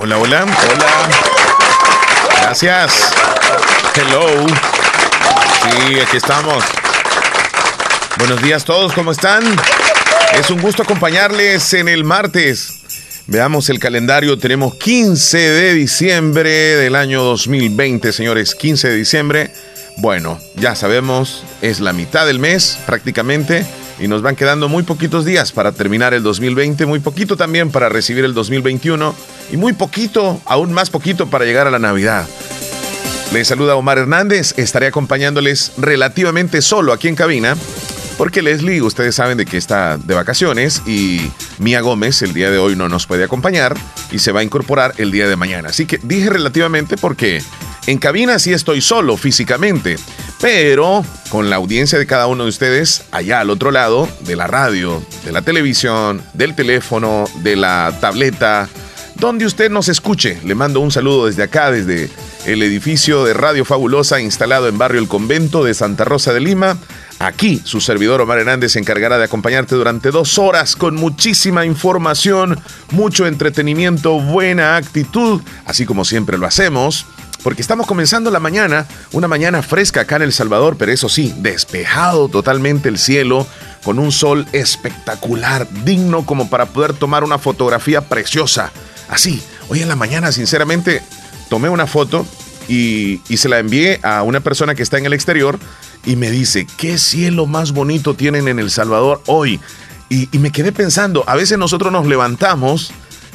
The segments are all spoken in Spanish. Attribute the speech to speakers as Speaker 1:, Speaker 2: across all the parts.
Speaker 1: Hola, hola, hola. Gracias. Hello. Sí, aquí estamos. Buenos días todos, ¿cómo están? Es un gusto acompañarles en el martes. Veamos el calendario, tenemos 15 de diciembre del año 2020, señores, 15 de diciembre. Bueno, ya sabemos, es la mitad del mes prácticamente y nos van quedando muy poquitos días para terminar el 2020, muy poquito también para recibir el 2021 y muy poquito, aún más poquito para llegar a la Navidad. Les saluda Omar Hernández, estaré acompañándoles relativamente solo aquí en cabina, porque Leslie, ustedes saben de que está de vacaciones y Mía Gómez el día de hoy no nos puede acompañar y se va a incorporar el día de mañana. Así que dije relativamente porque en cabina sí estoy solo físicamente, pero con la audiencia de cada uno de ustedes allá al otro lado de la radio, de la televisión, del teléfono, de la tableta, donde usted nos escuche. Le mando un saludo desde acá, desde el edificio de Radio Fabulosa instalado en Barrio El Convento de Santa Rosa de Lima. Aquí su servidor Omar Hernández se encargará de acompañarte durante dos horas con muchísima información, mucho entretenimiento, buena actitud, así como siempre lo hacemos porque estamos comenzando la mañana, una mañana fresca acá en El Salvador, pero eso sí, despejado totalmente el cielo, con un sol espectacular, digno como para poder tomar una fotografía preciosa. Así, hoy en la mañana, sinceramente, tomé una foto y, se la envié a una persona que está en el exterior y me dice, ¿qué cielo más bonito tienen en El Salvador hoy? y me quedé pensando, a veces nosotros nos levantamos,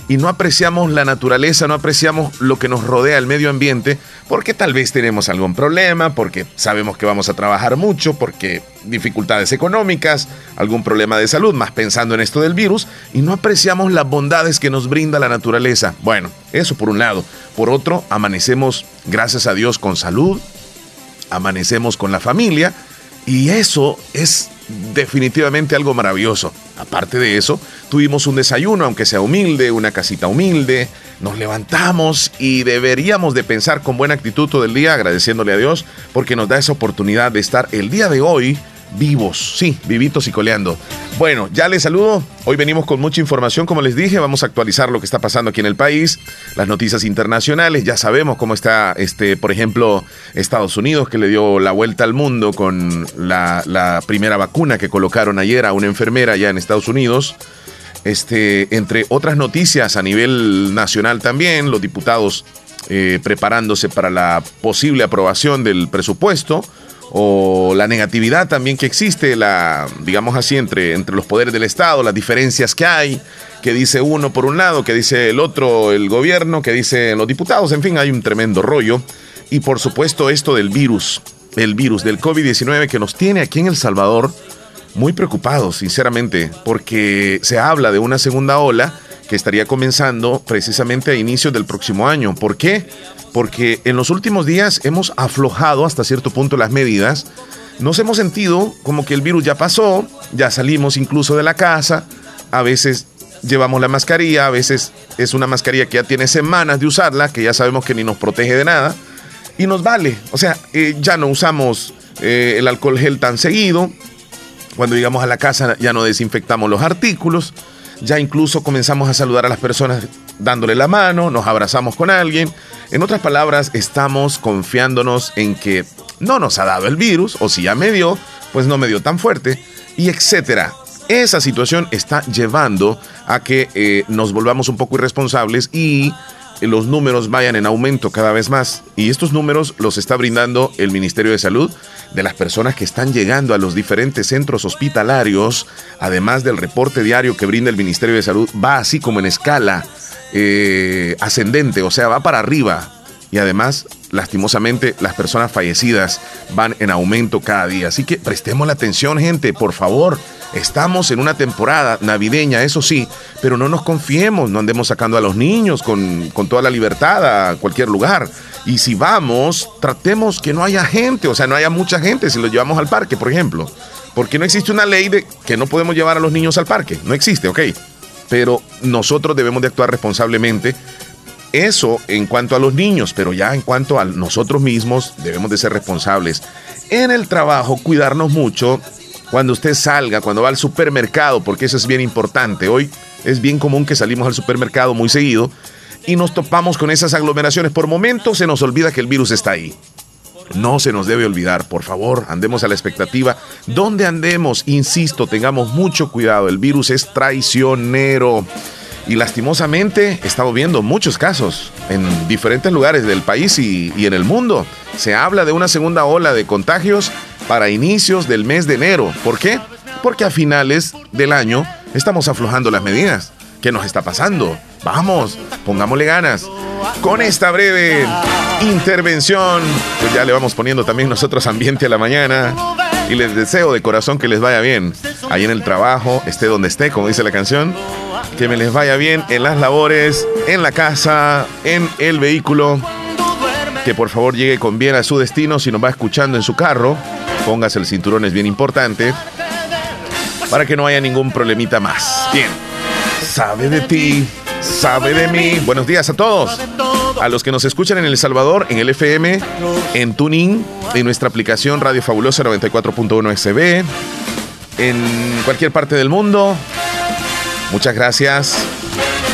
Speaker 1: y no apreciamos la naturaleza, no apreciamos lo que nos rodea, el medio ambiente, porque tal vez tenemos algún problema, porque sabemos que vamos a trabajar mucho, porque dificultades económicas, algún problema de salud, más pensando en esto del virus, y no apreciamos las bondades que nos brinda la naturaleza. Bueno, eso por un lado. Por otro, amanecemos, gracias a Dios, con salud, amanecemos con la familia, y eso es definitivamente algo maravilloso. Aparte de eso, tuvimos un desayuno, aunque sea humilde, una casita humilde, nos levantamos y deberíamos de pensar con buena actitud todo el día, agradeciéndole a Dios, porque nos da esa oportunidad de estar el día de hoy vivos, sí, vivitos y coleando. Bueno, ya les saludo. Hoy venimos con mucha información, como les dije, vamos a actualizar lo que está pasando aquí en el país, las noticias internacionales, ya sabemos cómo está, este, por ejemplo, Estados Unidos, que le dio la vuelta al mundo con la, primera vacuna que colocaron ayer a una enfermera allá en Estados Unidos. Este, entre otras noticias a nivel nacional también, los diputados eh, preparándose para la posible aprobación del presupuesto o la negatividad también que existe, la, digamos así, entre, entre los poderes del Estado, las diferencias que hay, que dice uno por un lado, que dice el otro el gobierno, que dicen los diputados, en fin, hay un tremendo rollo. Y por supuesto esto del virus, el virus del COVID-19 que nos tiene aquí en El Salvador muy preocupados, sinceramente, porque se habla de una segunda ola estaría comenzando precisamente a inicios del próximo año. ¿Por qué? porque en los últimos días hemos aflojado hasta cierto punto las medidas. Nos hemos sentido como que el virus ya pasó, ya salimos incluso de la casa, a veces llevamos la mascarilla, a veces es una mascarilla que ya tiene semanas de usarla, que ya sabemos que ni nos protege de nada, y nos vale. O sea, eh, ya no usamos eh, el alcohol gel tan seguido, cuando llegamos a la casa ya no desinfectamos los artículos, ya incluso comenzamos a saludar a las personas dándole la mano, nos abrazamos con alguien. En otras palabras, estamos confiándonos en que no nos ha dado el virus, o si ya me dio, pues no me dio tan fuerte, y etcétera. Esa situación está llevando a que eh, nos volvamos un poco irresponsables y los números vayan en aumento cada vez más. Y estos números los está brindando el Ministerio de Salud de las personas que están llegando a los diferentes centros hospitalarios, además del reporte diario que brinda el Ministerio de Salud, va así como en escala eh, ascendente, o sea, va para arriba. Y además, lastimosamente, las personas fallecidas van en aumento cada día. Así que prestemos la atención, gente, por favor. Estamos en una temporada navideña, eso sí, pero no nos confiemos, no andemos sacando a los niños con, con toda la libertad a cualquier lugar. Y si vamos, tratemos que no haya gente, o sea, no haya mucha gente si los llevamos al parque, por ejemplo. Porque no existe una ley de que no podemos llevar a los niños al parque. No existe, ok. Pero nosotros debemos de actuar responsablemente. Eso en cuanto a los niños, pero ya en cuanto a nosotros mismos debemos de ser responsables. En el trabajo, cuidarnos mucho cuando usted salga, cuando va al supermercado, porque eso es bien importante. Hoy es bien común que salimos al supermercado muy seguido y nos topamos con esas aglomeraciones. Por momentos se nos olvida que el virus está ahí. No se nos debe olvidar, por favor, andemos a la expectativa. Donde andemos, insisto, tengamos mucho cuidado. El virus es traicionero. Y lastimosamente estamos viendo muchos casos en diferentes lugares del país y, y, en el mundo. Se habla de una segunda ola de contagios para inicios del mes de enero. ¿Por qué? Porque a finales del año estamos aflojando las medidas. ¿Qué nos está pasando? Vamos, pongámosle ganas. Con esta breve intervención, pues ya le vamos poniendo también nosotros ambiente a la mañana. Y les deseo de corazón que les vaya bien. Ahí en el trabajo, esté donde esté, como dice la canción. Que me les vaya bien en las labores, en la casa, en el vehículo. Que por favor llegue con bien a su destino. Si nos va escuchando en su carro, póngase el cinturón, es bien importante. Para que no haya ningún problemita más. Bien sabe de ti, sabe de mí. Buenos días a todos. A los que nos escuchan en El Salvador, en el FM, en Tuning, en nuestra aplicación Radio Fabulosa 94.1 SB, en cualquier parte del mundo. Muchas gracias.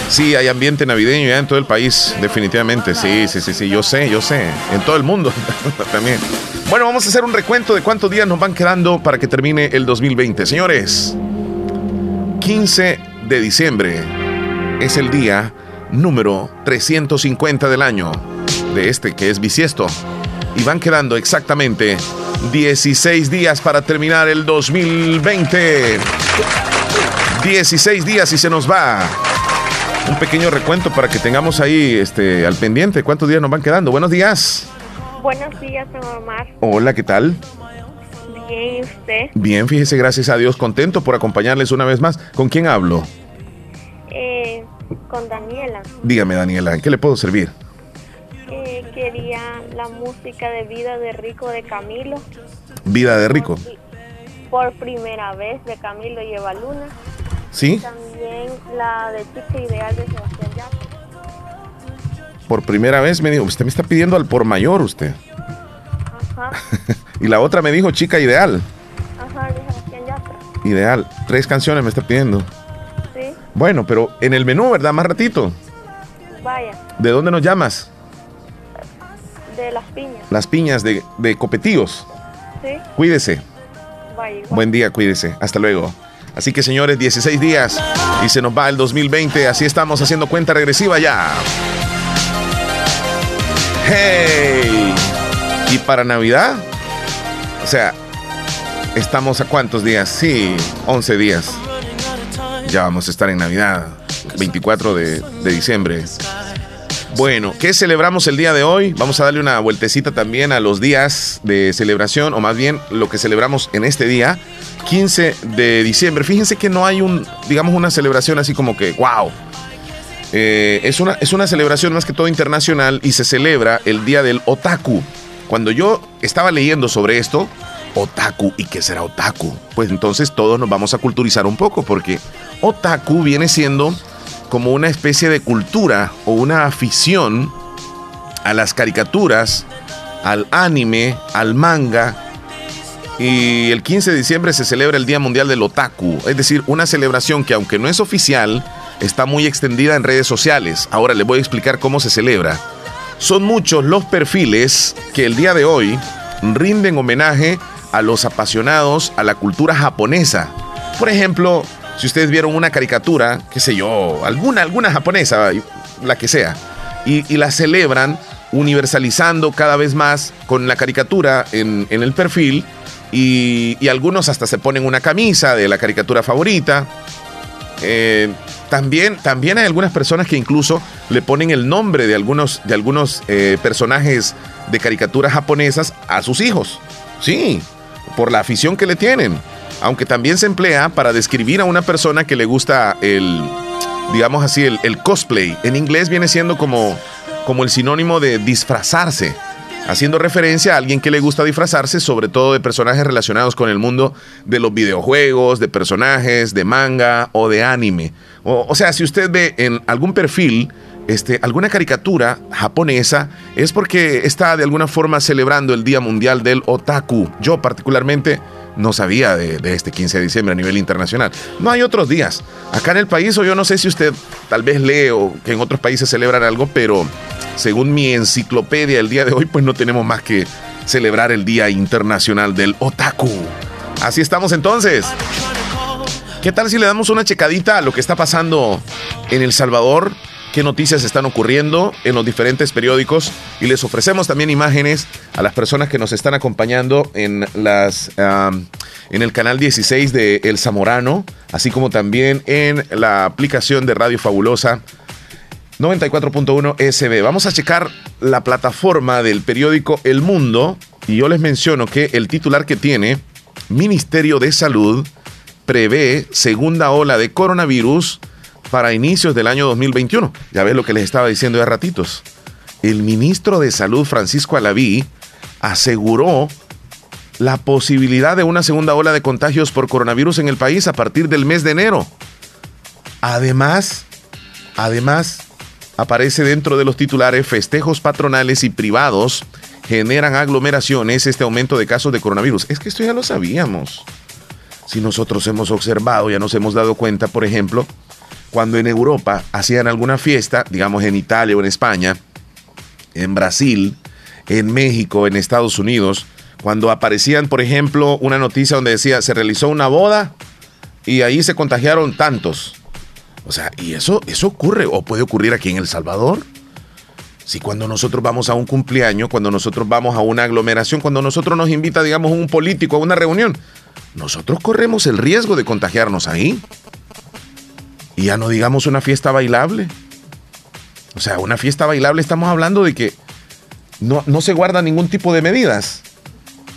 Speaker 1: Sí, hay ambiente navideño ya en todo el país, definitivamente. Sí, sí, sí, sí, yo sé, yo sé. En todo el mundo también. Bueno, vamos a hacer un recuento de cuántos días nos van quedando para que termine el 2020. Señores, 15 de diciembre es el día número 350 del año de este que es bisiesto. Y van quedando exactamente 16 días para terminar el 2020. 16 días y se nos va. Un pequeño recuento para que tengamos ahí este, al pendiente cuántos días nos van quedando. Buenos días.
Speaker 2: Buenos días, señor Omar.
Speaker 1: Hola, ¿qué tal?
Speaker 2: Bien, ¿y usted?
Speaker 1: Bien, fíjese, gracias a Dios, contento por acompañarles una vez más. ¿Con quién hablo?
Speaker 2: Eh, con Daniela.
Speaker 1: Dígame, Daniela, ¿en qué le puedo servir?
Speaker 2: Eh, quería la música de Vida de Rico de Camilo.
Speaker 1: Vida de Rico.
Speaker 2: Por primera vez de Camilo y Eva Luna.
Speaker 1: ¿Sí?
Speaker 2: También la de Chica Ideal de Sebastián Yatra.
Speaker 1: Por primera vez me dijo, usted me está pidiendo al por mayor usted.
Speaker 2: Ajá,
Speaker 1: y la otra me dijo Chica Ideal.
Speaker 2: ajá, de Sebastián Yatra.
Speaker 1: Ideal. Tres canciones me está pidiendo.
Speaker 2: Sí,
Speaker 1: Bueno, pero en el menú, ¿verdad? Más ratito.
Speaker 2: vaya,
Speaker 1: ¿De dónde nos llamas?
Speaker 2: de las piñas.
Speaker 1: Las piñas de, de Copetíos.
Speaker 2: Sí,
Speaker 1: Cuídese.
Speaker 2: vaya, igual.
Speaker 1: Buen día, cuídese. Hasta luego. Así que señores, 16 días y se nos va el 2020. Así estamos haciendo cuenta regresiva ya. ¡Hey! ¿Y para Navidad? O sea, ¿estamos a cuántos días? Sí, 11 días. Ya vamos a estar en Navidad, 24 de, de diciembre. Bueno, ¿qué celebramos el día de hoy? Vamos a darle una vueltecita también a los días de celebración, o más bien lo que celebramos en este día, 15 de diciembre. Fíjense que no hay un, digamos, una celebración así como que, wow. Eh, es, una, es una celebración más que todo internacional y se celebra el día del otaku. Cuando yo estaba leyendo sobre esto, otaku, ¿y qué será otaku? Pues entonces todos nos vamos a culturizar un poco, porque otaku viene siendo como una especie de cultura o una afición a las caricaturas, al anime, al manga. Y el 15 de diciembre se celebra el Día Mundial del Otaku, es decir, una celebración que aunque no es oficial, está muy extendida en redes sociales. Ahora les voy a explicar cómo se celebra. Son muchos los perfiles que el día de hoy rinden homenaje a los apasionados a la cultura japonesa. Por ejemplo, si ustedes vieron una caricatura, qué sé yo, alguna, alguna japonesa, la que sea, y, la celebran universalizando cada vez más con la caricatura en el perfil, y, algunos hasta se ponen una camisa de la caricatura favorita. Eh, también, también hay algunas personas que incluso le ponen el nombre de algunos, de algunos eh, personajes de caricaturas japonesas a sus hijos. Sí, por la afición que le tienen. aunque también se emplea para describir a una persona que le gusta el, digamos así, el, el cosplay. En inglés viene siendo como, como el sinónimo de disfrazarse haciendo referencia a alguien que le gusta disfrazarse, sobre todo de personajes relacionados con el mundo de los videojuegos, de personajes, de manga o de anime. O, sea, si usted ve en algún perfil este, alguna caricatura japonesa, es porque está de alguna forma celebrando el Día Mundial del Otaku. Yo particularmente no sabía de, este 15 de diciembre a nivel internacional. No hay otros días. Acá en el país, o yo no sé si usted tal vez lee o que en otros países celebran algo, pero según mi enciclopedia el día de hoy, pues no tenemos más que celebrar el Día Internacional del Otaku. Así estamos entonces. ¿Qué tal si le damos una checadita a lo que está pasando en El Salvador? ¿Qué noticias están ocurriendo en los diferentes periódicos? Y les ofrecemos también imágenes a las personas que nos están acompañando en, las, en el canal 16 de El Zamorano, así como también en la aplicación de Radio Fabulosa 94.1 SB. Vamos a checar la plataforma del periódico El Mundo y yo les menciono que el titular que tiene, Ministerio de Salud, prevé segunda ola de coronavirus para inicios del año 2021. Ya ves lo que les estaba diciendo de ratitos. El ministro de Salud, Francisco Alaví, aseguró la posibilidad de una segunda ola de contagios por coronavirus en el país a partir del mes de enero. Además, además, aparece dentro de los titulares festejos patronales y privados generan aglomeraciones este aumento de casos de coronavirus. Es que esto ya lo sabíamos. Si nosotros hemos observado, ya nos hemos dado cuenta, por ejemplo, cuando en Europa hacían alguna fiesta, digamos en Italia o en España, en Brasil, en México, en Estados Unidos, cuando aparecían, por ejemplo, una noticia donde decía se realizó una boda y ahí se contagiaron tantos. O sea, y eso, eso ocurre o puede ocurrir aquí en El Salvador. Si cuando nosotros vamos a un cumpleaños, cuando nosotros vamos a una aglomeración, cuando nosotros nos invita, digamos, un político a una reunión, nosotros corremos el riesgo de contagiarnos ahí. Y ya no digamos una fiesta bailable. O sea, una fiesta bailable estamos hablando de que no, no se guarda ningún tipo de medidas.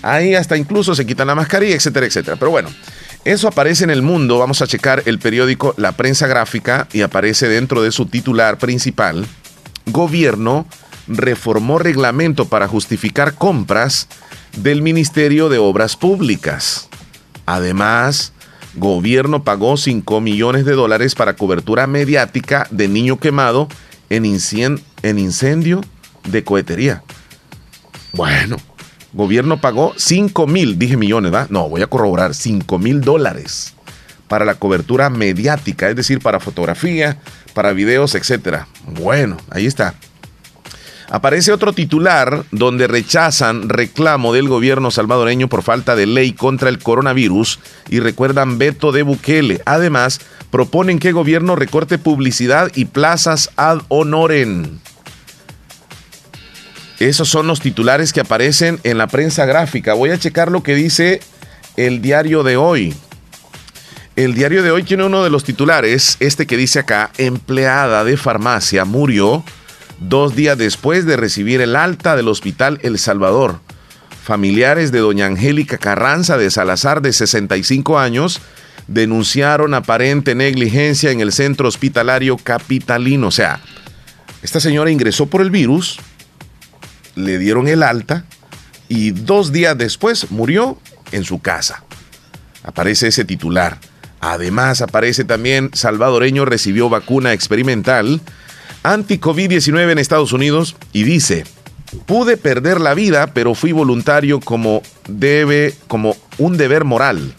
Speaker 1: Ahí hasta incluso se quitan la mascarilla, etcétera, etcétera. Pero bueno, eso aparece en el mundo. Vamos a checar el periódico La Prensa Gráfica y aparece dentro de su titular principal. Gobierno reformó reglamento para justificar compras del Ministerio de Obras Públicas. Además, gobierno pagó 5 millones de dólares para cobertura mediática de niño quemado en, en incendio de cohetería. Bueno, gobierno pagó 5 mil, dije millones, ¿verdad? No, voy a corroborar, 5 mil dólares para la cobertura mediática, es decir, para fotografía, para videos, etc. Bueno, ahí está. Aparece otro titular donde rechazan reclamo del gobierno salvadoreño por falta de ley contra el coronavirus y recuerdan veto de Bukele. Además, proponen que el gobierno recorte publicidad y plazas ad honorem. Esos son los titulares que aparecen en la prensa gráfica. Voy a checar lo que dice el diario de hoy. El diario de hoy tiene uno de los titulares, este que dice acá, empleada de farmacia murió dos días después de recibir el alta del hospital El Salvador. Familiares de doña Angélica Carranza de Salazar, de 65 años, denunciaron aparente negligencia en el centro hospitalario capitalino. O sea, esta señora ingresó por el virus, le dieron el alta y dos días después murió en su casa. Aparece ese titular. Además aparece también salvadoreño recibió vacuna experimental anti-COVID-19 en Estados Unidos y dice, pude perder la vida, pero fui voluntario como debe, como un deber moral.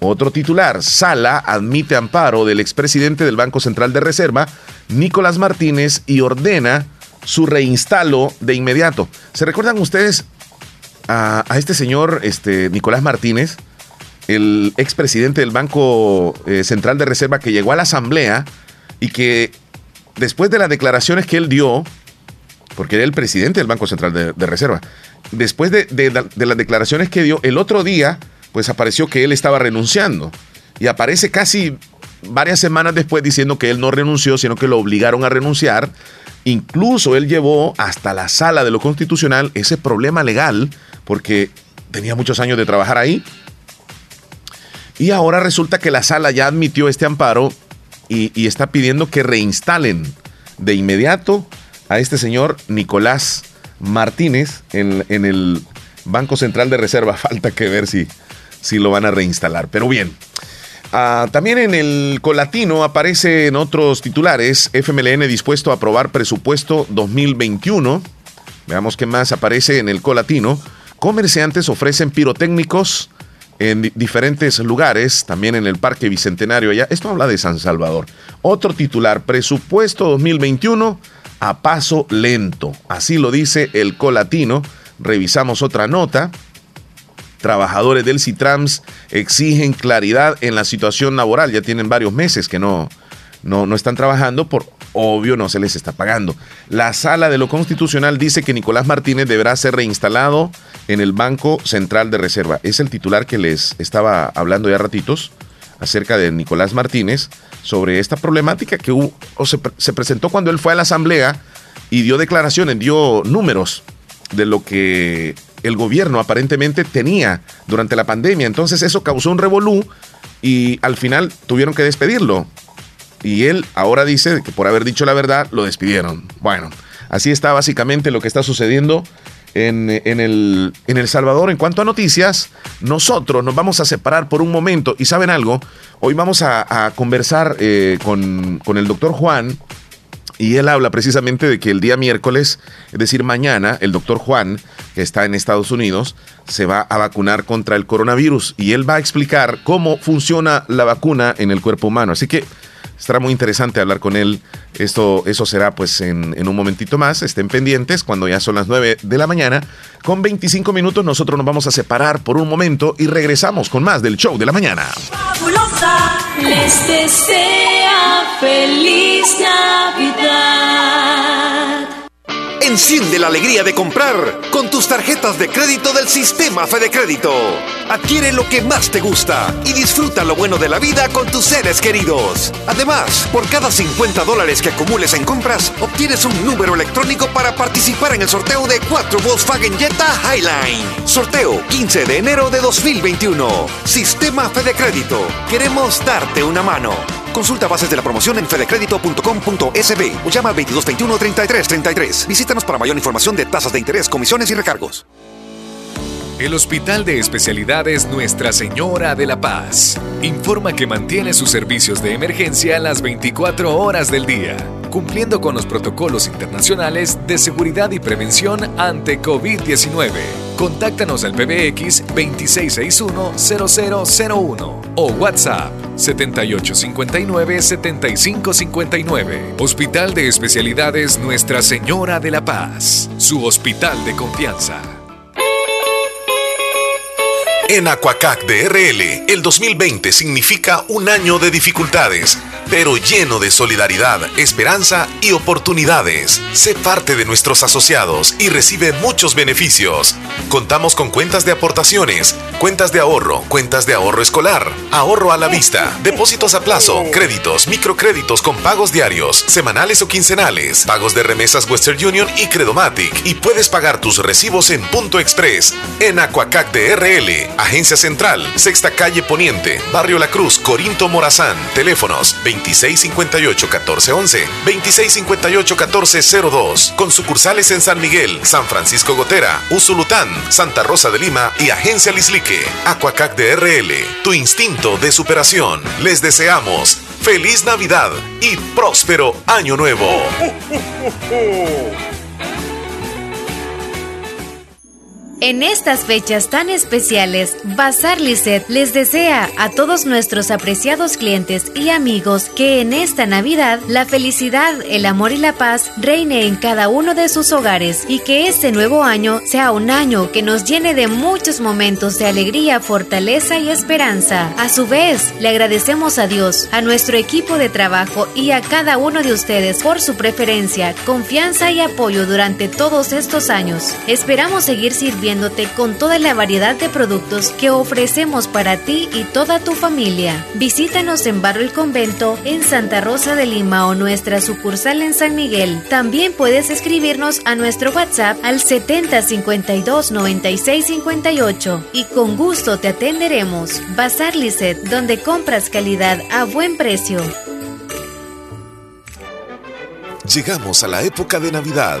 Speaker 1: Otro titular, Sala admite amparo del expresidente del Banco Central de Reserva, Nicolás Martínez, y ordena su reinstalo de inmediato. ¿Se recuerdan ustedes a, este señor este, Nicolás Martínez, el expresidente del Banco eh, Central de Reserva que llegó a la Asamblea y que después de las declaraciones que él dio, porque era el presidente del Banco Central de, Reserva, después de, de las declaraciones que dio, el otro día, pues apareció que él estaba renunciando. Y aparece casi varias semanas después diciendo que él no renunció, sino que lo obligaron a renunciar Incluso él llevó hasta la sala de lo constitucional ese problema legal, porque tenía muchos años de trabajar ahí. Y ahora resulta que la sala ya admitió este amparo y, está pidiendo que reinstalen de inmediato a este señor Nicolás Martínez en, el Banco Central de Reserva. Falta que ver si, si lo van a reinstalar. Pero bien. Ah, también en el Colatino aparecen otros titulares. FMLN dispuesto a aprobar presupuesto 2021. Veamos qué más aparece en el Colatino. Comerciantes ofrecen pirotécnicos en diferentes lugares, también en el Parque Bicentenario allá. Esto habla de San Salvador. Otro titular, presupuesto 2021 a paso lento. Así lo dice el Colatino. Revisamos otra nota. Trabajadores del Citrams exigen claridad en la situación laboral. Ya tienen varios meses que no, no, no están trabajando por obvio no se les está pagando. La sala de lo constitucional dice que Nicolás Martínez deberá ser reinstalado en el Banco Central de Reserva. Es el titular que les estaba hablando ya ratitos acerca de Nicolás Martínez sobre esta problemática que hubo, o se, se presentó cuando él fue a la asamblea y dio declaraciones, dio números de lo que el gobierno aparentemente tenía durante la pandemia. Entonces eso causó un revolú y al final tuvieron que despedirlo y él ahora dice que por haber dicho la verdad lo despidieron. Bueno, así está básicamente lo que está sucediendo en, el, en El Salvador. En cuanto a noticias, nosotros nos vamos a separar por un momento y saben algo, hoy vamos a, conversar eh, con, con el doctor Juan. Y él habla precisamente de que el día miércoles, es decir, mañana, el doctor Juan, que está en Estados Unidos, se va a vacunar contra el coronavirus y él va a explicar cómo funciona la vacuna en el cuerpo humano. Así que Estará muy interesante hablar con él. Esto, eso será pues en, un momentito más. Estén pendientes cuando ya son las 9 de la mañana. Con 25 minutos nosotros nos vamos a separar por un momento y regresamos con más del show de la mañana.
Speaker 3: Fabulosa les desea feliz Navidad.
Speaker 4: Enciende la alegría de comprar con tus tarjetas de crédito del sistema Fede Crédito. Adquiere lo que más te gusta y disfruta lo bueno de la vida con tus seres queridos. Además, por cada 50 dólares que acumules en compras, obtienes un número electrónico para participar en el sorteo de 4 Volkswagen Jetta Highline. Sorteo 15 de enero de 2021. Sistema Fede Crédito. Queremos darte una mano. Consulta bases de la promoción en fedecredito.com.sb o llama al 2221 3333. Visítanos para mayor información de tasas de interés, comisiones y recargos.
Speaker 5: El Hospital de Especialidades Nuestra Señora de la Paz informa que mantiene sus servicios de emergencia las 24 horas del día, cumpliendo con los protocolos internacionales de seguridad y prevención ante COVID-19. Contáctanos al PBX 2661-0001 o WhatsApp 7859-7559. Hospital de Especialidades Nuestra Señora de la Paz, su hospital de confianza.
Speaker 6: En Aquacac DRL, el 2020 significa un año de dificultades, pero lleno de solidaridad, esperanza y oportunidades. Sé parte de nuestros asociados y recibe muchos beneficios. Contamos con cuentas de aportaciones, cuentas de ahorro, cuentas de ahorro escolar, ahorro a la vista, depósitos a plazo, créditos, microcréditos con pagos diarios, semanales o quincenales, pagos de remesas Western Union y Credomatic y puedes pagar tus recibos en Punto Express en Aquacac DRL Agencia Central, Sexta Calle Poniente, Barrio La Cruz, Corinto Morazán. Teléfonos 2658-1411, 2658-1402. Con sucursales en San Miguel, San Francisco Gotera, Usulután, Santa Rosa de Lima y Agencia Lislique. Aquacac DRL, tu instinto de superación. Les deseamos feliz Navidad y próspero Año Nuevo.
Speaker 7: En estas fechas tan especiales, Bazar Lisset les desea a todos nuestros apreciados clientes y amigos que en esta Navidad la felicidad, el amor y la paz reine en cada uno de sus hogares y que este nuevo año sea un año que nos llene de muchos momentos de alegría, fortaleza y esperanza. A su vez, le agradecemos a Dios, a nuestro equipo de trabajo y a cada uno de ustedes por su preferencia, confianza y apoyo durante todos estos años. Esperamos seguir sirviendo con toda la variedad de productos que ofrecemos para ti y toda tu familia. Visítanos en Barrio El Convento, en Santa Rosa de Lima o nuestra sucursal en San Miguel. También puedes escribirnos a nuestro WhatsApp al 7052 9658 y con gusto te atenderemos. Bazar Lisset, donde compras calidad a buen precio.
Speaker 6: Llegamos a la época de Navidad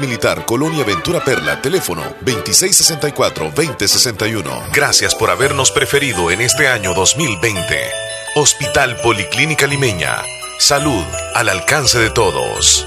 Speaker 6: Militar Colonia Ventura Perla, teléfono 2664-2061. Gracias por habernos preferido en este año 2020. Hospital Policlínica Limeña. Salud al alcance de todos.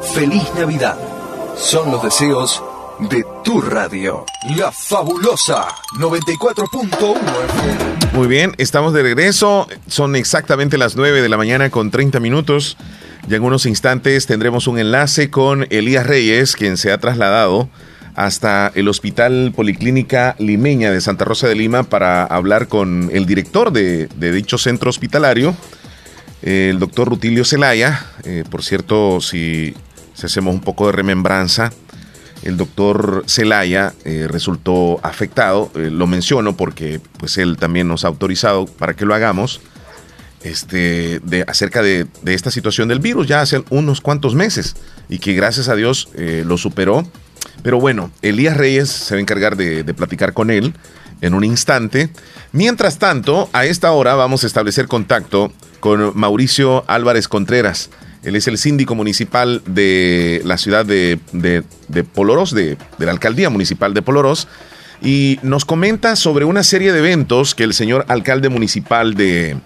Speaker 8: Feliz Navidad. Son los deseos de tu radio. La fabulosa 94.1
Speaker 1: Muy bien, estamos de regreso. Son exactamente las 9 de la mañana con 30 minutos. Ya en unos instantes tendremos un enlace con Elías Reyes, quien se ha trasladado hasta el Hospital Policlínica Limeña de Santa Rosa de Lima para hablar con el director de, dicho centro hospitalario, el doctor Rutilio Zelaya. Eh, por cierto, si si hacemos un poco de remembranza, el doctor Celaya eh, resultó afectado, eh, lo menciono porque pues él también nos ha autorizado para que lo hagamos, este, de, acerca de, esta situación del virus ya hace unos cuantos meses y que gracias a Dios eh, lo superó. Pero bueno, Elías Reyes se va a encargar de, de platicar con él en un instante. Mientras tanto, a esta hora vamos a establecer contacto con Mauricio Álvarez Contreras. Él es el síndico municipal de la ciudad de, de, de Poloros, de, la alcaldía municipal de Poloros, y nos comenta sobre una serie de eventos que el señor alcalde municipal de,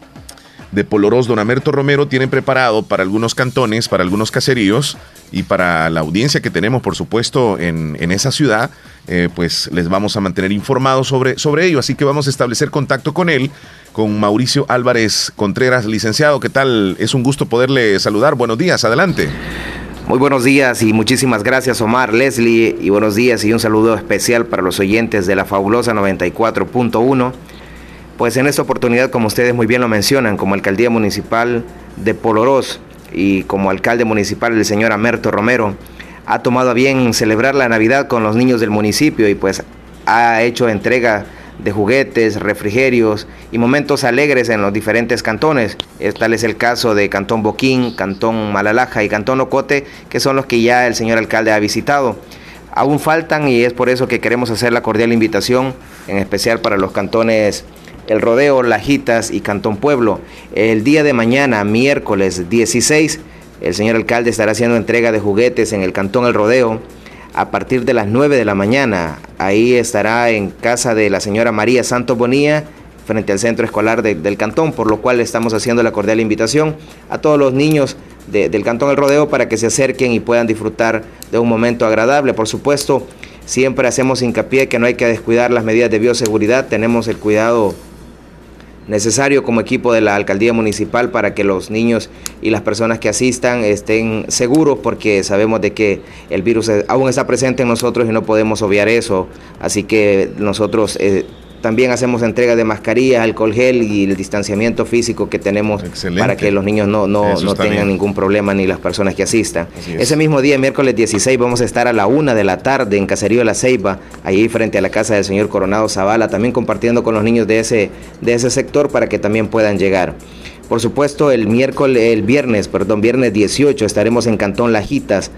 Speaker 1: de Polorós, don Amerto Romero, tiene preparado para algunos cantones, para algunos caseríos y para la audiencia que tenemos, por supuesto, en, en esa ciudad, eh, pues les vamos a mantener informados sobre, sobre ello. Así que vamos a establecer contacto con él con Mauricio Álvarez Contreras, licenciado. ¿Qué tal? Es un gusto poderle saludar. Buenos días, adelante.
Speaker 9: Muy buenos días y muchísimas gracias Omar, Leslie y buenos días y un saludo especial para los oyentes de la fabulosa 94.1. Pues en esta oportunidad, como ustedes muy bien lo mencionan, como alcaldía municipal de Polorós y como alcalde municipal el señor Amerto Romero, ha tomado a bien celebrar la Navidad con los niños del municipio y pues ha hecho entrega de juguetes, refrigerios y momentos alegres en los diferentes cantones. Tal es el caso de Cantón Boquín, Cantón Malalaja y Cantón Ocote, que son los que ya el señor alcalde ha visitado. Aún faltan y es por eso que queremos hacer la cordial invitación, en especial para los cantones El Rodeo, Lajitas y Cantón Pueblo. El día de mañana, miércoles 16, el señor alcalde estará haciendo entrega de juguetes en el Cantón El Rodeo a partir de las 9 de la mañana. Ahí estará en casa de la señora María Santos Bonilla, frente al centro escolar del cantón, por lo cual estamos haciendo la cordial invitación a todos los niños del cantón El Rodeo para que se acerquen y puedan disfrutar de un momento agradable. Por supuesto, siempre hacemos hincapié que no hay que descuidar las medidas de bioseguridad, tenemos el cuidado necesario como equipo de la alcaldía municipal para que los niños y las personas que asistan estén seguros porque sabemos de que el virus aún está presente en nosotros y no podemos obviar eso. Así que nosotros eh, también hacemos entrega de mascarillas, alcohol gel y el distanciamiento físico que tenemos para que los niños no, no, no tengan ningún problema ni las personas que asistan. Ese mismo día, miércoles 16, vamos a estar a la una de la tarde en Caserío La Ceiba, ahí frente a la casa del señor Coronado Zavala, también compartiendo con los niños de ese, de ese sector para que también puedan llegar. Por supuesto, el miércoles, el viernes, perdón, viernes 18 estaremos en Cantón Lajitas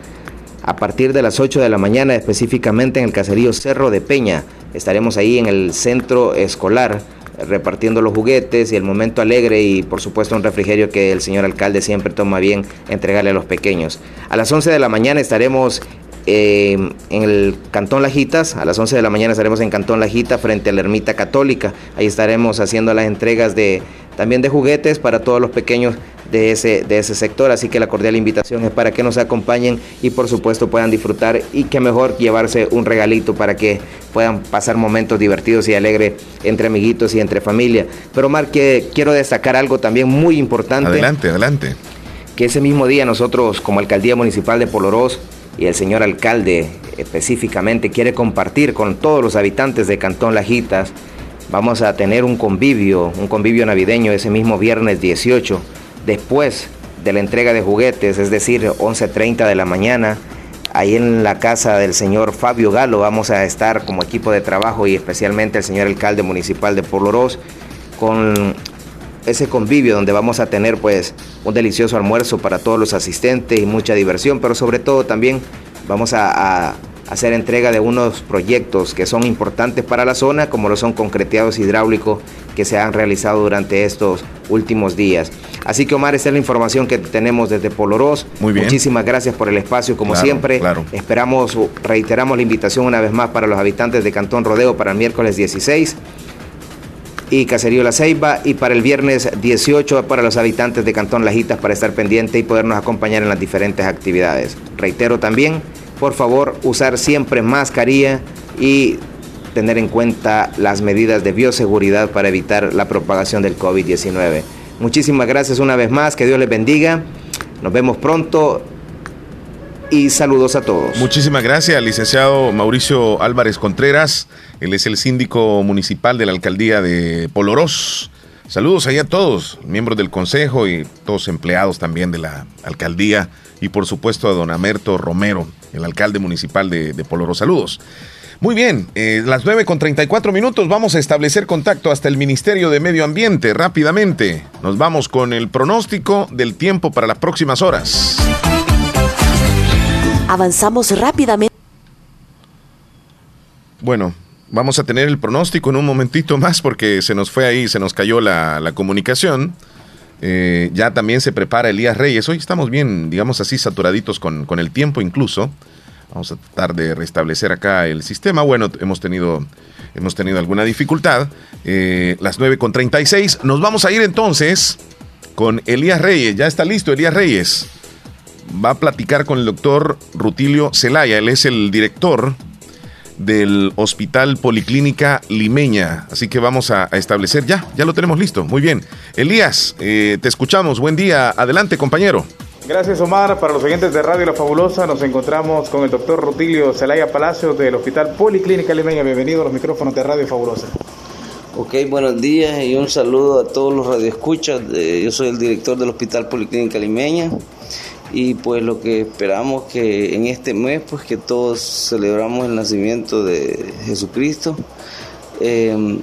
Speaker 9: a partir de las 8 de la mañana, específicamente en el caserío Cerro de Peña. Estaremos ahí en el centro escolar repartiendo los juguetes y el momento alegre y por supuesto un refrigerio que el señor alcalde siempre toma bien entregarle a los pequeños. A las 11 de la mañana estaremos eh, en el Cantón Lajitas, a las 11 de la mañana estaremos en Cantón Lajita frente a la Ermita Católica. Ahí estaremos haciendo las entregas de también de juguetes para todos los pequeños de ese, de ese sector. Así que la cordial invitación es para que nos acompañen y por supuesto puedan disfrutar y que mejor llevarse un regalito para que puedan pasar momentos divertidos y alegres entre amiguitos y entre familia. Pero Mar, que quiero destacar algo también muy importante.
Speaker 1: Adelante, adelante.
Speaker 9: Que ese mismo día nosotros como Alcaldía Municipal de Polorós y el señor alcalde específicamente quiere compartir con todos los habitantes de Cantón Lajitas. Vamos a tener un convivio, un convivio navideño ese mismo viernes 18 después de la entrega de juguetes, es decir, 11.30 de la mañana, ahí en la casa del señor Fabio Galo. Vamos a estar como equipo de trabajo y especialmente el señor alcalde municipal de Polorós con ese convivio donde vamos a tener pues un delicioso almuerzo para todos los asistentes y mucha diversión, pero sobre todo también vamos a, a hacer entrega de unos proyectos que son importantes para la zona, como lo son concreteados hidráulicos que se han realizado durante estos últimos días. Así que Omar, esta es la información que tenemos desde Polorós.
Speaker 1: Muy bien.
Speaker 9: Muchísimas gracias por el espacio, como
Speaker 1: Claro,
Speaker 9: siempre.
Speaker 1: claro.
Speaker 9: Esperamos, reiteramos la invitación una vez más para los habitantes de Cantón Rodeo para el miércoles 16 y Caserío La Ceiba y para el viernes 18 para los habitantes de Cantón Lajitas para estar pendiente y podernos acompañar en las diferentes actividades. Reitero también, por favor, usar siempre mascarilla y tener en cuenta las medidas de bioseguridad para evitar la propagación del COVID-19. Muchísimas gracias una vez más, que Dios les bendiga. Nos vemos pronto y saludos a todos.
Speaker 1: Muchísimas gracias, licenciado Mauricio Álvarez Contreras. Él es el síndico municipal de la alcaldía de Polorós. Saludos ahí a todos, miembros del consejo y todos empleados también de la alcaldía. Y por supuesto a don Amerto Romero, el alcalde municipal de, de Polorós. Saludos. Muy bien, eh, las 9 con 34 minutos vamos a establecer contacto hasta el Ministerio de Medio Ambiente rápidamente. Nos vamos con el pronóstico del tiempo para las próximas horas.
Speaker 10: Avanzamos rápidamente.
Speaker 1: Bueno, vamos a tener el pronóstico en un momentito más porque se nos fue ahí, se nos cayó la, la comunicación. Eh, ya también se prepara Elías Reyes. Hoy estamos bien, digamos así, saturaditos con, con el tiempo incluso. Vamos a tratar de restablecer acá el sistema. Bueno, hemos tenido, hemos tenido alguna dificultad. Eh, las 9 con 36. Nos vamos a ir entonces con Elías Reyes. Ya está listo Elías Reyes. Va a platicar con el doctor Rutilio Celaya. Él es el director del Hospital Policlínica Limeña. Así que vamos a, a establecer ya, ya lo tenemos listo. Muy bien. Elías, eh, te escuchamos. Buen día. Adelante, compañero.
Speaker 11: Gracias Omar. Para los oyentes de Radio La Fabulosa nos encontramos con el doctor Rutilio Celaya Palacios del Hospital Policlínica Limeña. Bienvenido a los micrófonos de Radio Fabulosa.
Speaker 12: Ok, buenos días y un saludo a todos los radioescuchas. de- Yo soy el director del Hospital Policlínica Limeña y pues lo que esperamos que en este mes pues que todos celebramos el nacimiento de Jesucristo. Eh,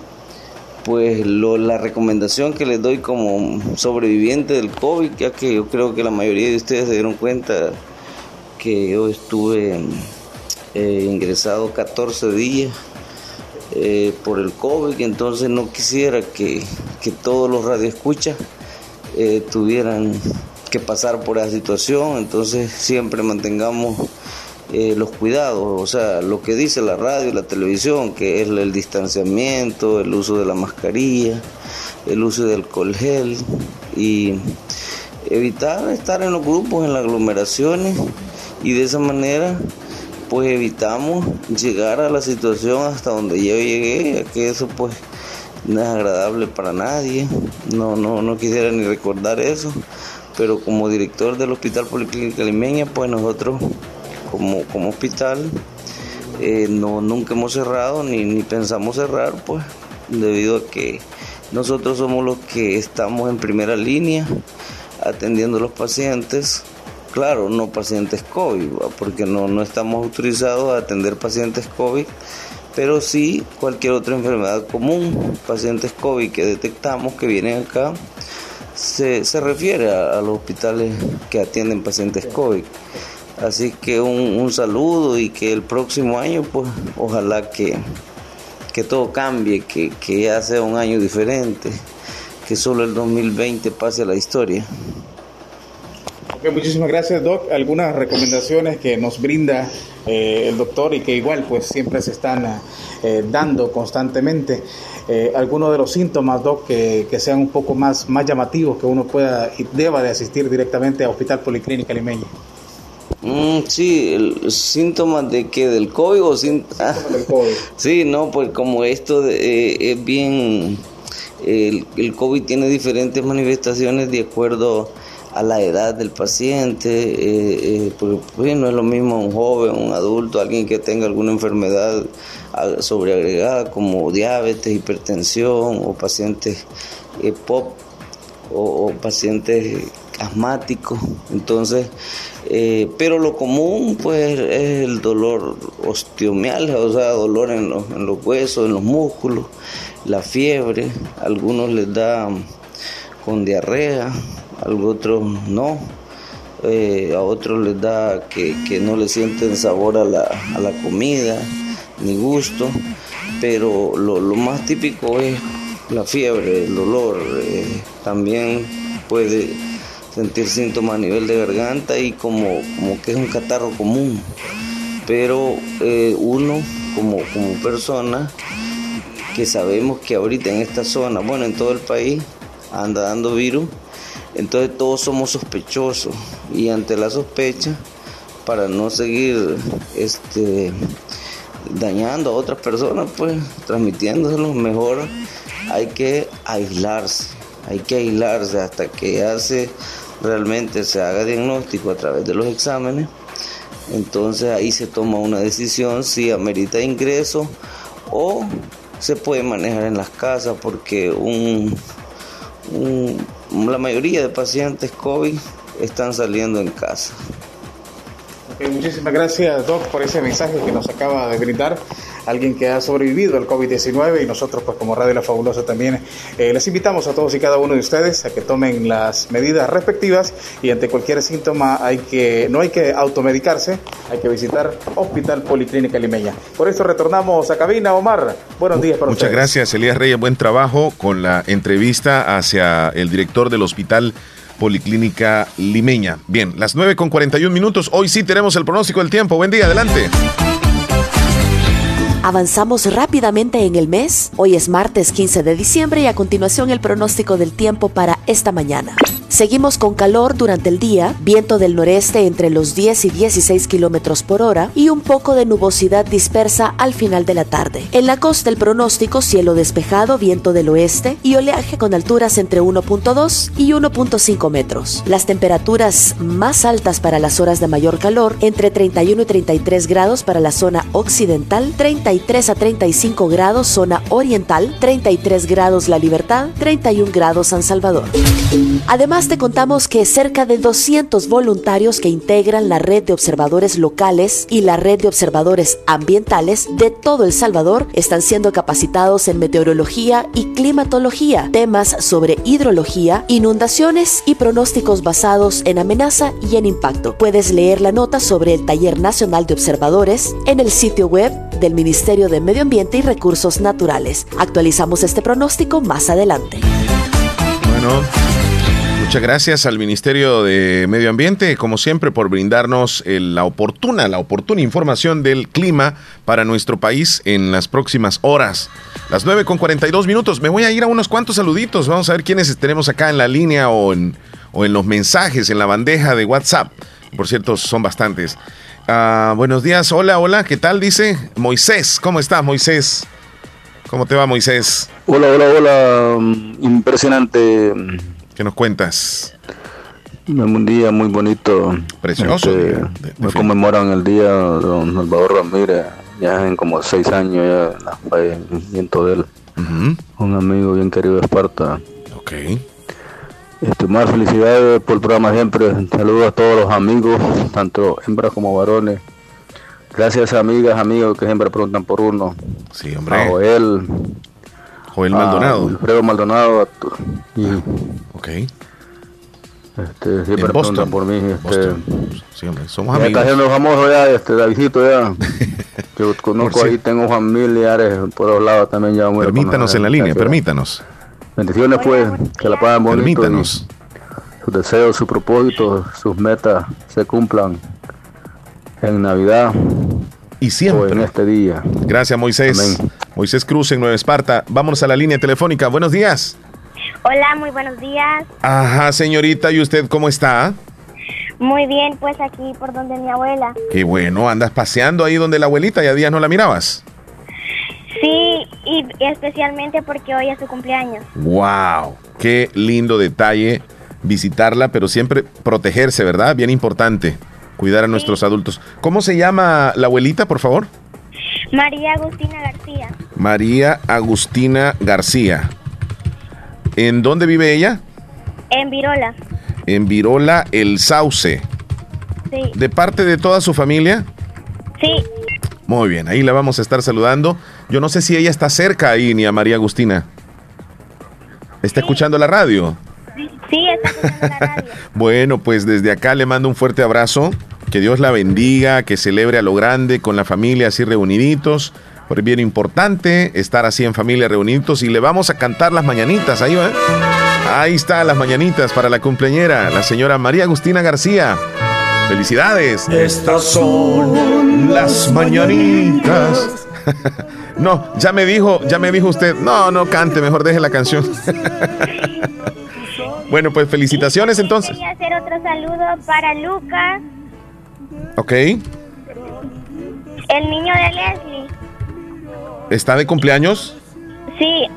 Speaker 12: pues lo- la recomendación que les doy como sobreviviente del COVID, ya que yo creo que la mayoría de ustedes se dieron cuenta que yo estuve eh, ingresado 14 días eh, por el COVID, entonces no quisiera que, que todos los radioescuchas eh, tuvieran que pasar por esa situación, entonces siempre mantengamos eh, los cuidados, o sea, lo que dice la radio y la televisión, que es el distanciamiento, el uso de la mascarilla, el uso de alcohol y evitar estar en los grupos, en las aglomeraciones y de esa manera pues evitamos llegar a la situación hasta donde yo llegué, que eso pues no es agradable para nadie, no, no, no quisiera ni recordar eso, pero como director del Hospital Policlínica Limeña, pues nosotros como, como hospital eh, no, nunca hemos cerrado ni, ni pensamos cerrar, pues debido a que nosotros somos los que estamos en primera línea atendiendo a los pacientes, claro, no pacientes COVID, porque no, no estamos autorizados a atender pacientes COVID, pero sí cualquier otra enfermedad común, pacientes COVID que detectamos que vienen acá, se, se refiere a, a los hospitales que atienden pacientes COVID. Así que un, saludo y que el próximo año, pues ojalá que, que todo cambie, que, que ya sea un año diferente, que solo el 2020 pase a la historia.
Speaker 11: muchísimas gracias, Doc. Algunas recomendaciones que nos brinda eh, el doctor y que igual pues siempre se están eh, dando constantemente. Eh, algunos de los síntomas, Doc, que, que, sean un poco más, más llamativos, que uno pueda y deba de asistir directamente a Hospital Policlínica Limeña.
Speaker 12: Mm, sí, el, síntomas de que del COVID o sin... sí, no, pues como esto eh, es bien, el, el, COVID tiene diferentes manifestaciones de acuerdo a la edad del paciente, eh, eh pues, pues, no es lo mismo un joven, un adulto, alguien que tenga alguna enfermedad sobreagregada como diabetes, hipertensión o pacientes POP o, pacientes asmáticos. Entonces, eh, pero lo común pues es el dolor osteomialgia, o sea, dolor en los, en los huesos, en los músculos, la fiebre, algunos les da con diarrea, a otros no, eh, a otros les da que, no le sienten sabor a la, a la comida, ni gusto, pero lo, más típico es la fiebre, el dolor, eh, también puede sentir síntomas a nivel de garganta y como, como que es un catarro común. Pero eh, uno como, como persona que sabemos que ahorita en esta zona, bueno, en todo el país anda dando virus, entonces todos somos sospechosos. Y ante la sospecha, para no seguir este, dañando a otras personas, pues transmitiéndoselo mejor, hay que aislarse, hay que aislarse hasta que hace realmente se haga diagnóstico a través de los exámenes, entonces ahí se toma una decisión si amerita ingreso o se puede manejar en las casas porque un, la mayoría de pacientes COVID están saliendo en casa.
Speaker 11: muchísimas gracias, Doc, por ese mensaje que nos acaba de brindar alguien que ha sobrevivido al COVID-19 y nosotros pues como Radio La Fabulosa también eh, les invitamos a todos y cada uno de ustedes a que tomen las medidas respectivas y ante cualquier síntoma hay que no hay que automedicarse, hay que visitar Hospital Policlínica Limeña. Por eso retornamos a cabina, Omar. Buenos días para
Speaker 1: Muchas gracias, Elías Reyes. Buen trabajo con la entrevista hacia el director del Hospital Policlínica Limeña. Bien, las 9 con 41 minutos. Hoy sí tenemos el pronóstico del tiempo. Buen día, adelante.
Speaker 10: Avanzamos rápidamente en el mes. Hoy es martes 15 de diciembre y a continuación el pronóstico del tiempo para esta mañana. Seguimos con calor durante el día, viento del noreste entre los 10 y 16 kilómetros por hora y un poco de nubosidad dispersa al final de la tarde. En la costa el pronóstico cielo despejado, viento del oeste y oleaje con alturas entre 1.2 y 1.5 metros. Las temperaturas más altas para las horas de mayor calor entre 31 y 33 grados para la zona occidental, 33 a 35 grados zona oriental, 33 grados La Libertad, 31 grados San Salvador. Además te contamos que cerca de 200 voluntarios que integran la red de observadores locales y la red de observadores ambientales de todo El Salvador están siendo capacitados en meteorología y climatología, temas sobre hidrología, inundaciones y pronósticos basados en amenaza y en impacto. Puedes leer la nota sobre el Taller Nacional de Observadores en el sitio web del Ministerio de Medio Ambiente y Recursos Naturales. Actualizamos este pronóstico más adelante.
Speaker 1: Bueno. Muchas gracias al Ministerio de Medio Ambiente, como siempre, por brindarnos la oportuna, la oportuna información del clima para nuestro país en las próximas horas. Las 9 con 42 minutos. Me voy a ir a unos cuantos saluditos. Vamos a ver quiénes tenemos acá en la línea o en, o en los mensajes, en la bandeja de WhatsApp. Por cierto, son bastantes. Ah, buenos días, hola, hola, ¿qué tal? Dice Moisés. ¿Cómo estás, Moisés? ¿Cómo te va, Moisés?
Speaker 13: Hola, hola, hola. Impresionante
Speaker 1: ¿Qué nos cuentas?
Speaker 13: Un día muy bonito.
Speaker 1: Precioso.
Speaker 13: Este, conmemoran el día de don Salvador Ramírez, ya en como seis años ya el fallecimiento de él. Un amigo bien querido de Esparta.
Speaker 1: Ok.
Speaker 13: Este, más felicidades por el programa siempre. Saludos a todos los amigos, tanto hembras como varones. Gracias amigas, amigos que siempre preguntan por uno.
Speaker 1: Sí, hombre.
Speaker 13: A Joel.
Speaker 1: Joel Maldonado.
Speaker 13: Alfredo Maldonado. Y,
Speaker 1: ok.
Speaker 13: Este, siempre preguntan por mí. Este,
Speaker 1: somos
Speaker 13: ya
Speaker 1: amigos.
Speaker 13: casi nos famosos ya, este, Davidito ya. Yo conozco ahí, tengo familiares por los lados también ya. muy
Speaker 1: Permítanos en la línea, permítanos.
Speaker 13: Bendiciones pues, que la pasen bonito.
Speaker 1: Permítanos.
Speaker 13: Sus deseos, sus propósitos, sus metas se cumplan en Navidad.
Speaker 1: Y siempre.
Speaker 13: O en este día.
Speaker 1: Gracias, Moisés. Moisés Cruz en Nueva Esparta. Vámonos a la línea telefónica. Buenos días.
Speaker 2: Hola, muy buenos días.
Speaker 1: Ajá, señorita. ¿Y usted cómo está?
Speaker 2: Muy bien, pues aquí por donde mi abuela.
Speaker 1: Qué bueno, andas paseando ahí donde la abuelita, ya días no la mirabas.
Speaker 2: Sí, y especialmente porque hoy es su cumpleaños.
Speaker 1: ¡Wow! Qué lindo detalle visitarla, pero siempre protegerse, ¿verdad? Bien importante. Cuidar a nuestros adultos. ¿Cómo se llama la abuelita, por favor?
Speaker 2: María Agustina García,
Speaker 1: María Agustina García. ¿En dónde vive ella?
Speaker 2: en Virola.
Speaker 1: En Virola, El Sauce.
Speaker 2: Sí,
Speaker 1: ¿De parte de toda su familia?
Speaker 2: sí,
Speaker 1: Muy bien, ahí la vamos a estar saludando. Yo no sé si ella está cerca ahí, ni a María Agustina. ¿Está escuchando la radio?
Speaker 2: sí, está escuchando la radio.
Speaker 1: Bueno, pues desde acá le mando un fuerte abrazo. Que Dios la bendiga, que celebre a lo grande con la familia así reuniditos. Por bien importante estar así en familia reunidos y le vamos a cantar las mañanitas. Ahí va. ¿eh? Ahí está las mañanitas para la cumpleañera, la señora María Agustina García. Felicidades.
Speaker 14: Estas son
Speaker 1: las mañanitas. No, ya me dijo, ya me dijo usted, no, no cante, mejor deje la canción. Bueno, pues felicitaciones entonces.
Speaker 2: Quería hacer otro saludo para Lucas,
Speaker 1: Ok,
Speaker 2: el niño de Leslie.
Speaker 1: ¿está de cumpleaños?
Speaker 2: Sí,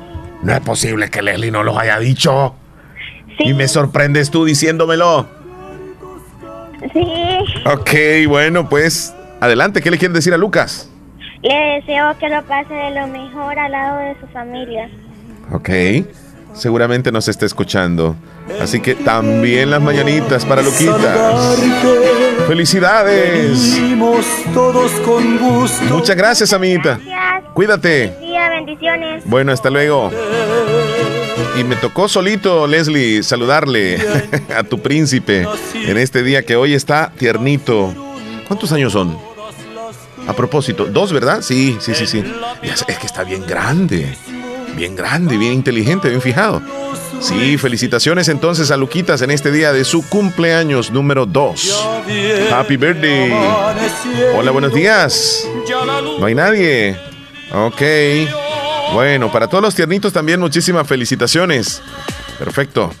Speaker 1: No es posible que Leslie no los haya dicho. Y me sorprendes tú diciéndomelo.
Speaker 2: sí.
Speaker 1: Ok, bueno, pues adelante, ¿qué le quieres decir a Lucas?
Speaker 2: Le deseo que lo pase de lo mejor al lado de su familia.
Speaker 1: Ok, seguramente nos está escuchando. Así que también las mañanitas para Luquita. ¡Felicidades!
Speaker 14: todos con gusto.
Speaker 1: Muchas gracias, amiguita. Cuídate.
Speaker 2: Día, bendiciones.
Speaker 1: Bueno, hasta luego. Y me tocó solito, Leslie, saludarle a tu príncipe en este día que hoy está tiernito. ¿Cuántos años son? A propósito, dos, ¿verdad? Sí, sí, sí, sí. Es que está bien grande. Bien grande, bien inteligente, bien fijado. Sí, felicitaciones entonces a Luquitas en este día de su cumpleaños número 2. Happy birthday. Hola, buenos días. No hay nadie. Ok. Bueno, para todos los tiernitos también muchísimas felicitaciones. Perfecto.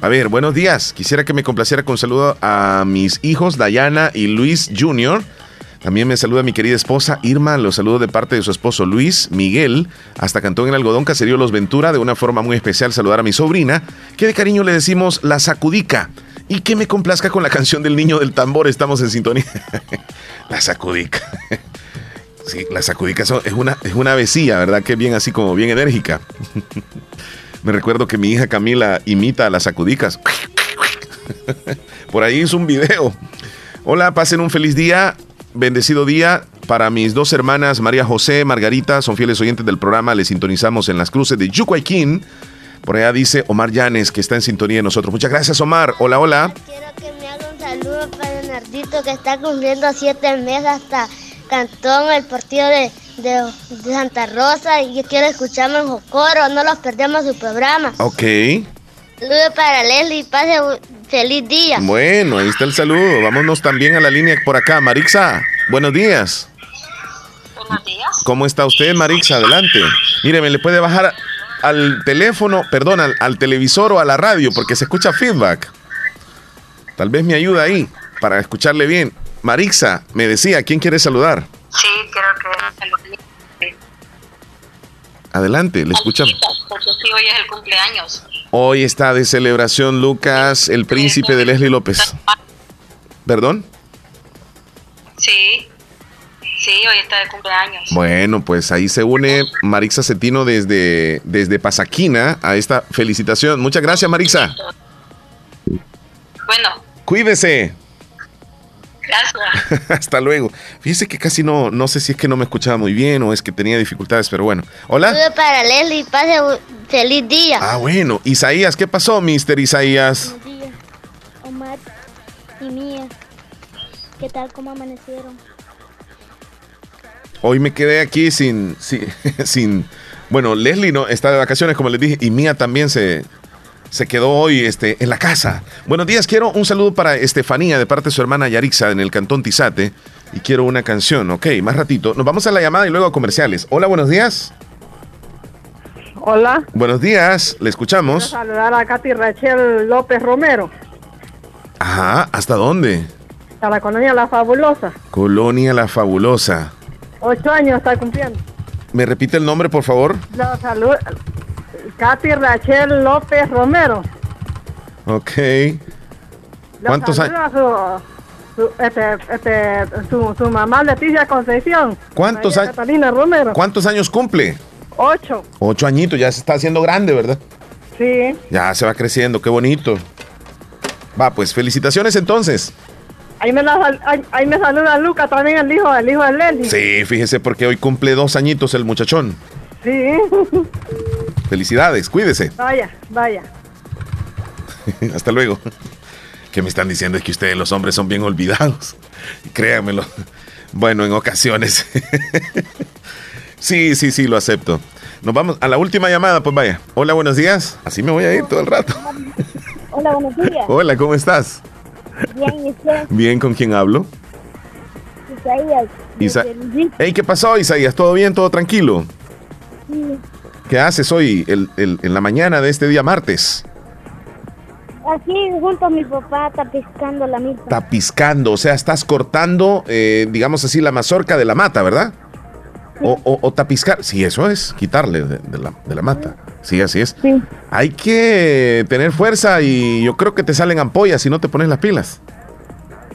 Speaker 1: A ver, buenos días. Quisiera que me complaciera con un saludo a mis hijos Dayana y Luis Jr. También me saluda mi querida esposa Irma, los saludo de parte de su esposo Luis Miguel, hasta Cantón en Algodón, Caserío Los Ventura, de una forma muy especial saludar a mi sobrina, que de cariño le decimos la sacudica, y que me complazca con la canción del niño del tambor, estamos en sintonía. la sacudica. Sí, la sacudica es una, es una vecilla, ¿verdad? Que bien así como bien enérgica. Me recuerdo que mi hija Camila imita a las sacudicas. Por ahí hizo un video. Hola, pasen un feliz día, bendecido día para mis dos hermanas María José, Margarita, son fieles oyentes del programa, les sintonizamos en las cruces de Yucuayquín. Por allá dice Omar Llanes que está en sintonía de nosotros. Muchas gracias Omar. Hola, hola.
Speaker 15: Un saludo para Leonardito que está cumpliendo siete meses hasta Cantón, el partido de, de- de Santa Rosa. Y yo quiero escucharme en Jocoro, no los perdemos su programa.
Speaker 1: Ok.
Speaker 15: Saludo para Leslie, pase un feliz día.
Speaker 1: Bueno, ahí está el saludo. Vámonos también a la línea por acá. Marixa, buenos días.
Speaker 16: Buenos días.
Speaker 1: ¿Cómo está usted, Marixa? Adelante. Míreme, le puede bajar al teléfono, perdón, al, al televisor o a la radio porque se escucha feedback. Tal vez me ayuda ahí para escucharle bien. Marixa, me decía, ¿quién quiere saludar?
Speaker 16: Sí, creo que
Speaker 1: Adelante, le escuchamos.
Speaker 16: porque sí, hoy es el cumpleaños.
Speaker 1: Hoy está de celebración Lucas, el príncipe de Leslie López. ¿Perdón?
Speaker 16: Sí, sí, hoy está de cumpleaños.
Speaker 1: Bueno, pues ahí se une Marixa Cetino desde, desde Pasaquina a esta felicitación. Muchas gracias, Marixa.
Speaker 16: Bueno,
Speaker 1: Cuídese.
Speaker 16: gracias.
Speaker 1: Hasta luego. Fíjese que casi no, no sé si es que no me escuchaba muy bien o es que tenía dificultades, pero bueno. Hola.
Speaker 15: Saludo para Leslie, pase feliz día.
Speaker 1: Ah, bueno. Isaías, ¿qué pasó, Mister Isaías?
Speaker 15: y mía. ¿Qué tal? ¿Cómo amanecieron?
Speaker 1: Hoy me quedé aquí sin, sin, sin, bueno, Leslie no está de vacaciones, como les dije, y Mía también se, se quedó hoy este, en la casa. Buenos días, quiero un saludo para Estefanía de parte de su hermana Yarixa en el cantón Tizate. Y quiero una canción, ok, más ratito. Nos vamos a la llamada y luego a comerciales. Hola, buenos días.
Speaker 17: Hola.
Speaker 1: Buenos días, le escuchamos.
Speaker 17: Quiero saludar a Katy Rachel López Romero,
Speaker 1: Ajá, ¿hasta dónde?
Speaker 17: a la colonia La Fabulosa.
Speaker 1: Colonia La Fabulosa.
Speaker 17: Ocho años está cumpliendo.
Speaker 1: ¿Me repite el nombre, por favor?
Speaker 17: La salud. Katy Rachel López Romero.
Speaker 1: Ok. ¿Cuántos años?
Speaker 17: Su, su, este, este, su, su mamá Leticia Concepción.
Speaker 1: ¿Cuántos años?
Speaker 17: Catalina Romero.
Speaker 1: ¿Cuántos años cumple?
Speaker 17: Ocho.
Speaker 1: Ocho añitos, ya se está haciendo grande, ¿verdad?
Speaker 17: Sí.
Speaker 1: Ya se va creciendo, qué bonito. Va, pues felicitaciones entonces.
Speaker 17: Ahí me, la ahí, ahí me saluda Luca también, el hijo, el hijo de Leslie.
Speaker 1: Sí, fíjese porque hoy cumple dos añitos el muchachón.
Speaker 17: Sí.
Speaker 1: Felicidades, cuídese.
Speaker 17: vaya, vaya.
Speaker 1: Hasta luego. ¿Qué me están diciendo? Es que ustedes los hombres son bien olvidados. Créanmelo. Bueno, en ocasiones. Sí, sí, sí, lo acepto. Nos vamos a la última llamada, pues vaya. Hola, buenos días. Así me voy a ir todo el rato.
Speaker 15: Hola, buenos días.
Speaker 1: Hola, ¿cómo estás?
Speaker 15: Bien, ¿y usted?
Speaker 1: Bien, ¿con quién hablo?
Speaker 15: Isaías.
Speaker 1: Isa. Hey, ¿qué pasó, Isaías? ¿Todo bien? ¿Todo tranquilo?
Speaker 15: Sí.
Speaker 1: ¿Qué haces hoy el- el- en la mañana de este día martes?
Speaker 15: Aquí junto a mi papá está pescando la milpa.
Speaker 1: Tapiscando, o sea, estás cortando, eh, digamos así, la mazorca de la mata, ¿verdad? O, o, sí, eso es, quitarle de, de la, de la mata. Sí, así es. Hay que tener fuerza y yo creo que te salen ampollas si no te pones las pilas.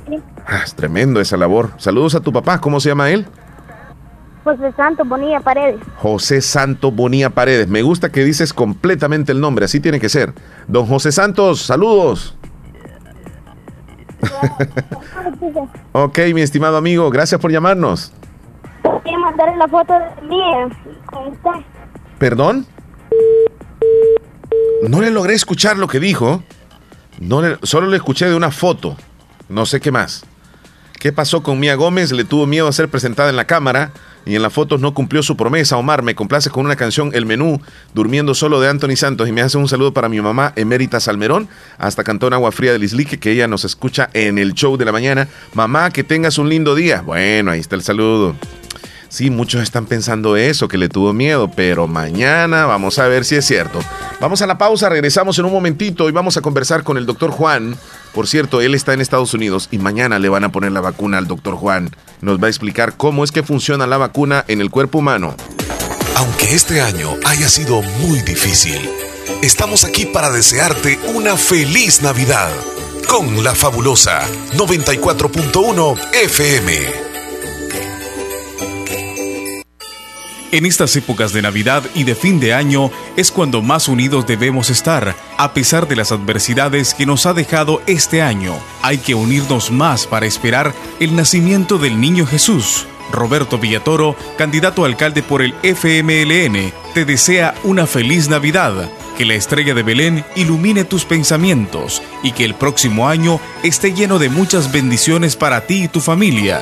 Speaker 15: Sí.
Speaker 1: Ah, es tremendo esa labor. Saludos a tu papá, ¿cómo se llama él?
Speaker 15: José Santo Bonilla Paredes.
Speaker 1: José Santo Bonilla Paredes. Me gusta que dices completamente el nombre, así tiene que ser. Don José Santos, saludos. Ok, mi estimado amigo, gracias por llamarnos.
Speaker 15: La foto de mía. ¿Cómo está?
Speaker 1: ¿Perdón? No le logré escuchar lo que dijo. Solo le escuché de una foto. No sé qué más. ¿Qué pasó con Mía Gómez? Le tuvo miedo a ser presentada en la cámara y en las fotos no cumplió su promesa. Omar, me complace con una canción El Menú, Durmiendo Solo de Anthony Santos. Y me hace un saludo para mi mamá Emérita Salmerón, hasta Cantón Agua Fría del Islique, que ella nos escucha en el show de la mañana. Mamá, que tengas un lindo día. Bueno, ahí está el saludo. Sí, muchos están pensando eso, que le tuvo miedo, pero mañana vamos a ver si es cierto. Vamos a la pausa, regresamos en un momentito y vamos a conversar con el doctor Juan. Por cierto, él está en Estados Unidos y mañana le van a poner la vacuna al doctor Juan. Nos va a explicar cómo es que funciona la vacuna en el cuerpo humano.
Speaker 6: Aunque este año haya sido muy difícil, estamos aquí para desearte una feliz Navidad con la fabulosa 94.1 FM.
Speaker 18: En estas épocas de Navidad y de fin de año es cuando más unidos debemos estar, a pesar de las adversidades que nos ha dejado este año. Hay que unirnos más para esperar el nacimiento del niño Jesús. Roberto Villatoro, candidato a alcalde por el FMLN, te desea una feliz Navidad, que la estrella de Belén ilumine tus pensamientos y que el próximo año esté lleno de muchas bendiciones para ti y tu familia.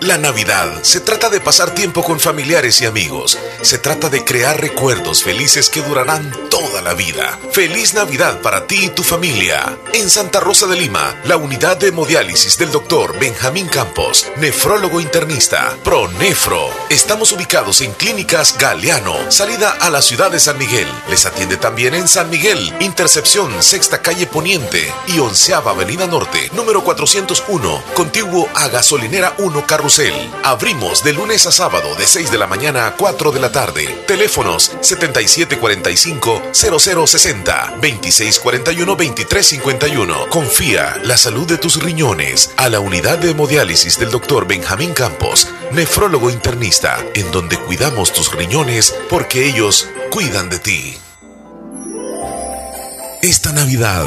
Speaker 6: La Navidad se trata de pasar tiempo con familiares y amigos. Se trata de crear recuerdos felices que durarán toda la vida. Feliz Navidad para ti y tu familia. En Santa Rosa de Lima, la unidad de hemodiálisis del doctor Benjamín Campos, nefrólogo internista, ProNefro. Estamos ubicados en Clínicas Galeano, salida a la ciudad de San Miguel. Les atiende también en San Miguel, Intercepción, Sexta Calle Poniente y Onceava Avenida Norte, número 401, contiguo a Gasolinera 1 Carros Abrimos de lunes a sábado de 6 de la mañana a 4 de la tarde. Teléfonos 7745-0060, 2641-2351. Confía la salud de tus riñones a la unidad de hemodiálisis del doctor Benjamín Campos, nefrólogo internista, en donde cuidamos tus riñones porque ellos cuidan de ti. Esta Navidad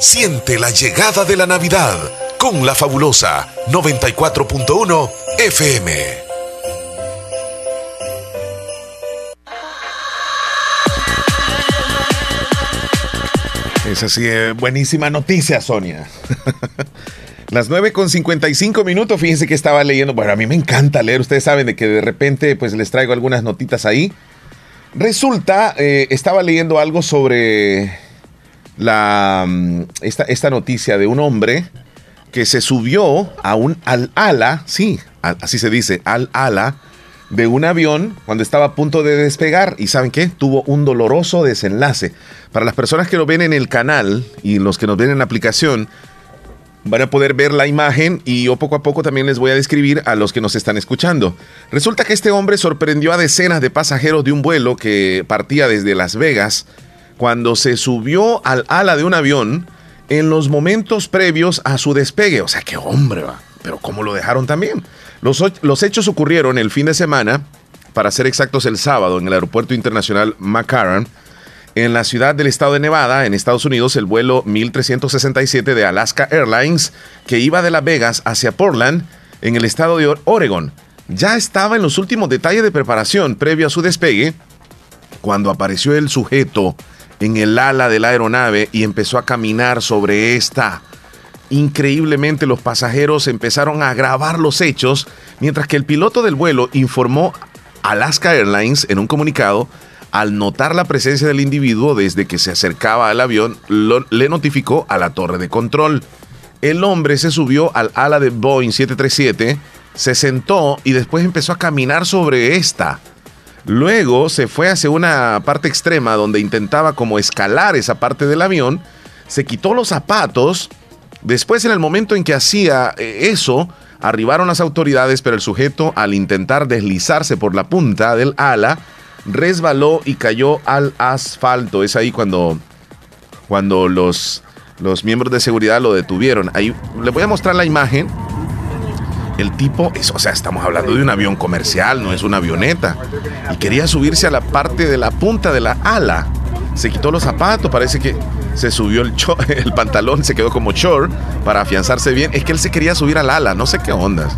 Speaker 6: Siente la llegada de la Navidad con la fabulosa 94.1 FM.
Speaker 1: Es así, eh, buenísima noticia, Sonia. Las 9 con 55 minutos, fíjense que estaba leyendo. Bueno, a mí me encanta leer. Ustedes saben de que de repente pues les traigo algunas notitas ahí. Resulta, eh, estaba leyendo algo sobre la, mm, esta, esta, noticia de un hombre que se subió a un al ala, sí, así se dice, al ala de un avión cuando estaba a punto de despegar y ¿saben qué? Tuvo un doloroso desenlace. Para las personas que lo ven en el canal y los que nos ven en la aplicación, van a poder ver la imagen y yo poco a poco también les voy a describir a los que nos están escuchando. Resulta que este hombre sorprendió a decenas de pasajeros de un vuelo que partía desde Las Vegas cuando se subió al ala de un avión en los momentos previos a su despegue. O sea, qué hombre va. Pero ¿cómo lo dejaron también? Los, los hechos ocurrieron el fin de semana, para ser exactos el sábado, en el Aeropuerto Internacional McCarran, en la ciudad del estado de Nevada, en Estados Unidos, el vuelo 1367 de Alaska Airlines, que iba de Las Vegas hacia Portland, en el estado de Oregon, ya estaba en los últimos detalles de preparación previo a su despegue, cuando apareció el sujeto en el ala de la aeronave y empezó a caminar sobre esta. Increíblemente los pasajeros empezaron a grabar los hechos, mientras que el piloto del vuelo informó Alaska Airlines en un comunicado al notar la presencia del individuo desde que se acercaba al avión, le notificó a la torre de control. El hombre se subió al ala de Boeing 737, se sentó y después empezó a caminar sobre esta. Luego se fue hacia una parte extrema donde intentaba como escalar esa parte del avión, se quitó los zapatos, después en el momento en que hacía eh, eso, arribaron las autoridades, pero el sujeto al intentar deslizarse por la punta del ala, resbaló y cayó al asfalto. Es ahí cuando, cuando los, los miembros de seguridad lo detuvieron. Ahí le voy a mostrar la imagen. El tipo, es, o sea, estamos hablando de un avión comercial, no es una avioneta. Y quería subirse a la parte de la punta de la ala. Se quitó los zapatos, parece que se subió el, el pantalón, se quedó como short para afianzarse bien. Es que él se quería subir al ala, no sé qué ondas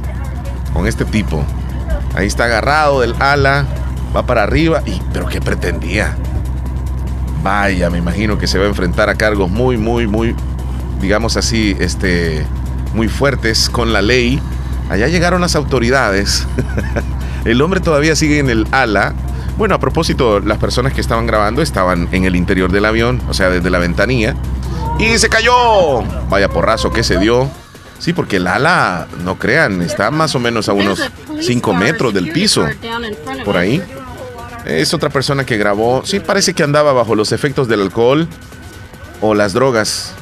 Speaker 1: con este tipo. Ahí está agarrado del ala, va para arriba y pero qué pretendía. Vaya, me imagino que se va a enfrentar a cargos muy muy muy digamos así, este muy fuertes con la ley. Allá llegaron las autoridades. el hombre todavía sigue en el ala. Bueno, a propósito, las personas que estaban grabando estaban en el interior del avión, o sea, desde la ventanilla. Y se cayó. Vaya porrazo que se dio. Sí, porque el ala, no crean, está más o menos a unos 5 metros del piso. Por ahí. Es otra persona que grabó. Sí, parece que andaba bajo los efectos del alcohol o las drogas.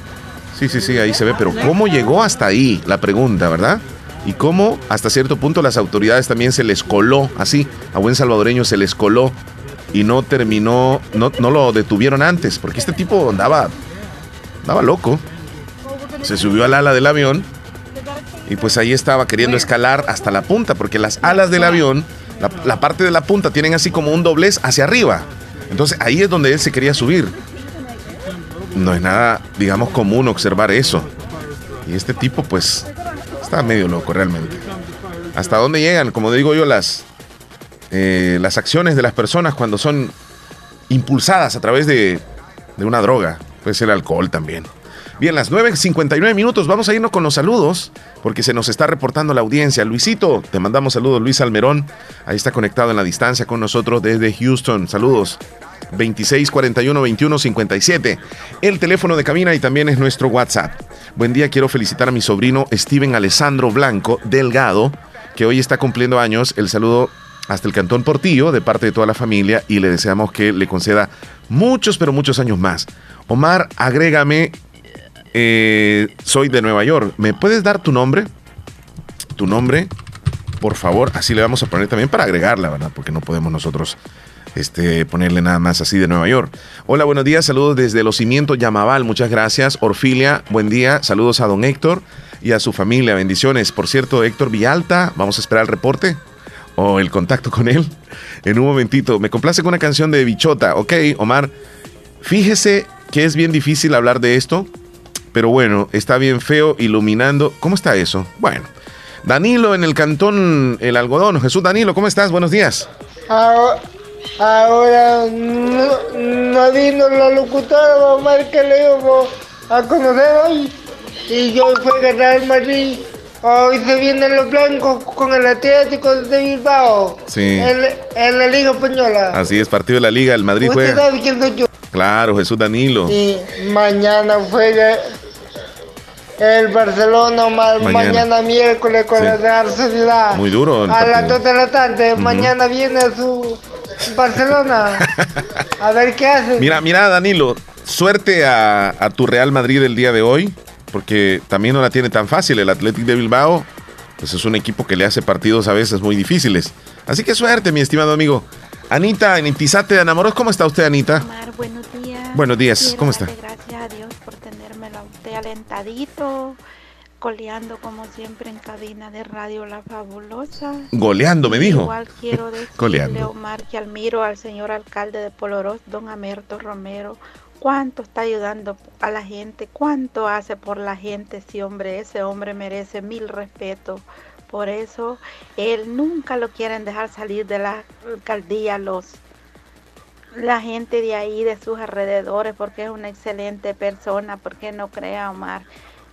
Speaker 1: Sí, sí, sí, ahí se ve, pero ¿cómo llegó hasta ahí? La pregunta, ¿verdad? Y cómo hasta cierto punto las autoridades también se les coló, así, a buen salvadoreño se les coló y no terminó, no, no lo detuvieron antes, porque este tipo andaba, andaba loco. Se subió al ala del avión y pues ahí estaba queriendo escalar hasta la punta, porque las alas del avión, la, parte de la punta tienen así como un doblez hacia arriba. Entonces ahí es donde él se quería subir. No es nada, digamos, común observar eso. Y este tipo pues está medio loco realmente. ¿Hasta dónde llegan, como digo yo, las, eh, las acciones de las personas cuando son impulsadas a través de, de una droga? Puede ser alcohol también. Bien, las 9.59 minutos, vamos a irnos con los saludos, porque se nos está reportando la audiencia. Luisito, te mandamos saludos, Luis Almerón, ahí está conectado en la distancia con nosotros desde Houston. Saludos. 2641-2157, el teléfono de cabina y también es nuestro WhatsApp. Buen día, quiero felicitar a mi sobrino Steven Alessandro Blanco Delgado, que hoy está cumpliendo años. El saludo hasta el Cantón Portillo de parte de toda la familia y le deseamos que le conceda muchos, pero muchos años más. Omar, agrégame, eh, soy de Nueva York. ¿Me puedes dar tu nombre? Tu nombre, por favor. Así le vamos a poner también para agregarla, ¿verdad? Porque no podemos nosotros este, ponerle nada más así de Nueva York. Hola, buenos días, saludos desde Los Cimientos Yamaval, muchas gracias. Orfilia, buen día, saludos a don Héctor y a su familia, bendiciones. Por cierto, Héctor Villalta, vamos a esperar el reporte o el contacto con él en un momentito. Me complace con una canción de Bichota, ok, Omar. Fíjese que es bien difícil hablar de esto, pero bueno, está bien feo iluminando. ¿Cómo está eso? Bueno. Danilo en el cantón El Algodón. Jesús Danilo, ¿cómo estás? Buenos días.
Speaker 19: Ahora, ahora no, no vino la locutora Omar que le íbamos a conocer hoy. Y yo fui a ganar el Madrid. Hoy se vienen los blancos con el Atlético de Bilbao.
Speaker 1: Sí.
Speaker 19: En, en la Liga Española.
Speaker 1: Así es, partido de la Liga, el Madrid
Speaker 19: ¿Usted
Speaker 1: juega.
Speaker 19: sabe quién soy yo?
Speaker 1: Claro, Jesús Danilo.
Speaker 19: Y mañana juega el Barcelona, ma-
Speaker 1: Mañana.
Speaker 19: mañana, miércoles con
Speaker 1: Sí.
Speaker 19: el Arsenal.
Speaker 1: Muy duro
Speaker 19: A las
Speaker 1: partido.
Speaker 19: 2 de la tarde, mañana viene su Barcelona. A ver qué hace.
Speaker 1: Mira, mira, Danilo, suerte a, a tu Real Madrid el día de hoy, porque también no la tiene tan fácil. El Athletic de Bilbao, pues es un equipo que le hace partidos a veces muy difíciles. Así que suerte, mi estimado amigo. Anita, en Intizate de Anamoros, ¿cómo está usted, Anita?
Speaker 20: buenos días.
Speaker 1: Buenos días,
Speaker 20: Quiero
Speaker 1: ¿cómo está?
Speaker 20: Gracias a Dios alentadito, coleando como siempre en cabina de Radio La Fabulosa.
Speaker 1: Goleando, me dijo.
Speaker 20: Igual quiero decirle,
Speaker 1: Goleando.
Speaker 20: Omar, que admiro al señor alcalde de Polorós, don Amerto Romero, cuánto está ayudando a la gente, cuánto hace por la gente, ese hombre, ese hombre merece mil respetos. Por eso, él nunca lo quieren dejar salir de la alcaldía los la gente de ahí, de sus alrededores, porque es una excelente persona, porque no crea Omar.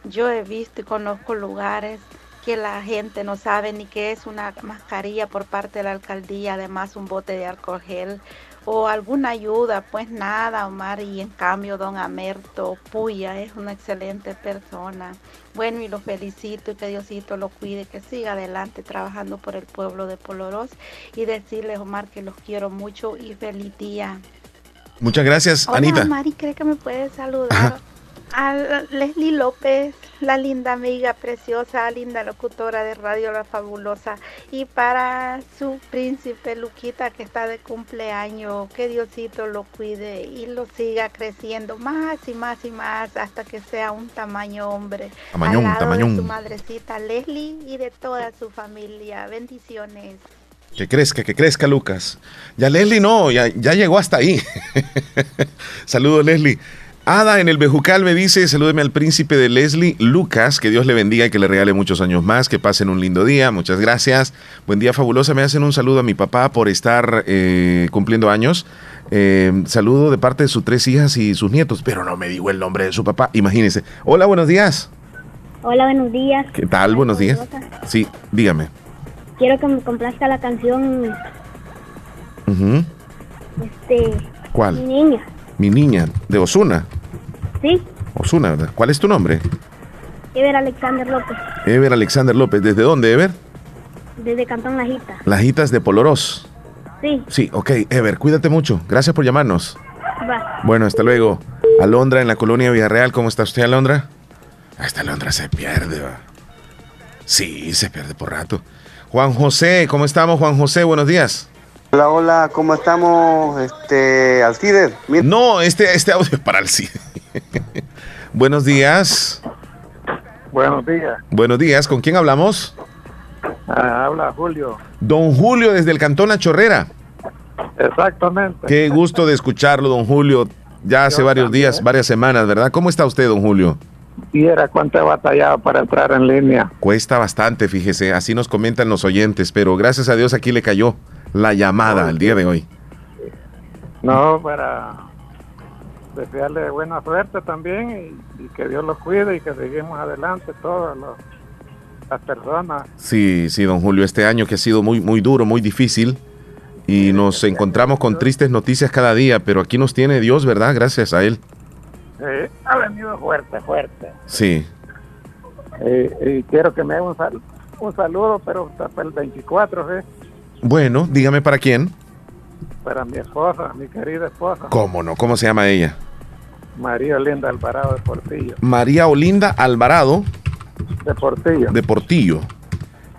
Speaker 20: Yo he visto y conozco lugares que la gente no sabe ni qué es una mascarilla por parte de la alcaldía, además un bote de alcohol gel o alguna ayuda, pues nada, Omar, y en cambio don Amerto Puya es una excelente persona. Bueno, y lo felicito y que Diosito lo cuide, que siga adelante trabajando por el pueblo de Polorós y decirles, Omar, que los quiero mucho y feliz día.
Speaker 1: Muchas gracias,
Speaker 20: Hola,
Speaker 1: Anita.
Speaker 20: Mari, ¿cree que me puede saludar?
Speaker 1: Ajá.
Speaker 20: A Leslie López, la linda amiga preciosa, linda locutora de Radio La Fabulosa. Y para su príncipe Luquita, que está de cumpleaños, que Diosito lo cuide y lo siga creciendo más y más y más hasta que sea un tamaño hombre.
Speaker 1: Tamañón,
Speaker 20: al lado
Speaker 1: tamañón.
Speaker 20: De su madrecita Leslie y de toda su familia. Bendiciones.
Speaker 1: Que crezca, que crezca, Lucas. Ya Leslie no, ya, ya llegó hasta ahí. Saludos, Leslie. Ada en el Bejucal me dice, salúdeme al príncipe de Leslie, Lucas, que Dios le bendiga y que le regale muchos años más, que pasen un lindo día, muchas gracias. Buen día, fabulosa. Me hacen un saludo a mi papá por estar eh, cumpliendo años. Eh, saludo de parte de sus tres hijas y sus nietos, pero no me digo el nombre de su papá, imagínense. Hola, buenos días.
Speaker 21: Hola, buenos días.
Speaker 1: ¿Qué tal? Buenos días. Sí, dígame.
Speaker 21: Quiero que me complazca la canción,
Speaker 1: Ujú.
Speaker 21: este,
Speaker 1: ¿Cuál?
Speaker 21: mi niña.
Speaker 1: Mi niña, de Osuna.
Speaker 21: Sí,
Speaker 1: Osuna, ¿verdad? ¿Cuál es tu nombre?
Speaker 21: Ever Alexander López,
Speaker 1: Ever Alexander López. ¿Desde dónde, Ever?
Speaker 21: desde Cantón Lajita.
Speaker 1: Lajitas de Polorós.
Speaker 21: Sí,
Speaker 1: Sí, ok, Ever, cuídate mucho. Gracias por llamarnos.
Speaker 21: va.
Speaker 1: Bueno, hasta luego. Alondra en la colonia Villarreal. ¿Cómo está usted, Alondra? Esta Londra se pierde, va. Sí, se pierde por rato. Juan José, ¿cómo estamos, Juan José? Buenos días.
Speaker 22: Hola, hola, ¿cómo estamos, este, Alcides?
Speaker 1: No, este, este audio es para Alcides. Buenos días.
Speaker 23: Buenos días.
Speaker 1: Buenos días, ¿con quién hablamos?
Speaker 23: Ah, habla Julio.
Speaker 1: Don Julio desde el Cantón La Chorrera.
Speaker 23: Exactamente.
Speaker 1: Qué gusto de escucharlo, don Julio. Ya hace varios días, varias semanas, ¿verdad? ¿Cómo está usted, don Julio?
Speaker 23: Y era cuánto he batallado para entrar en línea.
Speaker 1: Cuesta bastante, fíjese, así nos comentan los oyentes, pero gracias a Dios aquí le cayó la llamada el día de hoy.
Speaker 23: No, para desearle buena suerte también y, y que Dios los cuide y que seguimos adelante todas los- las personas.
Speaker 1: Sí, sí, don Julio, este año que ha sido muy, muy duro, muy difícil y nos encontramos con tristes noticias cada día, pero aquí nos tiene Dios, ¿verdad? Gracias a Él.
Speaker 23: Eh, ha venido fuerte, fuerte.
Speaker 1: Sí.
Speaker 23: Eh, y quiero que me haga un, sal- un saludo, pero para el 24, ¿eh?
Speaker 1: Bueno, dígame para quién.
Speaker 23: para mi esposa, mi querida esposa,
Speaker 1: ¿Cómo no? ¿Cómo se llama ella?
Speaker 23: María Linda Alvarado de Portillo.
Speaker 1: María Olinda Alvarado
Speaker 23: De Portillo.
Speaker 1: de Portillo,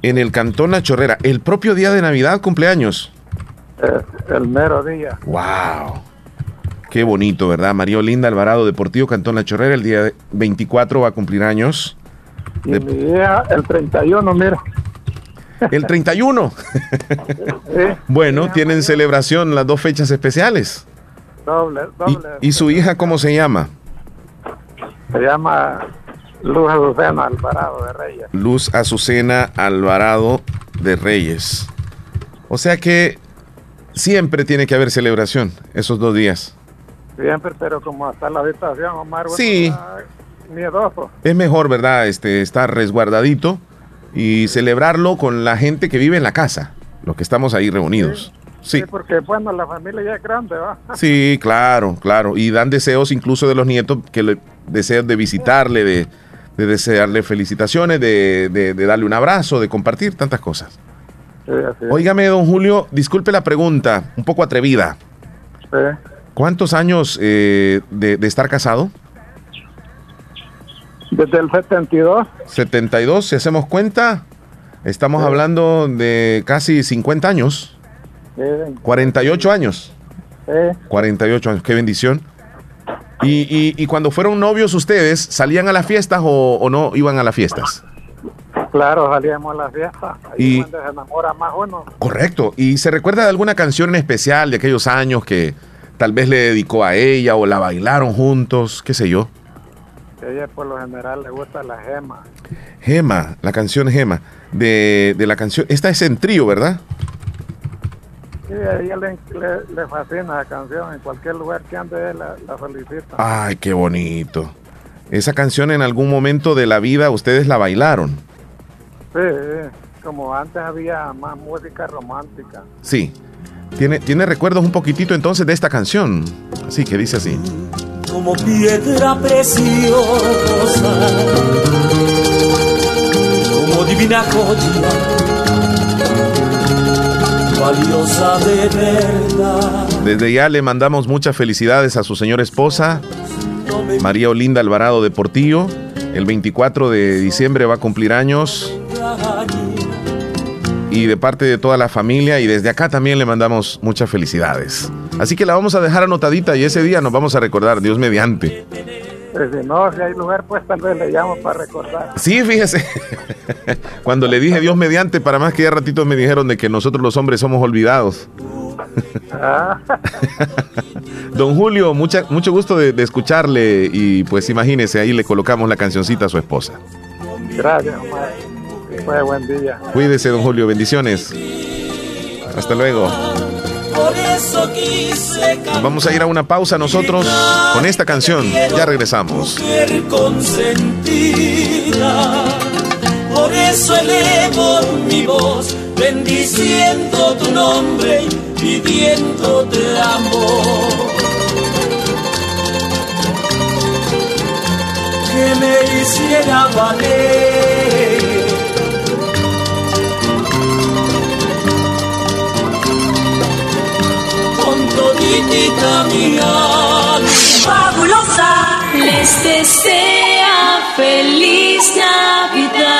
Speaker 1: en el Cantón La Chorrera, el propio día de Navidad, cumpleaños.
Speaker 23: Eh, el mero día.
Speaker 1: ¡Wow! Qué bonito, ¿verdad? María Olinda Alvarado de Portillo, Cantón La Chorrera, el día 24 va a cumplir años.
Speaker 23: Y mi hija, el 31, mira.
Speaker 1: El 31. bueno, tienen celebración las dos fechas especiales.
Speaker 23: Doble,
Speaker 1: ¿Y,
Speaker 23: doble.
Speaker 1: y su hija cómo se llama?
Speaker 23: Se llama Luz Azucena Alvarado de Reyes.
Speaker 1: Luz Azucena Alvarado de Reyes. O sea que siempre tiene que haber celebración esos dos días.
Speaker 23: Siempre, pero como está la habitación, Omar, bueno,
Speaker 1: Sí.
Speaker 23: miedoso.
Speaker 1: Es mejor, ¿verdad? Este, estar resguardadito y celebrarlo con la gente que vive en la casa, los que estamos ahí reunidos. Sí,
Speaker 23: porque bueno, la familia ya es grande, ¿va?
Speaker 1: sí, claro, claro. Y dan deseos incluso de los nietos que le desean de visitarle, de, de desearle felicitaciones, de, de- de darle un abrazo, de compartir tantas cosas.
Speaker 23: Sí, así es.
Speaker 1: Óigame, don Julio, disculpe la pregunta, un poco atrevida.
Speaker 23: Sí.
Speaker 1: ¿Cuántos años eh, de, de estar casado?
Speaker 23: Desde el 72.
Speaker 1: 72, si hacemos cuenta, estamos hablando de casi 50 años,
Speaker 23: Sí,
Speaker 1: 48 años.
Speaker 23: sí.
Speaker 1: 48 años, qué bendición. Y, y- y cuando fueron novios ustedes, ¿salían a las fiestas o, o no iban a las fiestas?
Speaker 23: Claro, salíamos a la fiesta. Ahí
Speaker 1: Y-
Speaker 23: se enamora más uno.
Speaker 1: Correcto. ¿Y se recuerda de alguna canción en especial de aquellos años que tal vez le dedicó a ella o la bailaron juntos, qué sé yo?
Speaker 23: Que a ella por lo general le gusta la gema.
Speaker 1: Gema, la canción Gema, de, de la canción, esta es en trío, ¿verdad?
Speaker 23: Sí, a ella le, le- le fascina la canción. En cualquier lugar que ande, la, la solicita.
Speaker 1: Ay, qué bonito. Esa canción en algún momento de la vida ustedes la bailaron.
Speaker 23: Sí, sí. Como antes había más música romántica.
Speaker 1: Sí. Tiene, tiene recuerdos un poquitito entonces de esta canción. Así que dice así.
Speaker 14: Como piedra preciosa, como divina joya, valiosa de verdad.
Speaker 1: Desde ya le mandamos muchas felicidades a su señora esposa, María Olinda Alvarado de Portillo. El 24 de diciembre va a cumplir años. Y de parte de toda la familia y desde acá también le mandamos muchas felicidades. Así que la vamos a dejar anotadita y ese día nos vamos a recordar, Dios mediante.
Speaker 23: Pues si no, si hay lugar, pues tal vez le llamo para recordar.
Speaker 1: Sí, fíjese. Cuando le dije Dios mediante, para más que ya ratitos me dijeron de que nosotros los hombres somos olvidados.
Speaker 23: Ah,
Speaker 1: Don Julio, mucha, mucho gusto de, de escucharle y pues imagínese, ahí le colocamos la cancioncita a su esposa.
Speaker 23: gracias, Omar. Fue buen día.
Speaker 1: Cuídese, don Julio, bendiciones. Hasta luego.
Speaker 14: Por eso quise
Speaker 1: Vamos a ir a una pausa nosotros con esta canción. Ya regresamos.
Speaker 14: ser consentida. Por eso elevo mi voz, bendiciendo tu nombre y pidiéndote amor. Que me hiciera valer. chiquitita mi alma.
Speaker 24: Fabulosa, les desea feliz Navidad.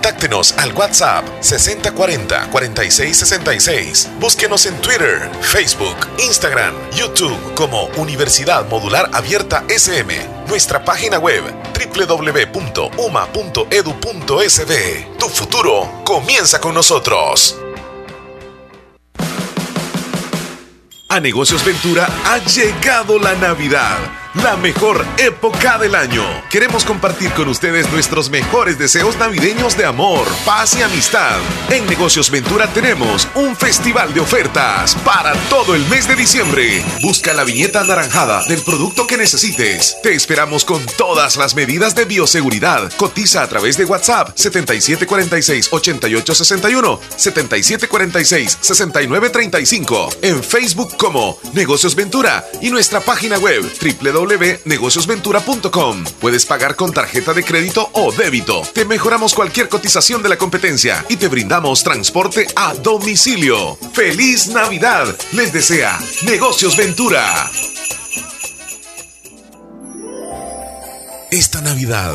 Speaker 1: Contáctenos al WhatsApp 6040 4666. Búsquenos en Twitter, Facebook, Instagram, YouTube como Universidad Modular Abierta SM. Nuestra página web www.uma.edu.sb. Tu futuro comienza con nosotros. A Negocios Ventura ha llegado la Navidad la mejor época del año. Queremos compartir con ustedes nuestros mejores deseos navideños de amor, paz y amistad. En Negocios Ventura tenemos un festival de ofertas para todo el mes de diciembre. Busca la viñeta anaranjada del producto que necesites. Te esperamos con todas las medidas de bioseguridad. Cotiza a través de WhatsApp 7746-8861, 7746-6935. En Facebook como Negocios Ventura y nuestra página web www www.negociosventura.com. Puedes pagar con tarjeta de crédito o débito. Te mejoramos cualquier cotización de la competencia y te brindamos transporte a domicilio. ¡Feliz Navidad! Les desea Negocios Ventura. Esta Navidad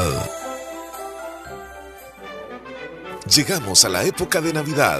Speaker 1: Llegamos a la época de Navidad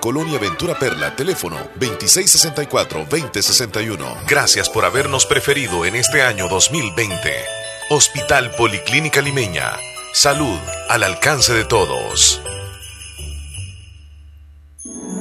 Speaker 1: Colonia Ventura Perla, teléfono 2664-2061. Gracias por habernos preferido en este año 2020. Hospital Policlínica Limeña. Salud al alcance de todos.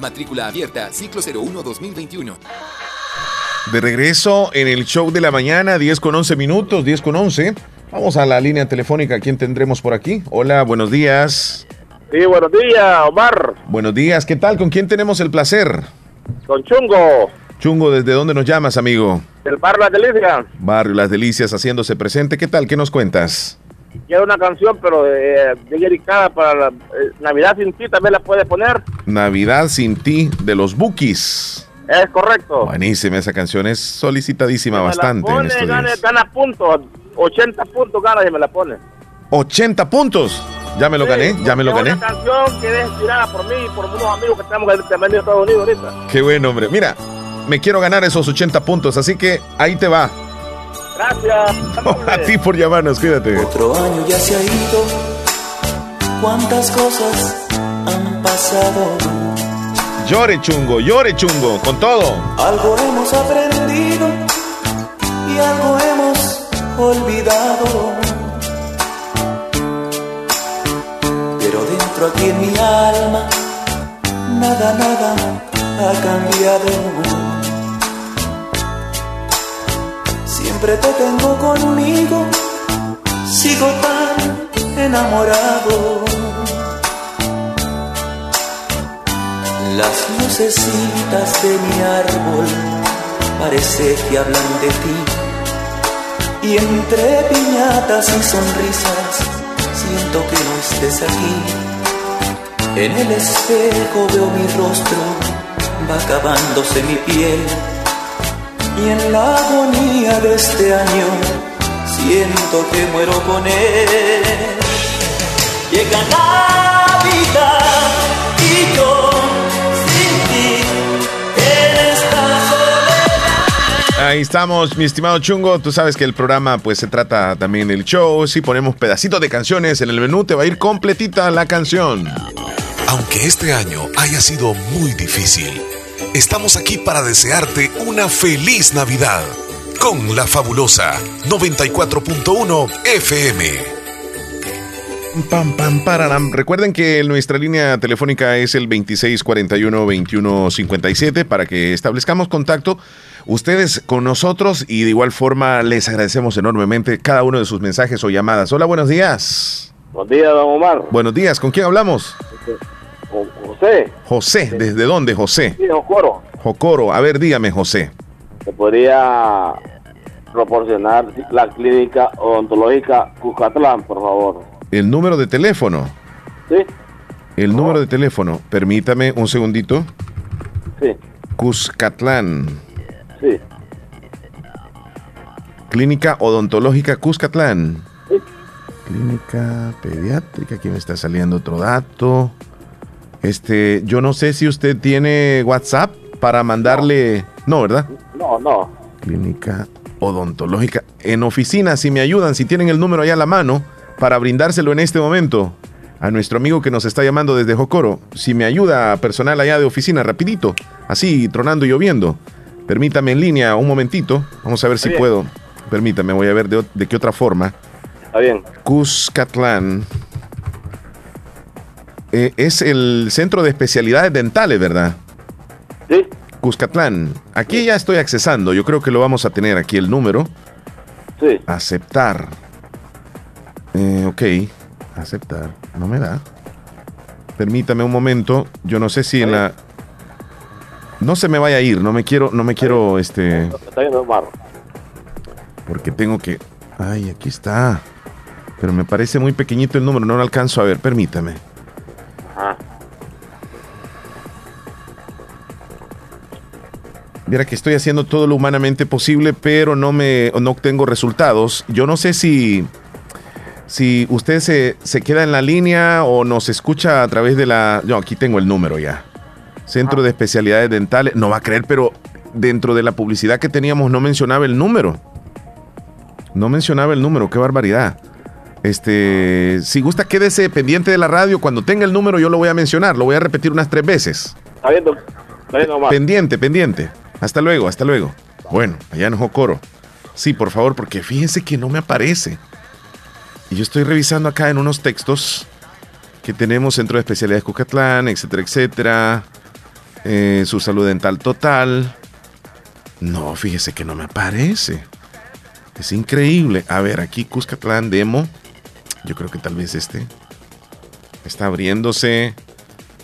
Speaker 25: Matrícula abierta, ciclo 01-2021.
Speaker 26: De regreso en el show de la mañana, 10 con 11 minutos, 10 con 11. Vamos a la línea telefónica. ¿Quién tendremos por aquí? Hola, buenos días.
Speaker 27: Sí, buenos días, Omar.
Speaker 26: Buenos días, ¿qué tal? ¿Con quién tenemos el placer?
Speaker 27: Con Chungo.
Speaker 26: Chungo, ¿desde dónde nos llamas, amigo?
Speaker 27: Del barrio Las Delicias.
Speaker 26: Barrio Las Delicias haciéndose presente. ¿Qué tal? ¿Qué nos cuentas?
Speaker 27: Quiero una canción, pero de, de dedicada para la, eh, Navidad sin ti, también la puede poner.
Speaker 26: Navidad sin ti de los Bookies.
Speaker 27: Es correcto.
Speaker 26: Buenísima, esa canción es solicitadísima
Speaker 27: Me la
Speaker 26: bastante. en
Speaker 27: pone,
Speaker 26: estos
Speaker 27: gana, gana puntos, 80 puntos gana y me la pone.
Speaker 26: 80 puntos. Ya me lo gané, ya me lo gané.
Speaker 27: una canción que es inspirada por mí y por unos amigos que que también en Estados Unidos ahorita.
Speaker 26: Qué bueno, hombre. Mira, me quiero ganar esos 80 puntos, así que ahí te va.
Speaker 27: Gracias.
Speaker 26: A ti por llamarnos, cuídate.
Speaker 28: Otro año ya se ha ido, cuántas cosas han pasado.
Speaker 1: Llore chungo, llore chungo, con todo.
Speaker 14: Algo hemos aprendido y algo hemos olvidado. Pero dentro aquí en mi alma, nada, nada ha cambiado. Siempre te tengo conmigo, sigo tan enamorado. Las lucecitas de mi árbol parece que hablan de ti. Y entre piñatas y sonrisas siento que no estés aquí. En el espejo veo mi rostro, va acabándose mi piel. Y en la agonía de este año siento que muero con él. Llega Navidad y yo sin ti en esta soledad.
Speaker 1: Ahí estamos, mi estimado Chungo. Tú sabes que el programa pues se trata también del show. Si ponemos pedacitos de canciones en el menú, te va a ir completita la canción.
Speaker 6: Aunque este año haya sido muy difícil, estamos aquí para desearte una feliz Navidad con la fabulosa 94.1 FM.
Speaker 1: Pam, pam, pararam. Recuerden que nuestra línea telefónica es el 2641-2157 para que establezcamos contacto ustedes con nosotros y de igual forma les agradecemos enormemente cada uno de sus mensajes o llamadas. Hola, buenos días.
Speaker 27: Buenos días, don Omar.
Speaker 1: Buenos días, ¿con quién hablamos?
Speaker 27: Jo- José,
Speaker 1: José, ¿desde dónde, José?
Speaker 27: sí, Jocoro,
Speaker 1: Jocoro, a ver, dígame, José.
Speaker 27: ¿te podría proporcionar la clínica odontológica Cuscatlán, por favor?
Speaker 1: El número de teléfono.
Speaker 27: ¿Sí?
Speaker 1: El número de teléfono. Permítame un segundito.
Speaker 27: Sí,
Speaker 1: Cuscatlán.
Speaker 27: sí.
Speaker 1: Clínica Odontológica Cuscatlán. Clínica Pediátrica, aquí me está saliendo otro dato. Este, yo no sé si usted tiene WhatsApp para mandarle. No, ¿verdad?
Speaker 27: No, no.
Speaker 1: Clínica Odontológica. En oficina, si me ayudan, si tienen el número allá a la mano, para brindárselo en este momento a nuestro amigo que nos está llamando desde Jocoro. Si me ayuda personal allá de oficina, rapidito, así tronando y lloviendo. Permítame en línea un momentito. Vamos a ver si
Speaker 27: bien.
Speaker 1: puedo. Permítame, voy a ver de, de qué otra forma.
Speaker 27: Está bien.
Speaker 1: Cuscatlán. Eh, es el centro de especialidades dentales, ¿verdad?
Speaker 27: Sí.
Speaker 1: Cuscatlán. Aquí ya estoy accesando. Yo creo que lo vamos a tener aquí el número.
Speaker 27: Sí.
Speaker 1: Aceptar. Eh, ok. Aceptar. No me da. Permítame un momento. Yo no sé si en la. No se me vaya a ir. No me quiero. No me quiero. Este.
Speaker 27: Está.
Speaker 1: Porque tengo que. Ay, aquí está. Pero me parece muy pequeñito el número. No lo alcanzo a ver. Permítame.
Speaker 27: Ajá.
Speaker 1: Mira que estoy haciendo todo lo humanamente posible, pero no me no obtengo resultados. Yo no sé si si usted se, se queda en la línea o nos escucha a través de la. No, aquí tengo el número ya. Centro de Especialidades Dentales. No va a creer, pero dentro de la publicidad que teníamos no mencionaba el número. No mencionaba el número, qué barbaridad. Este, si gusta, quédese pendiente de la radio. Cuando tenga el número, yo lo voy a mencionar. Lo voy a repetir unas tres veces.
Speaker 27: Está bien, está bien.
Speaker 1: Pendiente, pendiente. Hasta luego, hasta luego. Bueno, allá en Jocoro. Sí, por favor, porque fíjense que no me aparece. Y yo estoy revisando acá en unos textos que tenemos Centro de Especialidades Cucatlán, etcétera, etcétera. Eh, su salud dental total. No, fíjese que no me aparece. Es increíble. A ver, aquí Cuscatlán Demo. Yo creo que tal vez este. Está abriéndose.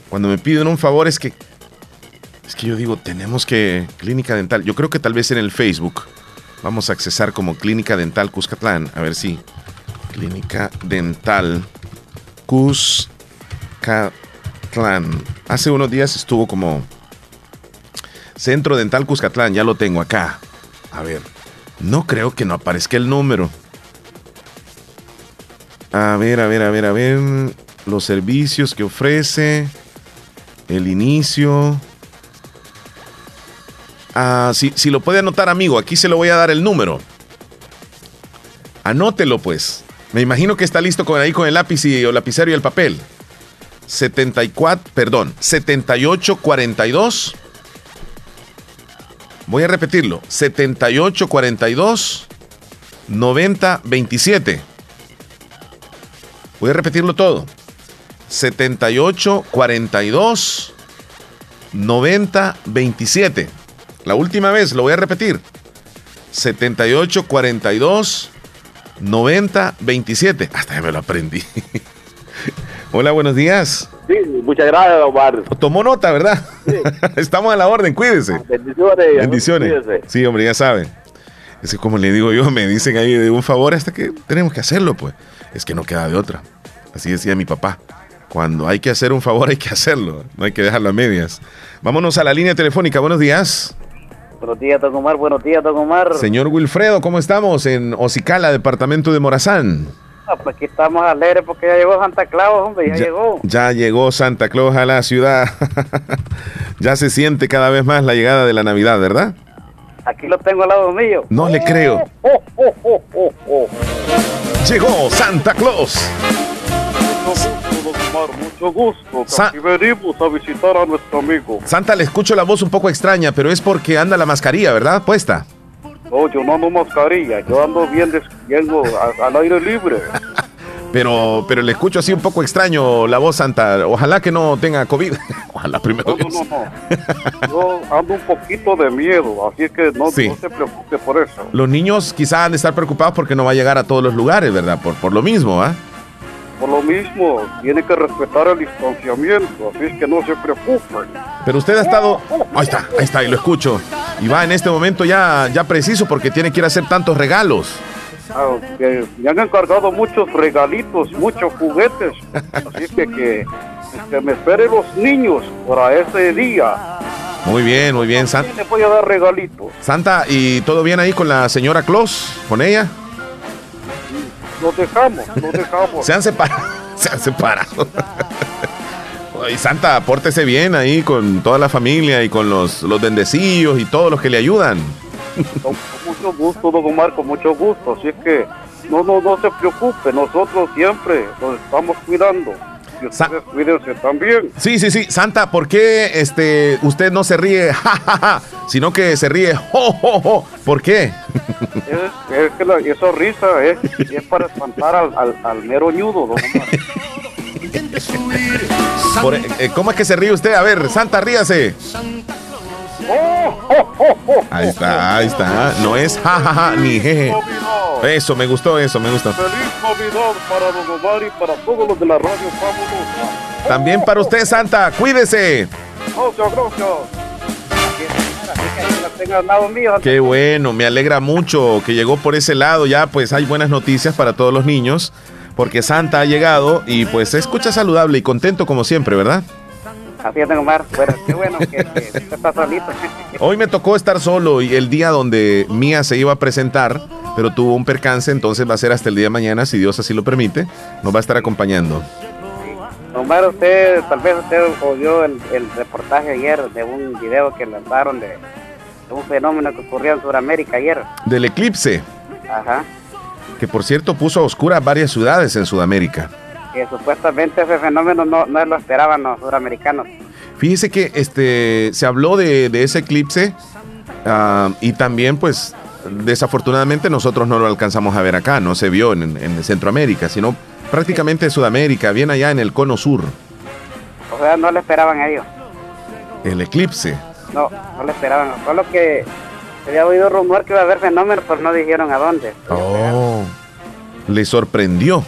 Speaker 1: Cuando me piden un favor es que es que yo digo, tenemos que. Clínica Dental. Yo creo que tal vez en el Facebook vamos a accesar como Clínica Dental Cuscatlán. A ver si. Clínica Dental Cuscatlán. Hace unos días estuvo como. Centro Dental Cuscatlán. Ya lo tengo acá. A ver. No creo que no aparezca el número. A ver, a ver, a ver, a ver. Los servicios que ofrece. El inicio. Ah, si, si lo puede anotar, amigo, aquí se lo voy a dar el número. Anótelo, pues. Me imagino que está listo con ahí con el lápiz y, o lapicero y el papel. 74, perdón, 7842. Voy a repetirlo, 7842 9027. Voy a repetirlo todo. 7842 9027. La última vez lo voy a repetir. 7842 9027. Hasta ya me lo aprendí. Hola, buenos días.
Speaker 27: Sí, muchas gracias, Omar.
Speaker 1: Tomó nota, ¿verdad? Estamos a la orden, cuídese.
Speaker 27: Bendiciones.
Speaker 1: Bendiciones.
Speaker 27: Cuídese.
Speaker 1: Sí, hombre, ya saben. Es que como le digo yo, me dicen ahí de un favor hasta que tenemos que hacerlo, pues. Es que no queda de otra. Así decía mi papá. Cuando hay que hacer un favor hay que hacerlo. No hay que dejarlo a medias. Vámonos a la línea telefónica. Buenos días.
Speaker 29: Buenos días, Don Omar. Buenos días, Don Omar.
Speaker 1: Señor Wilfredo, ¿cómo estamos? En Ocicala, departamento de Morazán.
Speaker 29: Ah, pues aquí estamos alegres porque ya llegó Santa Claus, hombre, ya, llegó.
Speaker 1: Ya llegó Santa Claus a la ciudad. ya se siente cada vez más la llegada de la Navidad, ¿verdad?
Speaker 29: Aquí lo tengo al lado mío.
Speaker 1: No le creo.
Speaker 29: Oh, oh, oh, oh, oh.
Speaker 1: Llegó Santa Claus.
Speaker 30: Mucho gusto. Venimos a visitar a nuestro amigo.
Speaker 1: Santa, le escucho la voz un poco extraña, pero es porque anda la mascarilla, ¿verdad? Puesta.
Speaker 30: No, yo no ando mascarilla, yo ando bien, des- bien al aire libre.
Speaker 1: Pero, pero le escucho así un poco extraño la voz, Santa. Ojalá que no tenga COVID. Ojalá primero.
Speaker 30: No, no, no, no. Yo ando un poquito de miedo, así que no,
Speaker 1: Sí.
Speaker 30: no se preocupe por eso.
Speaker 1: Los niños quizás han de estar preocupados porque no va a llegar a todos los lugares, ¿verdad? Por, por lo mismo, ¿ah?
Speaker 30: Por lo mismo, tiene que respetar el distanciamiento, así es que no se preocupen.
Speaker 1: Pero usted ha estado. Ahí está, ahí está, y lo escucho. Y va en este momento ya, ya preciso porque tiene que ir a hacer tantos regalos.
Speaker 30: Ah, que me han encargado muchos regalitos, muchos juguetes, así que que, que me esperen los niños para ese día.
Speaker 1: Muy bien, muy bien, Santa.
Speaker 30: Les voy a dar regalitos.
Speaker 1: Santa, ¿y todo bien ahí con la señora Claus? ¿Con ella?
Speaker 30: Los dejamos, los dejamos.
Speaker 1: Se han separado. Se han separado. Y Santa, pórtese bien ahí con toda la familia y con los, los bendecillos y todos los que le ayudan.
Speaker 30: Con, con mucho gusto, don Omar, con mucho gusto. Así es que no, no, no se preocupe, nosotros siempre nos estamos cuidando. Y ustedes cuídense también.
Speaker 1: Sí, sí, sí. Santa, ¿por qué este, usted no se ríe, ja, ja, ja, sino que se ríe, jo, jo, jo? ¿Por qué?
Speaker 30: Es, es que la- esa risa es, es para espantar al, al, al mero ñudo, don Omar.
Speaker 1: Por- eh, ¿Cómo es que se ríe usted? A ver, Santa, ríase. Ahí está, ahí está. No es jajaja ni jeje. Eso, me gustó eso, me gusta.
Speaker 30: Feliz Navidad para don Omar y para todos los de la radio fabulosa.
Speaker 1: También para usted, Santa, cuídese.
Speaker 30: Gracias, gracias.
Speaker 1: Qué bueno, me alegra mucho que llegó por ese lado. Ya pues hay buenas noticias para todos los niños, porque Santa ha llegado y pues se escucha saludable y contento como siempre, ¿verdad?
Speaker 29: Así es, Omar. Bueno, qué bueno que, que usted está solito.
Speaker 1: Hoy me tocó estar solo y el día donde Mía se iba a presentar, pero tuvo un percance, entonces va a ser hasta el día de mañana, si Dios así lo permite, nos va a estar acompañando.
Speaker 29: Omar, usted, tal vez usted oyó el, el reportaje ayer de un video que lanzaron de, de un fenómeno que ocurrió en Sudamérica ayer.
Speaker 1: Del eclipse,
Speaker 29: Ajá.
Speaker 1: que por cierto puso a oscuras varias ciudades en Sudamérica.
Speaker 29: Que supuestamente ese fenómeno no, no lo esperaban los suramericanos.
Speaker 1: Fíjese que este se habló de, de ese eclipse ah, y también pues desafortunadamente nosotros no lo alcanzamos a ver acá, no se vio en, en Centroamérica, sino prácticamente Sudamérica, bien allá en el cono sur,
Speaker 29: O sea, no lo esperaban a ellos.
Speaker 1: el eclipse.
Speaker 29: No, no lo esperaban. Solo que había oído rumor que iba a haber fenómeno, pero no dijeron a dónde.
Speaker 1: Oh, le sorprendió.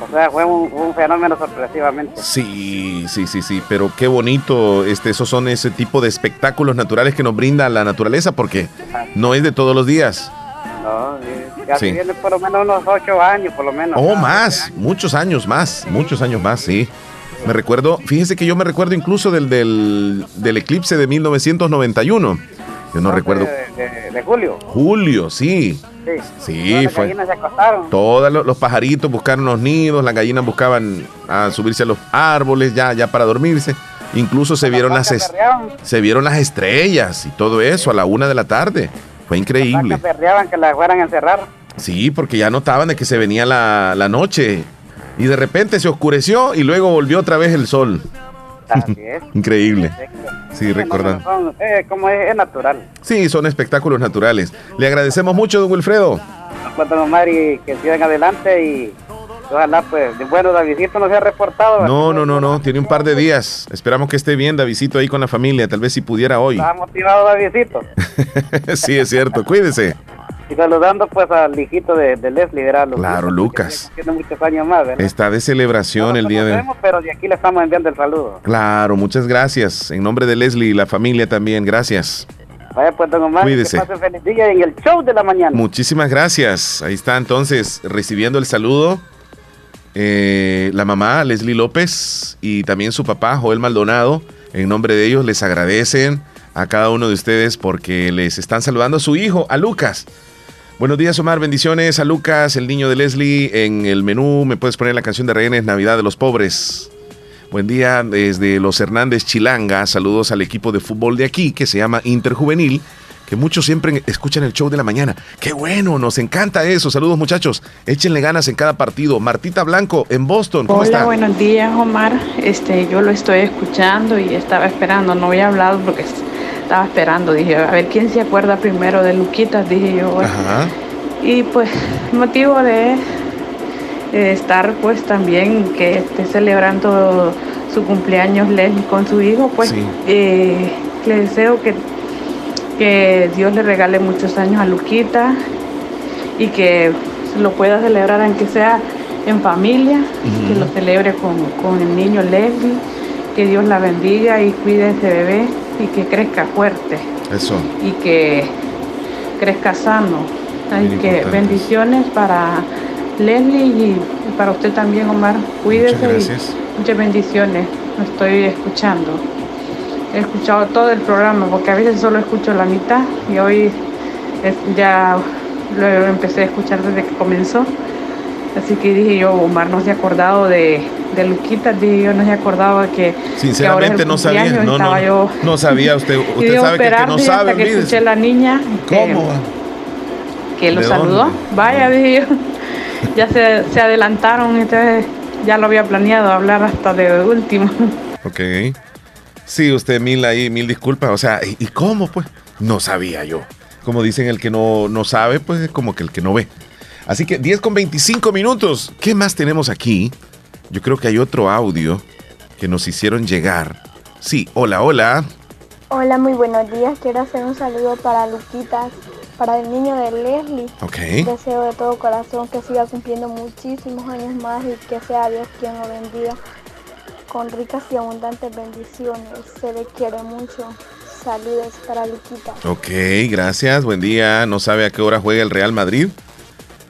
Speaker 29: O sea, fue un, un fenómeno sorpresivamente.
Speaker 1: Sí, sí, sí, sí, pero qué bonito, este, esos son ese tipo de espectáculos naturales que nos brinda la naturaleza porque no es de todos los días.
Speaker 29: No, ya
Speaker 1: Sí.
Speaker 29: tiene por lo menos unos ocho años, por lo menos.
Speaker 1: Oh, más, muchos años más, muchos años más, sí. Me recuerdo, fíjese que yo me recuerdo incluso del, del, del eclipse de 1991. Yo no recuerdo.
Speaker 29: De, de- de julio.
Speaker 1: Julio, sí.
Speaker 29: Sí.
Speaker 1: Sí,
Speaker 29: Las
Speaker 1: fue.
Speaker 29: gallinas se acostaron.
Speaker 1: Todos los, los pajaritos buscaron los nidos, las gallinas buscaban a subirse a los árboles ya, ya para dormirse. Incluso se vieron las se vieron las estrellas y todo eso a la una de la tarde. Fue increíble.
Speaker 29: perreaban que las fueran a encerrar.
Speaker 1: Sí, porque ya notaban de que se venía la, la noche. Y de repente se oscureció y luego volvió otra vez el sol.
Speaker 29: Así es.
Speaker 1: Increíble. Sí, recordando.
Speaker 29: Son- eh, como es, es natural.
Speaker 1: Sí, son espectáculos naturales. Le agradecemos mucho, don Wilfredo.
Speaker 29: Nos y que sigan adelante y ojalá pues, bueno, Davidito no se ha reportado.
Speaker 1: No, no, no, no, tiene un par de días. Esperamos que esté bien, Davidito, ahí con la familia. Tal vez si pudiera hoy.
Speaker 29: Está motivado Davidito.
Speaker 1: sí, es cierto. Cuídese.
Speaker 29: Y saludando pues al hijito de, de Leslie, ¿verdad? Lu-
Speaker 1: Claro, Lucas.
Speaker 29: Tiene muchos años más, ¿verdad?
Speaker 1: Está de celebración el día de
Speaker 29: Vemos, pero de aquí le estamos enviando el saludo.
Speaker 1: Claro, muchas gracias. En nombre de Leslie y la familia también, gracias.
Speaker 29: Vaya pues, don Omar,
Speaker 1: Cuídese.
Speaker 29: que pase feliz día en el show de la mañana.
Speaker 1: Muchísimas gracias. Ahí está entonces recibiendo el saludo eh, la mamá Leslie López y también su papá Joel Maldonado. En nombre de ellos les agradecen a cada uno de ustedes porque les están saludando a su hijo, a Lucas. Buenos días Omar, bendiciones a Lucas, el niño de Leslie. En el menú me puedes poner la canción de Rehenes Navidad de los Pobres. Buen día desde los Hernández Chilanga. Saludos al equipo de fútbol de aquí que se llama Interjuvenil, que muchos siempre escuchan el show de la mañana. Qué bueno, nos encanta eso. Saludos muchachos. Échenle ganas en cada partido. Martita Blanco en Boston. ¿Cómo
Speaker 31: Hola,
Speaker 1: está?
Speaker 31: buenos días, Omar. Este, yo lo estoy escuchando y estaba esperando. No había hablado porque estaba esperando. Dije, a ver quién se acuerda primero de Luquitas, dije yo.
Speaker 1: Ajá.
Speaker 31: Y pues, motivo de estar pues también que esté celebrando su cumpleaños Leslie con su hijo, pues eh, le deseo que, que Dios le regale muchos años a Luquita y que lo pueda celebrar aunque sea en familia, que lo celebre con, con el niño Leslie, que Dios la bendiga y cuide a ese bebé y que crezca fuerte
Speaker 1: Eso.
Speaker 31: y que crezca sano. Así que bendiciones para Leslie y para usted también, Omar. Cuídese
Speaker 1: Muchas gracias.
Speaker 31: y muchas bendiciones. Lo estoy escuchando. He escuchado todo el programa porque a veces solo escucho la mitad y hoy es- ya lo empecé a escuchar desde que comenzó. Así que dije yo, Omar no se ha acordado de, de Luquita, dije yo no se de que, que
Speaker 1: Sinceramente
Speaker 31: el
Speaker 1: no sabía. No, no,
Speaker 31: yo
Speaker 1: no sabía usted. sabe que que no sabe,
Speaker 31: hasta que escuché la niña que,
Speaker 1: ¿Cómo?
Speaker 31: que lo
Speaker 1: ¿De
Speaker 31: saludó.
Speaker 1: dónde?
Speaker 31: Vaya, dije yo. Ya se, se adelantaron, entonces ya lo había planeado hablar hasta de último.
Speaker 1: Ok. Sí, usted mil ahí, mil disculpas. O sea, ¿y, y cómo pues? No sabía yo. Como dicen, el que no, no sabe, pues es como que el que no ve. Así que 10 con 25 minutos. ¿Qué más tenemos aquí? Yo creo que hay otro audio que nos hicieron llegar. Sí, hola, hola.
Speaker 32: Hola, muy buenos días. Quiero hacer un saludo para Luquitas, para el niño de Leslie.
Speaker 1: Ok.
Speaker 32: Deseo de todo corazón que siga cumpliendo muchísimos años más y que sea Dios quien lo bendiga con ricas y abundantes bendiciones. Se le quiere mucho. Saludos para Luquita.
Speaker 1: Ok, gracias. Buen día. ¿No sabe a qué hora juega el Real Madrid?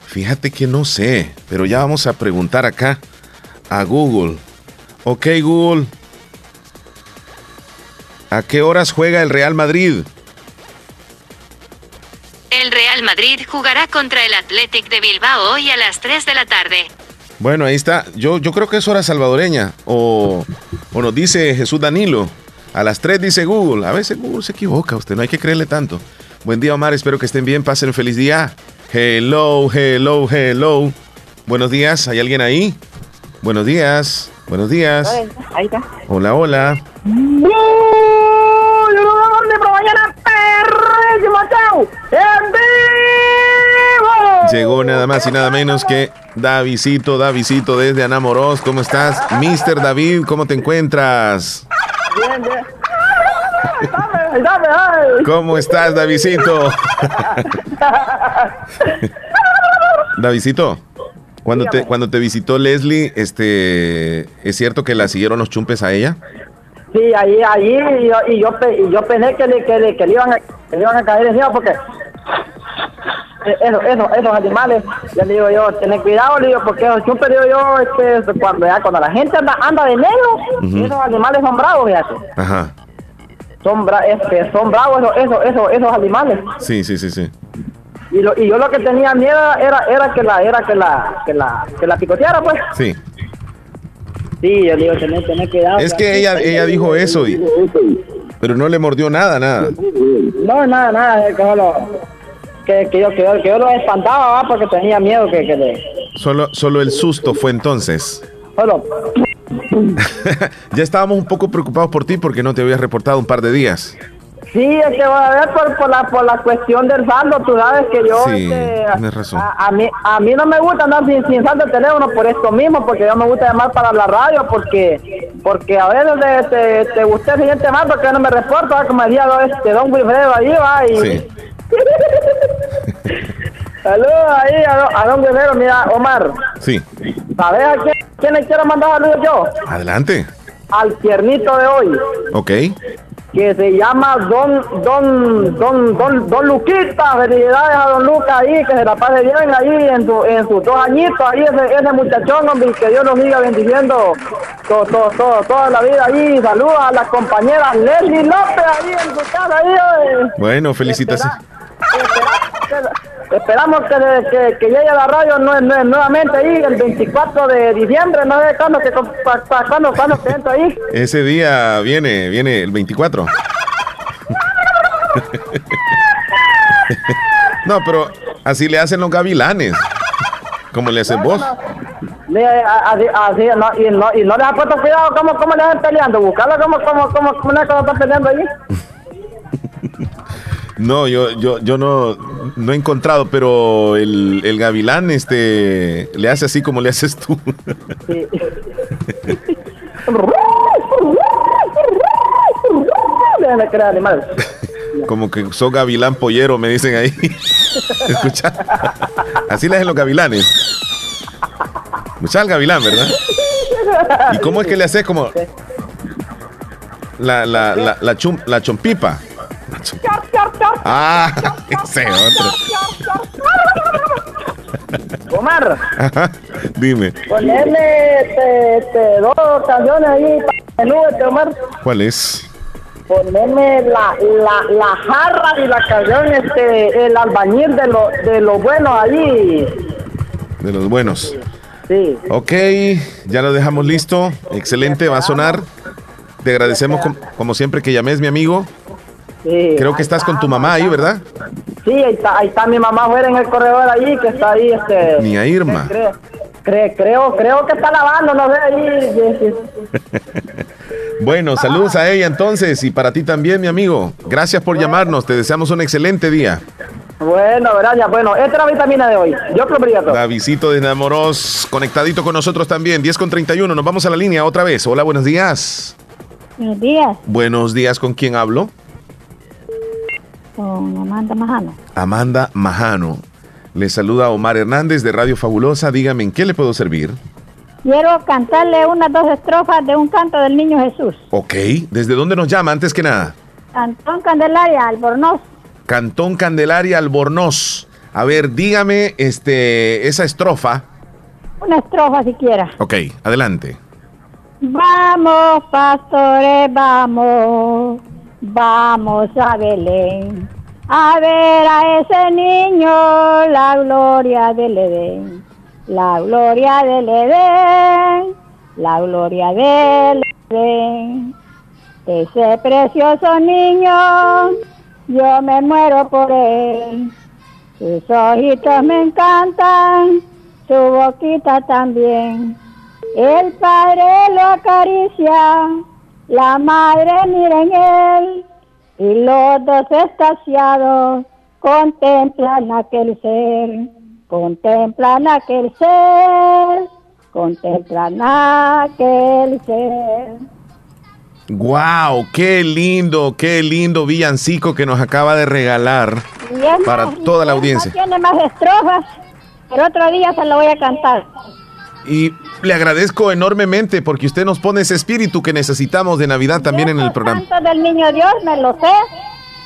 Speaker 1: Fíjate que no sé, pero ya vamos a preguntar acá a Google. Ok, Google. ¿A qué horas juega el Real Madrid?
Speaker 33: El Real Madrid jugará contra el Athletic de Bilbao hoy a las 3 de la tarde.
Speaker 1: Bueno, ahí está. Yo, yo creo que es hora salvadoreña. O, o nos dice Jesús Danilo. A las 3 dice Google. A veces Google se equivoca, usted no hay que creerle tanto. Buen día, Omar. Espero que estén bien. Pasen un feliz día. Hello, hello, hello. Buenos días. ¿Hay alguien ahí? Buenos días. Buenos días.
Speaker 32: Ahí está.
Speaker 1: Hola, hola.
Speaker 32: mañana, perrísimo show! ¡En vivo!
Speaker 1: Llegó nada más y nada menos que Davidito, Davidito desde Anamoros. ¿Cómo estás? Mr. David, ¿cómo te encuentras?
Speaker 32: Bien, bien. Dame, dame, ay.
Speaker 1: ¿Cómo estás, Davidito? Davidito, cuando te, cuando te visitó Leslie, este, ¿es cierto que la siguieron los chumpes a ella?
Speaker 34: Sí, allí, allí, y yo, y yo, y yo pensé que le, que le, que le iban, a, que le iban a caer encima porque eso, eso, esos animales, ya le digo yo, tener cuidado, le digo, porque chumpes, digo yo, este, cuando, ya, cuando la gente anda, anda de negro,
Speaker 1: Ujú.
Speaker 34: esos animales son bravos, fíjate.
Speaker 1: Ajá.
Speaker 34: Son, bra este, son bravos esos, esos, esos, esos animales.
Speaker 1: Sí, sí, sí, sí.
Speaker 34: Y, lo, y yo lo que tenía miedo era, era que la, era que la, que la, que la picoteara, pues.
Speaker 1: Sí.
Speaker 34: Sí, yo digo, tener, tener cuidado.
Speaker 1: Es que ella, ella dijo eso, y, pero no le mordió nada, nada.
Speaker 34: No, nada, nada, que, solo- que, que yo, que, yo, que yo lo espantaba, ¿va? porque tenía miedo que, que le,
Speaker 1: Solo, solo el susto fue entonces.
Speaker 34: Solo.
Speaker 1: ya estábamos un poco preocupados por ti porque no te habías reportado un par de días.
Speaker 34: Sí, es que a ver por, por, la, por la cuestión del saldo, tú sabes que yo...
Speaker 1: Sí,
Speaker 34: este,
Speaker 1: tienes razón.
Speaker 34: A, a mí, a mí no me gusta andar sin, sin saldo de teléfono por esto mismo, porque yo me gusta llamar para la radio, porque porque a veces te, te, te gusté el siguiente más porque no me reporto, ¿va? como decía este, don Wilfredo ahí, va, y...
Speaker 1: Sí.
Speaker 34: Saludos ahí a, don- a don Guerrero, mira, Omar,
Speaker 1: Sí.
Speaker 34: ¿sabes a quién, quién le quiero mandar saludos yo?
Speaker 1: Adelante.
Speaker 34: Al tiernito de hoy.
Speaker 1: Ok.
Speaker 34: que se llama Don Don Don Don, don Luquita, felicidades a Don Lucas ahí, que se la pase bien ahí en, su, en sus dos añitos, ahí ese, ese muchachón, hombre, que Dios nos siga bendiciendo todo, todo, todo, toda la vida ahí, saludos a la compañera Leslie López ahí en su casa ahí, oye.
Speaker 1: Bueno, felicitaciones.
Speaker 34: Esperamos que, que, que llegue a la radio nue- nue- nuevamente ahí el 24 de diciembre, no sé cuándo, que, cuándo, cuándo te entro ahí.
Speaker 1: Ese día viene, viene el 24. no, pero así le hacen los gavilanes. Como le hacen vos.
Speaker 34: A- Así, así, no, y, no, y no les ha puesto cuidado cómo, cómo le están peleando, buscarlo cómo, cómo, cómo, cómo están peleando ahí.
Speaker 1: No, yo, yo, yo no, no he encontrado, pero el, el gavilán este, le hace así como le haces tú.
Speaker 34: Sí.
Speaker 1: Como que sos gavilán pollero, me dicen ahí. Escucha. Así le hacen los gavilanes. Escucha al gavilán, ¿verdad? ¿Y cómo es que le haces como la, la, la, la, chum- la chompipa? Ah, ese otro.
Speaker 34: Omar,
Speaker 1: Ajá, Dime,
Speaker 34: ponerle este, este, dos canciones ahí para el este, Omar.
Speaker 1: ¿cuál es?
Speaker 34: Ponerme la, la, la jarra y la canción, este, el albañil de lo, de lo bueno ahí.
Speaker 1: De los buenos.
Speaker 34: Sí.
Speaker 1: Ok, ya lo dejamos listo. Excelente, va a sonar. Te agradecemos com- como siempre que llames, mi amigo.
Speaker 34: Sí.
Speaker 1: Creo que estás con tu mamá ahí, ¿verdad?
Speaker 34: Sí, ahí está, ahí está mi mamá fuera en el corredor ahí, que está ahí, este...
Speaker 1: Ni a Irma.
Speaker 34: Creo, cre- creo, creo que está lavando, no sé, ahí.
Speaker 1: Bueno, saludos a ella entonces y para ti también, mi amigo. Gracias por llamarnos. Te deseamos un excelente día.
Speaker 34: Bueno, gracias. Bueno, esta es la vitamina de hoy. Yo creo que
Speaker 1: Davidito de Enamoros, conectadito con nosotros también. 10 con 31. Nos vamos a la línea otra vez. Hola, buenos días.
Speaker 21: Buenos días,
Speaker 1: Buenos días, ¿con quién hablo?
Speaker 21: Con Amanda Majano.
Speaker 1: Amanda Majano. Le saluda Omar Hernández de Radio Fabulosa. Dígame, ¿en qué le puedo servir?
Speaker 21: Quiero cantarle unas dos estrofas de un canto del Niño Jesús.
Speaker 1: Ok, ¿desde dónde nos llama antes que nada?
Speaker 21: Antón Candelaria, Albornoz.
Speaker 1: Cantón Candelaria Albornoz. A ver, dígame este, esa estrofa.
Speaker 21: Una estrofa siquiera.
Speaker 1: Ok, adelante.
Speaker 21: Vamos, pastores, vamos, vamos a Belén, a ver a ese niño, la gloria del Edén, la gloria del Edén, la gloria del Edén. Ese precioso niño, yo me muero por él. Sus ojitos me encantan, su boquita también. El padre lo acaricia, la madre mira en él, y los dos extasiados contemplan aquel ser, contemplan aquel ser, contemplan aquel ser.
Speaker 1: ¡Wow! ¡Qué lindo, qué lindo villancico que nos acaba de regalar para
Speaker 21: más,
Speaker 1: toda la audiencia!
Speaker 21: Tiene más estrofas, pero otro día se lo voy a cantar.
Speaker 1: Y le agradezco enormemente porque usted nos pone ese espíritu que necesitamos de Navidad también en el programa.
Speaker 21: Canto del Niño Dios me lo sé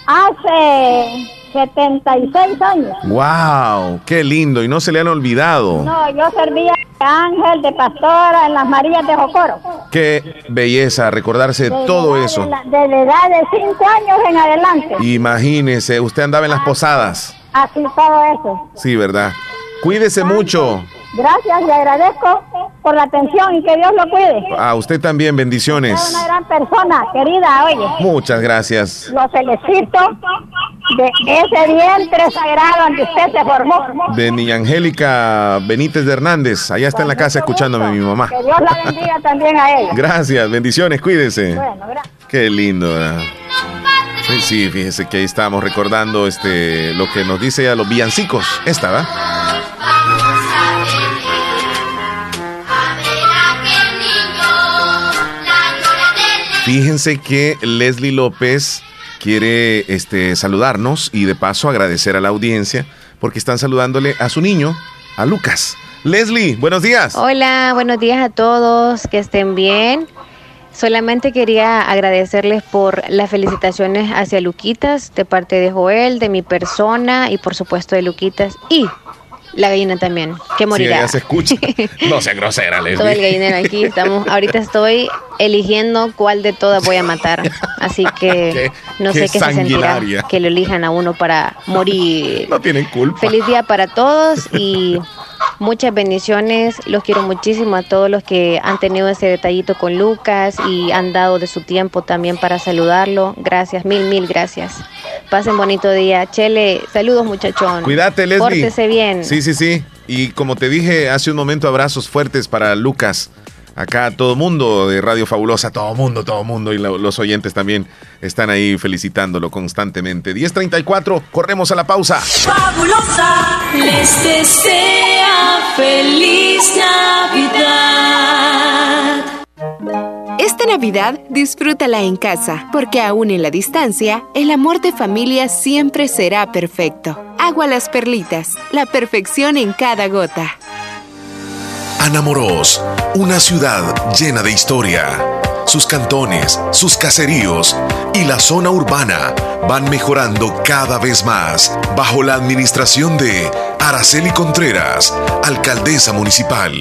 Speaker 21: hace 76 años.
Speaker 1: ¡Wow! ¡Qué lindo! Y no se le han olvidado.
Speaker 21: No, yo servía de ángel, de pastora en las Marías de Jocoro.
Speaker 1: ¡Qué belleza recordarse
Speaker 21: De
Speaker 1: todo eso!
Speaker 21: De la, de la edad de 5 años en adelante.
Speaker 1: Imagínese, usted andaba en las posadas.
Speaker 21: Así todo eso.
Speaker 1: Sí, ¿verdad? Cuídese mucho.
Speaker 21: Gracias, le agradezco por la atención y que Dios lo cuide.
Speaker 1: A usted también,
Speaker 21: Es
Speaker 1: bendiciones.
Speaker 21: una gran persona, querida, oye.
Speaker 1: Muchas gracias.
Speaker 21: Lo felicito
Speaker 35: de ese vientre sagrado donde usted se formó.
Speaker 36: De niña Angélica Benítez de Hernández. Allá está en la casa escuchándome mi mamá.
Speaker 35: Que Dios la bendiga también a ella.
Speaker 36: Gracias, bendiciones, cuídese.
Speaker 35: Bueno, gracias.
Speaker 36: Qué lindo. ¿verdad? Sí, sí, fíjese que ahí estamos recordando este lo que nos dice a los villancicos. Esta, ¿verdad? Fíjense que Leslie López quiere este, saludarnos y de paso agradecer a la audiencia porque están saludándole a su niño, a Lucas. Leslie, buenos días.
Speaker 37: Hola, buenos días a todos, que estén bien. Solamente quería agradecerles por las felicitaciones hacia Luquitas de parte de Joel, de mi persona y por supuesto de Luquitas y la gallina también, que
Speaker 36: Sí,
Speaker 37: morirá.
Speaker 36: ella se escucha. No sea grosera,
Speaker 37: Todo el
Speaker 36: Leslie.
Speaker 37: gallinero aquí estamos. Ahorita estoy eligiendo cuál de todas voy a matar. Así que no
Speaker 36: qué
Speaker 37: sé qué se sentirá que lo elijan a uno para morir.
Speaker 36: No tienen culpa.
Speaker 37: Feliz día para todos y muchas bendiciones. Los quiero muchísimo a todos los que han tenido ese detallito con Lucas y han dado de su tiempo también para saludarlo. Gracias, mil, mil gracias. Pasen bonito día. Chele, saludos muchachón.
Speaker 36: Cuídate, Leslie.
Speaker 37: Pórtese bien.
Speaker 36: Sí, sí, sí. Y como te dije hace un momento, abrazos fuertes para Lucas. Acá todo mundo de Radio Fabulosa, todo mundo, todo mundo. Y lo- los oyentes también están ahí felicitándolo constantemente. 10.34, corremos a la pausa.
Speaker 21: Fabulosa les desea feliz Navidad.
Speaker 38: Esta Navidad disfrútala en casa, porque aún en la distancia, el amor de familia siempre será perfecto. Agua las perlitas, la perfección en cada gota.
Speaker 1: Anamorós, una ciudad llena de historia. Sus cantones, sus caseríos y la zona urbana van mejorando cada vez más bajo la administración de Araceli Contreras, alcaldesa municipal.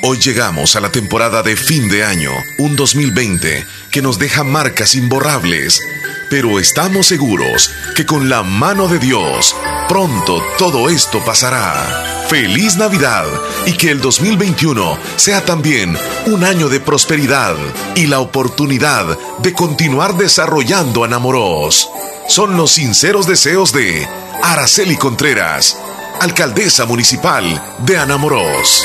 Speaker 1: Hoy llegamos a la temporada de fin de año, un 2020 que nos deja marcas imborrables, pero estamos seguros que con la mano de Dios pronto todo esto pasará. Feliz Navidad y que el 2021 sea también un año de prosperidad y la oportunidad de continuar desarrollando Anamorós. Son los sinceros deseos de Araceli Contreras, alcaldesa municipal de Anamorós.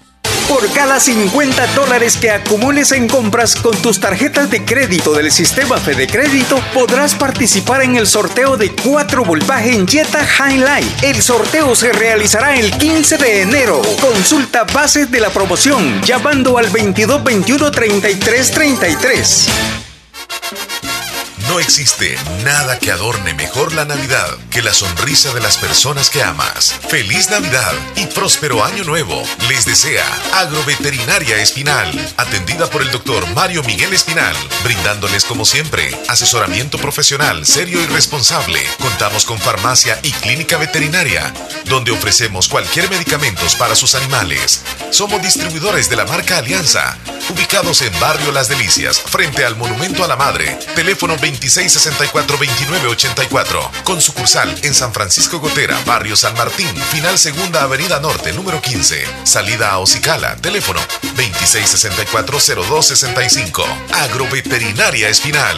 Speaker 39: Por cada 50 dólares que acumules en compras con tus tarjetas de crédito del sistema Fede Crédito, podrás participar en el sorteo de 4 Volkswagen Jetta Highlight. El sorteo se realizará el 15 de enero. Consulta bases de la promoción llamando al 2221 3333.
Speaker 1: No existe nada que adorne mejor la Navidad que la sonrisa de las personas que amas. Feliz Navidad y próspero año nuevo. Les desea Agroveterinaria Espinal, atendida por el doctor Mario Miguel Espinal, brindándoles como siempre asesoramiento profesional serio y responsable. Contamos con farmacia y clínica veterinaria, donde ofrecemos cualquier medicamentos para sus animales. Somos distribuidores de la marca Alianza, ubicados en Barrio Las Delicias, frente al Monumento a la Madre. Teléfono 2664-2984. Con sucursal en San Francisco Gotera, Barrio San Martín, Final Segunda Avenida Norte, número 15. Salida a Ocicala. Teléfono 2664-0265. Agroveterinaria Espinal.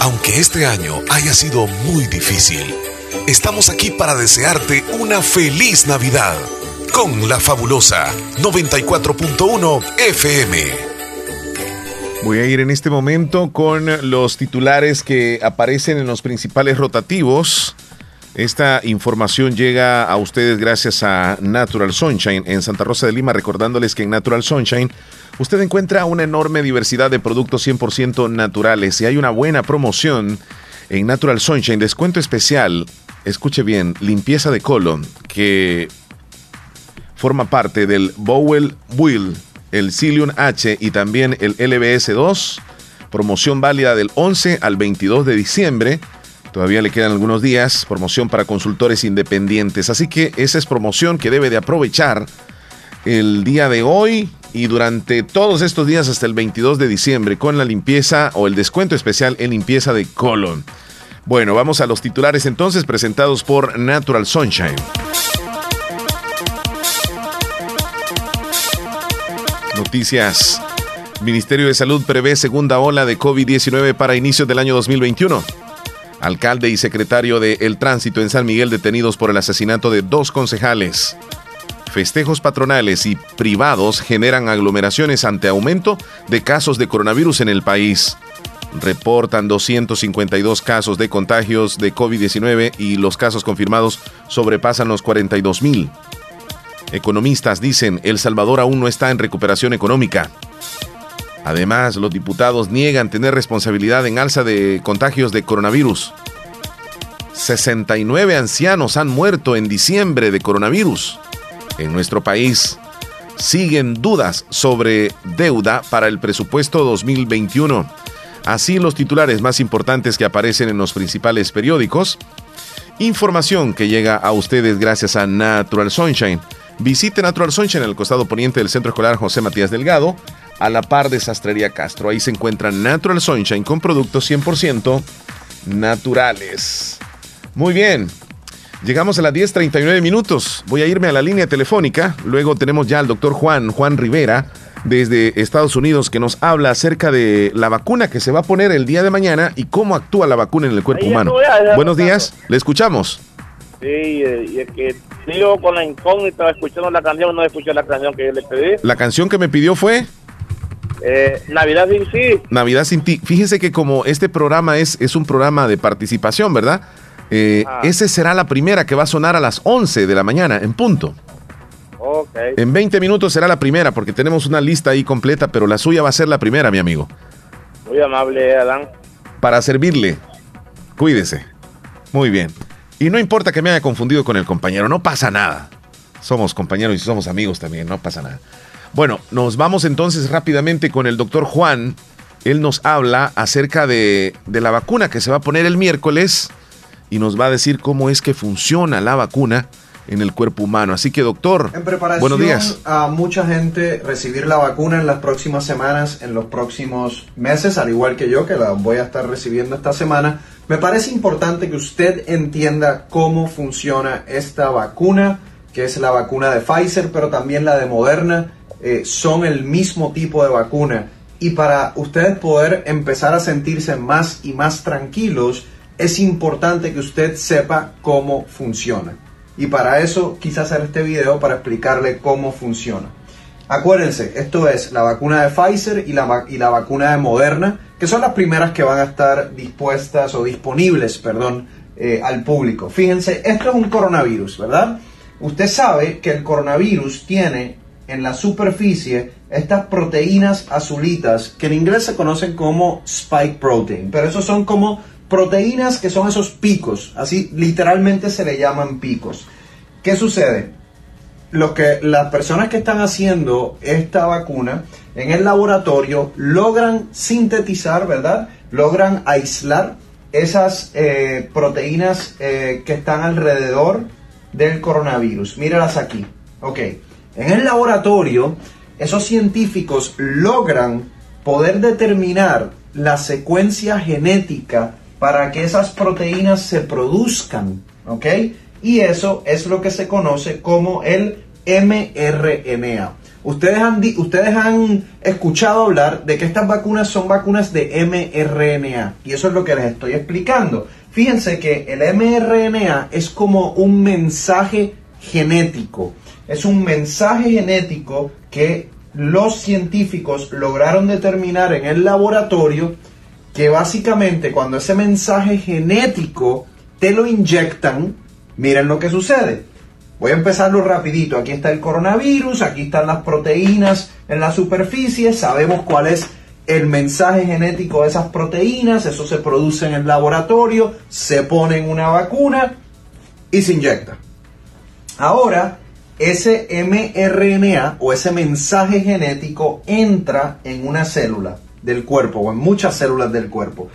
Speaker 1: Aunque este año haya sido muy difícil, estamos aquí para desearte una feliz Navidad con la fabulosa 94.1 FM. Voy a ir en este momento con los titulares que aparecen en los principales rotativos. Esta información llega a ustedes gracias a Natural Sunshine en Santa Rosa de Lima, recordándoles que en Natural Sunshine usted encuentra una enorme diversidad de productos 100% naturales y hay una buena promoción en Natural Sunshine, descuento especial, escuche bien, limpieza de colon, que forma parte del Bowel Wheel, el Cilium H y también el LBS2, promoción válida del 11 al 22 de diciembre. Todavía le quedan algunos días, promoción para consultores independientes. Así que esa es promoción que debe de aprovechar el día de hoy y durante todos estos días hasta el 22 de diciembre con la limpieza o el descuento especial en limpieza de colon. Bueno, vamos a los titulares entonces presentados por Natural Sunshine. Noticias. Ministerio de Salud prevé segunda ola de COVID-19 para inicios del año 2021. Alcalde y secretario de El Tránsito en San Miguel detenidos por el asesinato de dos concejales. Festejos patronales y privados generan aglomeraciones ante aumento de casos de coronavirus en el país. Reportan 252 casos de contagios de COVID-19 y los casos confirmados sobrepasan los 42 mil. Economistas dicen El Salvador aún no está en recuperación económica. Además, los diputados niegan tener responsabilidad en alza de contagios de coronavirus. 69 ancianos han muerto en diciembre de coronavirus. En nuestro país siguen dudas sobre deuda para el presupuesto 2021. Así los titulares más importantes que aparecen en los principales periódicos. Información que llega a ustedes gracias a Natural Sunshine. Visite Natural Sunshine el costado poniente del Centro Escolar José Matías Delgado a la par de Sastrería Castro. Ahí se encuentra Natural Sunshine con productos 100% naturales. Muy bien. Llegamos a las 10.39 minutos. Voy a irme a la línea telefónica. Luego tenemos ya al doctor Juan, Juan Rivera, desde Estados Unidos, que nos habla acerca de la vacuna que se va a poner el día de mañana y cómo actúa la vacuna en el cuerpo humano. Buenos días, le escuchamos.
Speaker 27: Sí, y es que sigo con la incógnita escuchando la canción, no escuché la canción que yo le pedí.
Speaker 1: La canción que me pidió fue...
Speaker 27: Eh, Navidad sin ti.
Speaker 1: Navidad sin ti. Fíjense que como este programa es, es un programa de participación, ¿verdad? Eh,
Speaker 27: Ah.
Speaker 1: Ese será la primera que va a sonar a las 11 de la mañana, en punto.
Speaker 27: Ok.
Speaker 1: En 20 minutos será la primera, porque tenemos una lista ahí completa, pero la suya va a ser la primera, mi amigo.
Speaker 27: Muy amable, Adán.
Speaker 1: Para servirle. Cuídese. Muy bien. Y no importa que me haya confundido con el compañero, no pasa nada. Somos compañeros y somos amigos también, no pasa nada. Bueno, nos vamos entonces rápidamente con el doctor Juan. Él nos habla acerca de, de la vacuna que se va a poner el miércoles y nos va a decir cómo es que funciona la vacuna en el cuerpo humano. Así que, doctor,
Speaker 40: En preparación
Speaker 1: buenos días.
Speaker 40: a mucha gente recibir la vacuna en las próximas semanas, en los próximos meses, al igual que yo, que la voy a estar recibiendo esta semana. Me parece importante que usted entienda cómo funciona esta vacuna, que es la vacuna de Pfizer, pero también la de Moderna. eh, son el mismo tipo de vacuna. Y para ustedes poder empezar a sentirse más y más tranquilos, es importante que usted sepa cómo funciona. Y para eso quise hacer este video para explicarle cómo funciona. Acuérdense, esto es la vacuna de Pfizer y la, y la vacuna de Moderna, que son las primeras que van a estar dispuestas o disponibles, perdón, eh, al público. Fíjense, esto es un coronavirus, ¿verdad? Usted sabe que el coronavirus tiene en la superficie estas proteínas azulitas que en inglés se conocen como spike protein, pero esos son como proteínas que son esos picos, así literalmente se le llaman picos. ¿Qué sucede? Lo que las personas que están haciendo esta vacuna en el laboratorio logran sintetizar, ¿verdad? Logran aislar esas eh, proteínas eh, que están alrededor del coronavirus. Míralas aquí. Ok. En el laboratorio, esos científicos logran poder determinar la secuencia genética para que esas proteínas se produzcan. ¿Ok? Y eso es lo que se conoce como el mRNA. Ustedes han, ustedes han escuchado hablar de que estas vacunas son vacunas de mRNA. Y eso es lo que les estoy explicando. Fíjense que el mRNA es como un mensaje genético. Es un mensaje genético que los científicos lograron determinar en el laboratorio que básicamente cuando ese mensaje genético te lo inyectan, miren lo que sucede. Voy a empezarlo rapidito. Aquí está el coronavirus, aquí están las proteínas en la superficie, sabemos cuál es el mensaje genético de esas proteínas, eso se produce en el laboratorio, se pone en una vacuna y se inyecta. Ahora, ese mRNA o ese mensaje genético entra en una célula del cuerpo o en muchas células del cuerpo.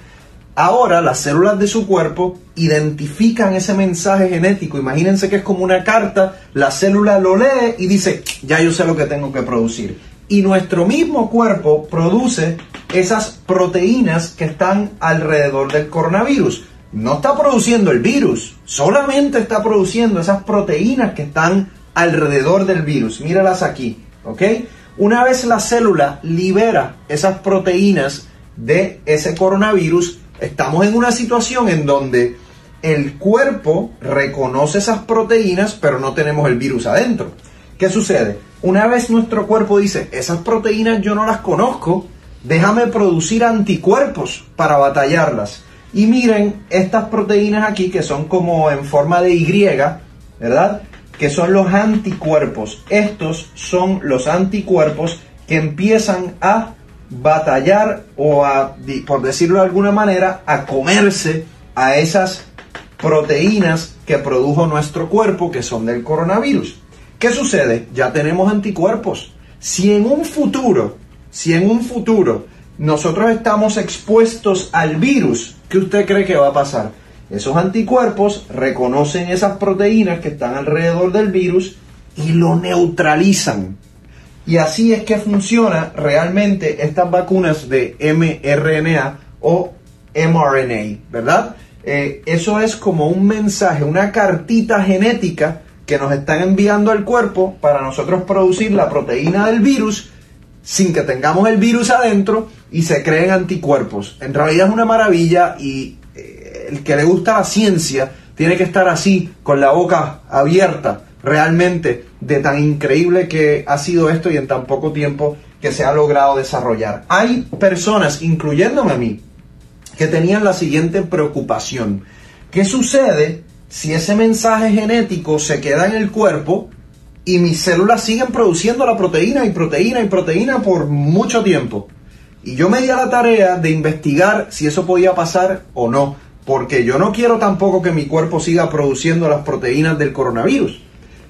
Speaker 40: Ahora las células de su cuerpo identifican ese mensaje genético. Imagínense que es como una carta, la célula lo lee y dice, ya yo sé lo que tengo que producir. Y nuestro mismo cuerpo produce esas proteínas que están alrededor del coronavirus. No está produciendo el virus, solamente está produciendo esas proteínas que están alrededor del virus. Míralas aquí, ¿ok? Una vez la célula libera esas proteínas de ese coronavirus, estamos en una situación en donde el cuerpo reconoce esas proteínas, pero no tenemos el virus adentro. ¿Qué sucede? Una vez nuestro cuerpo dice, esas proteínas yo no las conozco, déjame producir anticuerpos para batallarlas. Y miren estas proteínas aquí que son como en forma de Y, ¿verdad? Que son los anticuerpos. Estos son los anticuerpos que empiezan a batallar o a, por decirlo de alguna manera, a comerse a esas proteínas que produjo nuestro cuerpo que son del coronavirus. ¿Qué sucede? Ya tenemos anticuerpos. Si en un futuro, si en un futuro nosotros estamos expuestos al virus, ¿qué usted cree que va a pasar? Esos anticuerpos reconocen esas proteínas que están alrededor del virus y lo neutralizan. Y así es que funciona realmente estas vacunas de mRNA o mRNA, ¿verdad? Eh, eso es como un mensaje, una cartita genética que nos están enviando al cuerpo para nosotros producir la proteína del virus sin que tengamos el virus adentro y se creen anticuerpos. En realidad es una maravilla y el que le gusta la ciencia tiene que estar así, con la boca abierta, realmente, de tan increíble que ha sido esto y en tan poco tiempo que se ha logrado desarrollar. Hay personas, incluyéndome a mí, que tenían la siguiente preocupación. ¿Qué sucede si ese mensaje genético se queda en el cuerpo y mis células siguen produciendo la proteína y proteína y proteína por mucho tiempo? Y yo me di a la tarea de investigar si eso podía pasar o no porque yo no quiero tampoco que mi cuerpo siga produciendo las proteínas del coronavirus.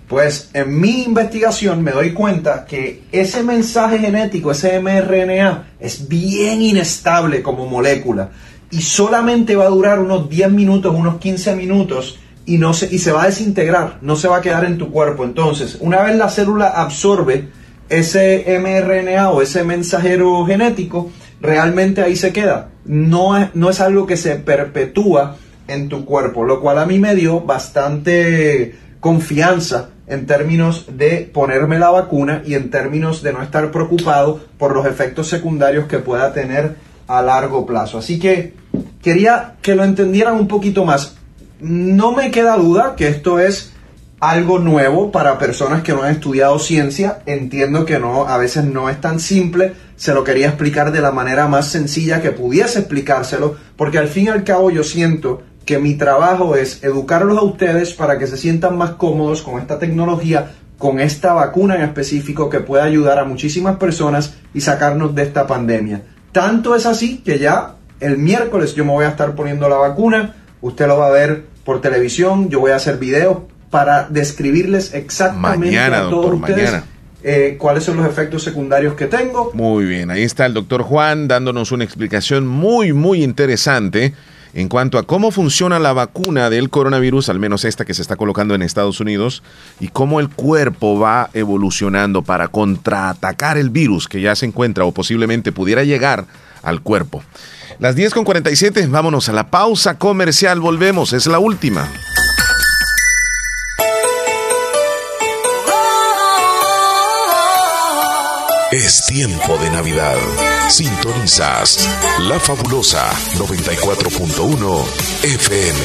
Speaker 40: Pues en mi investigación me doy cuenta que ese mensaje genético, ese mRNA, es bien inestable como molécula y solamente va a durar unos 10 minutos, unos 15 minutos y, no se, y se va a desintegrar, no se va a quedar en tu cuerpo. Entonces, una vez la célula absorbe ese mRNA o ese mensajero genético, realmente ahí se queda. No es, no es algo que se perpetúa en tu cuerpo, lo cual a mí me dio bastante confianza en términos de ponerme la vacuna y en términos de no estar preocupado por los efectos secundarios que pueda tener a largo plazo. Así que quería que lo entendieran un poquito más. No me queda duda que esto es algo nuevo para personas que no han estudiado ciencia. Entiendo que no, a veces no es tan simple. Se lo quería explicar de la manera más sencilla que pudiese explicárselo, porque al fin y al cabo yo siento que mi trabajo es educarlos a ustedes para que se sientan más cómodos con esta tecnología, con esta vacuna en específico que puede ayudar a muchísimas personas y sacarnos de esta pandemia. Tanto es así que ya el miércoles yo me voy a estar poniendo la vacuna, usted lo va a ver por televisión, yo voy a hacer videos para describirles exactamente a todos ustedes eh, cuáles son los efectos secundarios que tengo.
Speaker 1: Muy bien, ahí está el doctor Juan dándonos una explicación muy, muy interesante en cuanto a cómo funciona la vacuna del coronavirus, al menos esta que se está colocando en Estados Unidos, y cómo el cuerpo va evolucionando para contraatacar el virus que ya se encuentra o posiblemente pudiera llegar al cuerpo. Las 10 con 47, vámonos a la pausa comercial, volvemos, es la última.
Speaker 6: Es tiempo de Navidad. Sintonizas La Fabulosa 94.1 FM.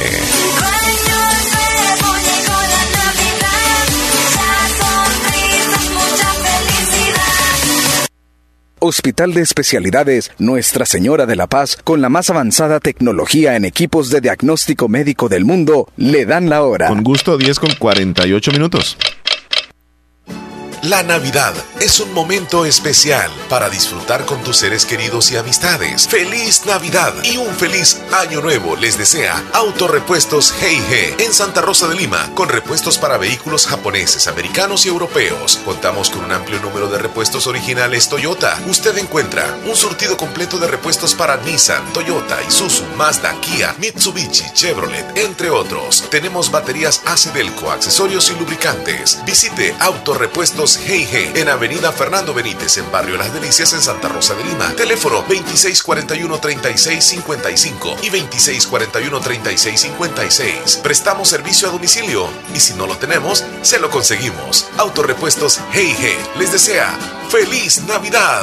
Speaker 41: Hospital de Especialidades Nuestra Señora de la Paz, con la más avanzada tecnología en equipos de diagnóstico médico del mundo, le dan la hora.
Speaker 42: Con gusto, 10 con 48 minutos.
Speaker 1: La Navidad es un momento especial para disfrutar con tus seres queridos y amistades. Feliz Navidad y un feliz año nuevo les desea Autorepuestos Heige en Santa Rosa de Lima con repuestos para vehículos japoneses, americanos y europeos. Contamos con un amplio número de repuestos originales Toyota. Usted encuentra un surtido completo de repuestos para Nissan, Toyota, Isuzu, Mazda, Kia, Mitsubishi, Chevrolet, entre otros. Tenemos baterías Acedelco, accesorios y lubricantes. Visite Autorepuestos Heige en Avenida Fernando Benítez en Barrio Las Delicias en Santa Rosa de Lima. Teléfono 2641-3655 y 2641-3656. Prestamos servicio a domicilio y si no lo tenemos, se lo conseguimos. Autorepuestos Heige les desea ¡Feliz Navidad!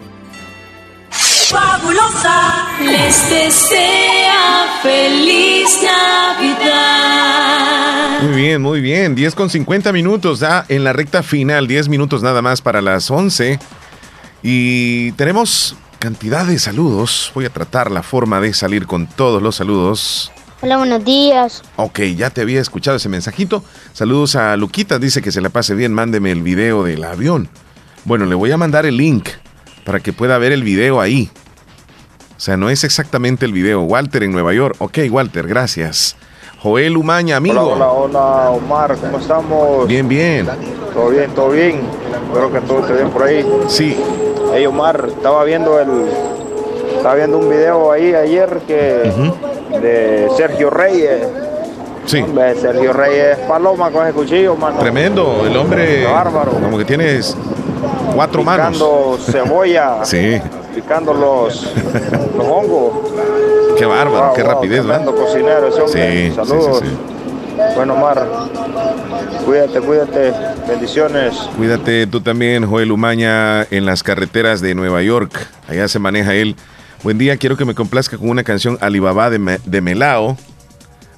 Speaker 43: Fabulosa les desea feliz Navidad.
Speaker 42: Muy bien, muy bien. 10 con 50 minutos ya en la recta final. 10 minutos nada más para las 11. Y tenemos cantidad de saludos. Voy a tratar la forma de salir con todos los saludos.
Speaker 44: Hola, buenos días.
Speaker 42: Ok, ya te había escuchado ese mensajito. Saludos a Luquita, dice que se la pase bien, mándeme el video del avión. Bueno, le voy a mandar el link para que pueda ver el video ahí. O sea, no es exactamente el video. Walter en Nueva York. Ok, Walter, gracias. Joel Umaña, amigo.
Speaker 45: Hola, hola, hola, Omar, ¿cómo estamos?
Speaker 42: Bien, bien.
Speaker 45: Todo bien, todo bien. Espero que todo esté bien por ahí.
Speaker 42: Sí.
Speaker 45: Hey, Omar, estaba viendo el. Estaba viendo un video ahí ayer que. de Sergio Reyes.
Speaker 42: Sí.
Speaker 45: Hombre, Sergio Reyes Paloma con ese cuchillo, mano.
Speaker 42: Tremendo, el hombre.
Speaker 45: Qué bárbaro.
Speaker 42: Como que tienes cuatro manos.
Speaker 45: cebolla.
Speaker 42: Sí.
Speaker 45: Picando los, los hongos.
Speaker 42: Qué bárbaro,
Speaker 45: Wow,
Speaker 42: qué
Speaker 45: wow,
Speaker 42: rapidez, ¿verdad?
Speaker 45: tremendo cocinero ese hombre.
Speaker 42: Sí,
Speaker 45: Saludos.
Speaker 42: sí, sí,
Speaker 45: Bueno, Omar, cuídate, cuídate. Bendiciones.
Speaker 42: Cuídate tú también, Joel Umaña, en las carreteras de Nueva York. Allá se maneja él. Buen día, quiero que me complazca con una canción Alibaba de, Me- de Melao.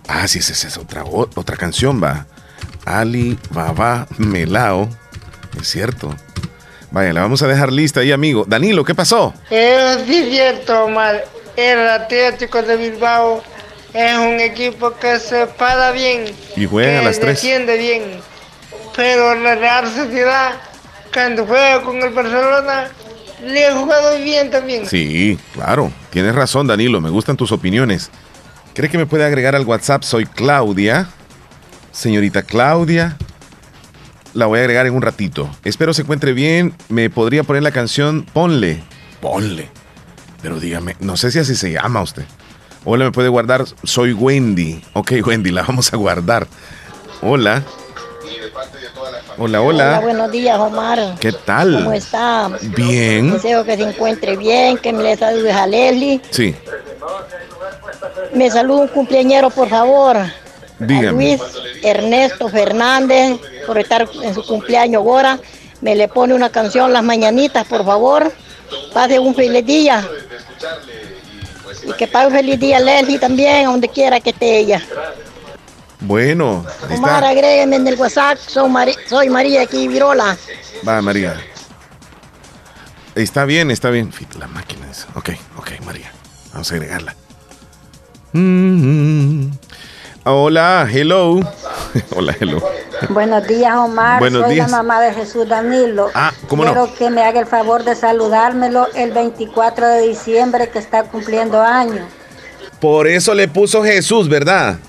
Speaker 42: Ah, sí, esa es otra, otra canción, va. Alibaba Melao. Es cierto. Vaya, la vamos a dejar lista ahí, amigo. Danilo, ¿qué pasó?
Speaker 19: Es sí cierto, Omar. El Atlético de Bilbao es un equipo que se para bien.
Speaker 42: Y juegan a las tres.
Speaker 19: defiende bien. Pero la Real Sociedad, cuando juega con el Barcelona, le ha jugado bien también.
Speaker 42: Sí, claro. Tienes razón, Danilo. Me gustan tus opiniones. ¿Cree que me puede agregar al WhatsApp? Soy Claudia. Señorita Claudia. La voy a agregar en un ratito. Espero se encuentre bien. ¿Me podría poner la canción? Ponle. Ponle. Pero dígame, no sé si así se llama usted. Hola, me puede guardar. Soy Wendy. Ok, Wendy, la vamos a guardar. Hola. Hola, hola.
Speaker 44: buenos días, Omar.
Speaker 42: ¿Qué tal?
Speaker 44: ¿Cómo está?
Speaker 42: Bien.
Speaker 44: Deseo que se encuentre bien, que me le saludes a Leslie.
Speaker 42: Sí,
Speaker 44: Me saluda un cumpleañero, por favor. A. Luis Ernesto Fernández, por estar en su cumpleaños ahora. Me le pone una canción las mañanitas, por favor. Pase un feliz día. Y que pase un feliz día Leslie también, donde quiera que esté ella.
Speaker 42: Bueno,
Speaker 44: Omar,
Speaker 42: está.
Speaker 44: agrégueme en el WhatsApp. Soy, María aquí, Virola.
Speaker 42: Va, María. Está bien, está bien. La máquina es. Ok, ok, María. Vamos a agregarla. Mm. Hola, hello. Hola, hello.
Speaker 21: Buenos días, Omar.
Speaker 42: Buenos
Speaker 21: Soy
Speaker 42: días.
Speaker 21: la mamá de Jesús Danilo.
Speaker 42: Ah, ¿cómo no?
Speaker 21: Quiero que me haga el favor de saludármelo el 24 de diciembre que está cumpliendo años.
Speaker 42: Por eso le puso Jesús, ¿verdad?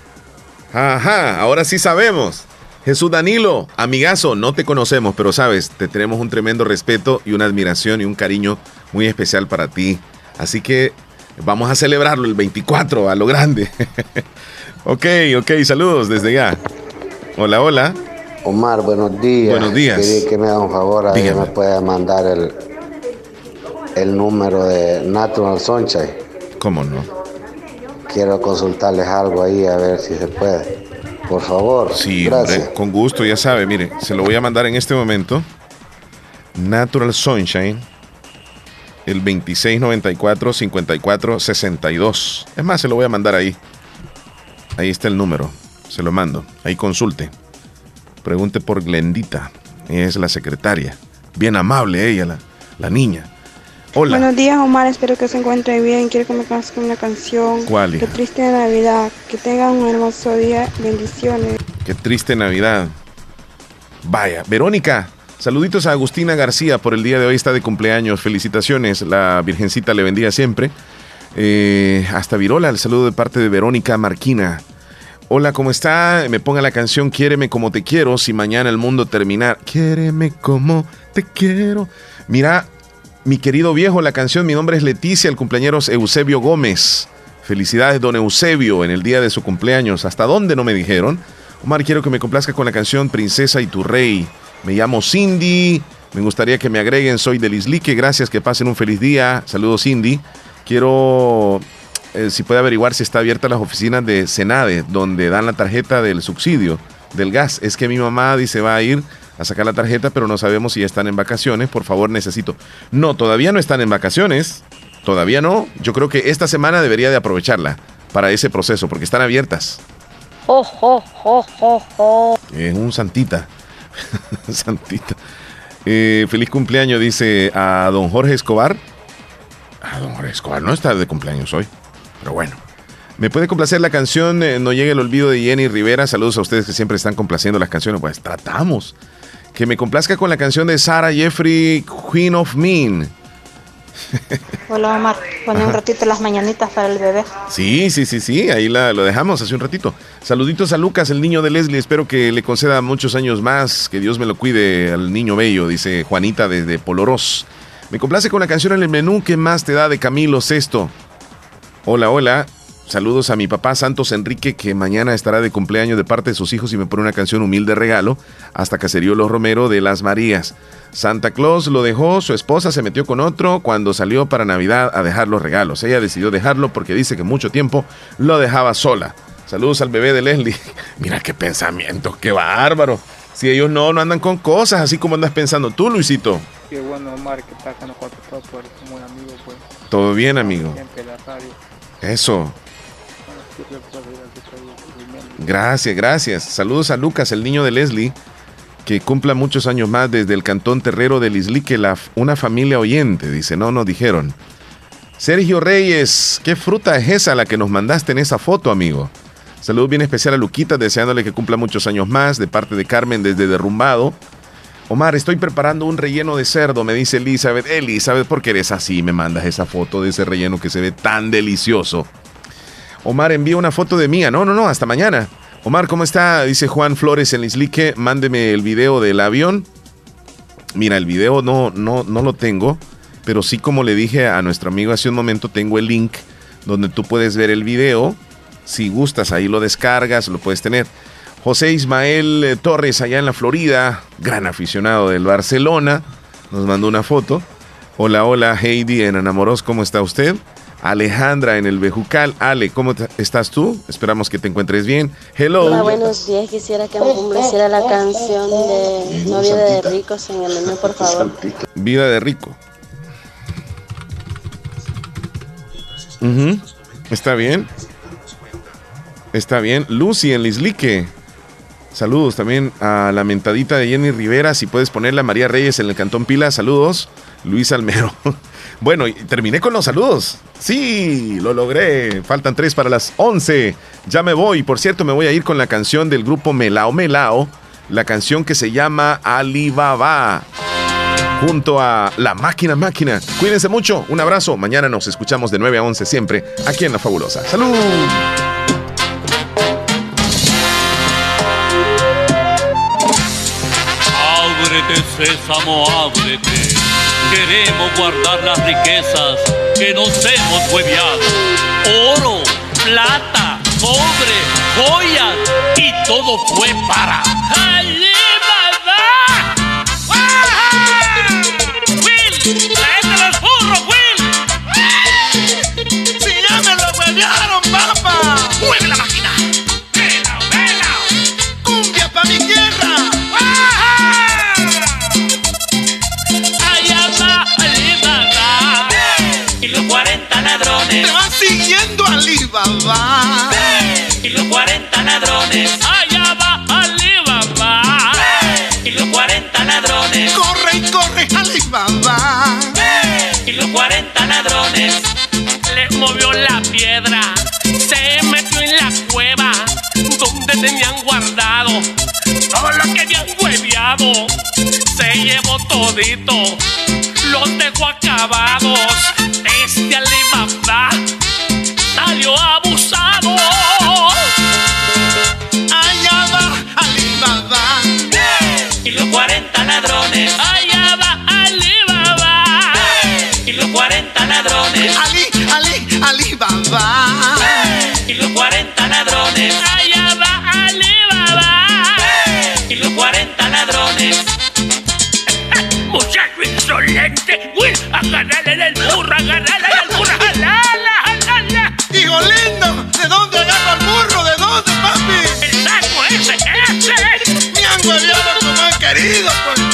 Speaker 1: Ajá, ahora sí sabemos. Jesús Danilo, amigazo, no te conocemos, pero sabes, te tenemos un tremendo respeto y una admiración y un cariño muy especial para ti. Así que vamos a celebrarlo el 24 a lo grande. ok, ok, saludos desde ya. Hola, hola.
Speaker 41: Omar, buenos días.
Speaker 1: Buenos días.
Speaker 41: Quería que me haga un favor, ahí me puede mandar el, el número de Natural Sunshine.
Speaker 1: ¿Cómo no?
Speaker 41: Quiero consultarles algo ahí a ver si se puede. Por favor.
Speaker 1: Sí,
Speaker 41: gracias.
Speaker 1: hombre, con gusto, ya sabe, mire, se lo voy a mandar en este momento. Natural Sunshine, el 2694-5462. Es más, se lo voy a mandar ahí. Ahí está el número, se lo mando. Ahí consulte. Pregunte por Glendita, ella es la secretaria. Bien amable ella, la, la niña. Hola.
Speaker 46: Buenos días, Omar. Espero que se encuentre bien. Quiero que me cantes con una canción.
Speaker 1: ¿Cuál, hija?
Speaker 46: Qué triste Navidad. Que tengan un hermoso día. Bendiciones.
Speaker 1: Qué triste Navidad. Vaya, Verónica, saluditos a Agustina García por el día de hoy, está de cumpleaños. Felicitaciones, la Virgencita le bendiga siempre. Eh, hasta Virola, el saludo de parte de Verónica Marquina. Hola, ¿cómo está? Me ponga la canción Quiéreme como te quiero si mañana el mundo terminar. Quiéreme como te quiero. Mira, mi querido viejo, la canción, mi nombre es Leticia, el cumpleañero es Eusebio Gómez. Felicidades, don Eusebio, en el día de su cumpleaños. ¿Hasta dónde no me dijeron? Omar, quiero que me complazca con la canción Princesa y tu Rey. Me llamo Cindy. Me gustaría que me agreguen. Soy del Islique. Gracias, que pasen un feliz día. Saludos, Cindy. Quiero, eh, si puede averiguar si está abierta las oficinas de Senade, donde dan la tarjeta del subsidio del gas. Es que mi mamá dice va a ir a sacar la tarjeta, pero no sabemos si ya están en vacaciones. Por favor, necesito. No, todavía no están en vacaciones. Todavía no. Yo creo que esta semana debería de aprovecharla para ese proceso, porque están abiertas.
Speaker 21: Oh, oh, oh, oh, oh.
Speaker 1: Es un santita. santita. Eh, feliz cumpleaños, dice a don Jorge Escobar. A don Jorge Escobar no está de cumpleaños hoy, pero bueno. ¿Me puede complacer la canción eh, No llegue el olvido de Jenny Rivera? Saludos a ustedes que siempre están complaciendo las canciones. Pues tratamos. Que me complazca con la canción de Sarah Jeffrey, Queen of Mean.
Speaker 47: Hola Omar, pone un ratito las mañanitas para el bebé.
Speaker 1: Sí, sí, sí, sí, ahí la, lo dejamos hace un ratito. Saluditos a Lucas, el niño de Leslie, espero que le conceda muchos años más, que Dios me lo cuide al niño bello, dice Juanita desde Poloros. Me complace con la canción en el menú, ¿qué más te da de Camilo Sesto? Hola, hola. Saludos a mi papá Santos Enrique, que mañana estará de cumpleaños de parte de sus hijos y me pone una canción humilde regalo hasta Caserío Los Romero de Las Marías. Santa Claus lo dejó, su esposa se metió con otro cuando salió para Navidad a dejar los regalos. Ella decidió dejarlo porque dice que mucho tiempo lo dejaba sola. Saludos al bebé de Leslie. Mira qué pensamiento, qué bárbaro. Si ellos no, no andan con cosas así como andas pensando tú, Luisito.
Speaker 48: Qué bueno, Omar, que está nosotros todos por como un amigo, pues.
Speaker 1: Todo bien, amigo.
Speaker 48: Siempre la radio.
Speaker 1: Eso. Gracias, gracias. Saludos a Lucas, el niño de Leslie, que cumpla muchos años más desde el cantón terrero del Islique, la, una familia oyente. Dice, no, nos dijeron. Sergio Reyes, ¿qué fruta es esa la que nos mandaste en esa foto, amigo? Saludos bien especial a Luquita, deseándole que cumpla muchos años más, de parte de Carmen desde Derrumbado. Omar, estoy preparando un relleno de cerdo, me dice Elizabeth. Elizabeth, ¿por qué eres así? Me mandas esa foto de ese relleno que se ve tan delicioso. Omar, envía una foto de mía. No, no, no, hasta mañana. Omar, ¿cómo está? Dice Juan Flores en Islique. Mándeme el video del avión. Mira, el video no, no, no lo tengo, pero sí como le dije a nuestro amigo hace un momento, tengo el link donde tú puedes ver el video. Si gustas, ahí lo descargas, lo puedes tener. José Ismael eh, Torres, allá en la Florida, gran aficionado del Barcelona, nos mandó una foto. Hola, hola, Heidi en Enamoros, ¿cómo está usted? Alejandra en el Bejucal. Ale, ¿cómo estás tú? Esperamos que te encuentres bien. Hello.
Speaker 49: Hola, buenos días. Quisiera que me compleciera la canción de Novia de Ricos en el menú, por favor.
Speaker 1: Vida de rico. Está bien. Está bien. Lucy en Lislique. Saludos también a la mentadita de Jenny Rivera. Si puedes ponerla María Reyes en el Cantón Pila. Saludos. Luis Almero. Bueno, terminé con los saludos. Sí, lo logré. Faltan tres para las 11. Ya me voy. Por cierto, me voy a ir con la canción del grupo Melao Melao. La canción que se llama Alibaba junto a La Máquina Máquina. Cuídense mucho, un abrazo. Mañana nos escuchamos de 9 a 11 siempre aquí en La Fabulosa. ¡Salud!
Speaker 30: Sésamo, ábrete. Queremos guardar las riquezas que nos hemos hueveado. Oro, plata, cobre, joyas y todo fue para. Alibaba! Y los 40 ladrones. Allá va Alibaba. Y los 40 ladrones.
Speaker 50: ¡Corre y corre, Alibaba!
Speaker 30: Y los 40 ladrones. Les movió la piedra. Se metió en la cueva. Donde tenían guardado. Todo lo que habían hueveado. Se llevó todito. Los dejó acabados. Este Will, agárrale el burro, agárrale el burro. Jalala, jalala.
Speaker 50: Hijo lindo, ¿de dónde agarro el burro? ¿De dónde, papi?
Speaker 30: El saco ese, ese.
Speaker 50: Me han hueveado como han querido, pues.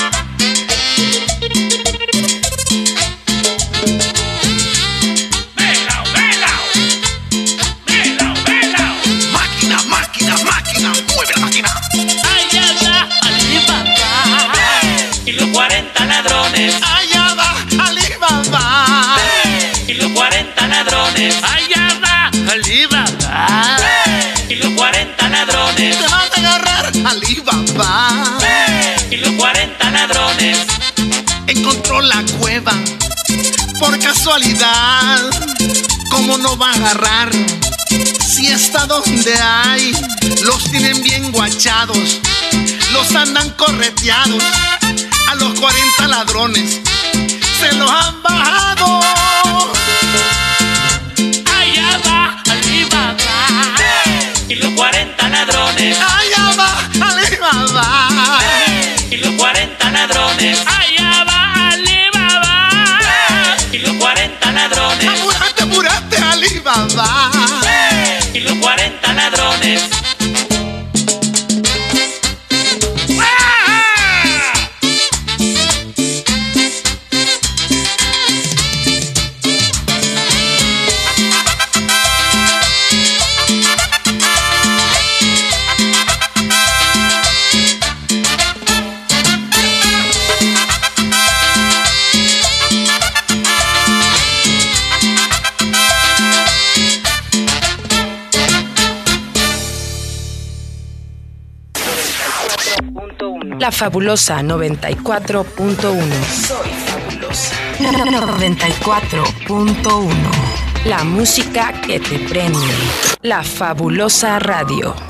Speaker 30: Alibaba. Y los 40 ladrones.
Speaker 50: Encontró la cueva por casualidad. ¿Cómo no va a agarrar? Si está donde hay, los tienen bien guachados, los andan correteados. A los 40 ladrones se los han bajado. Alibaba.
Speaker 30: Y los 40 ladrones.
Speaker 51: La fabulosa 94.1. Soy fabulosa. 94.1. La música que te prende. La fabulosa radio.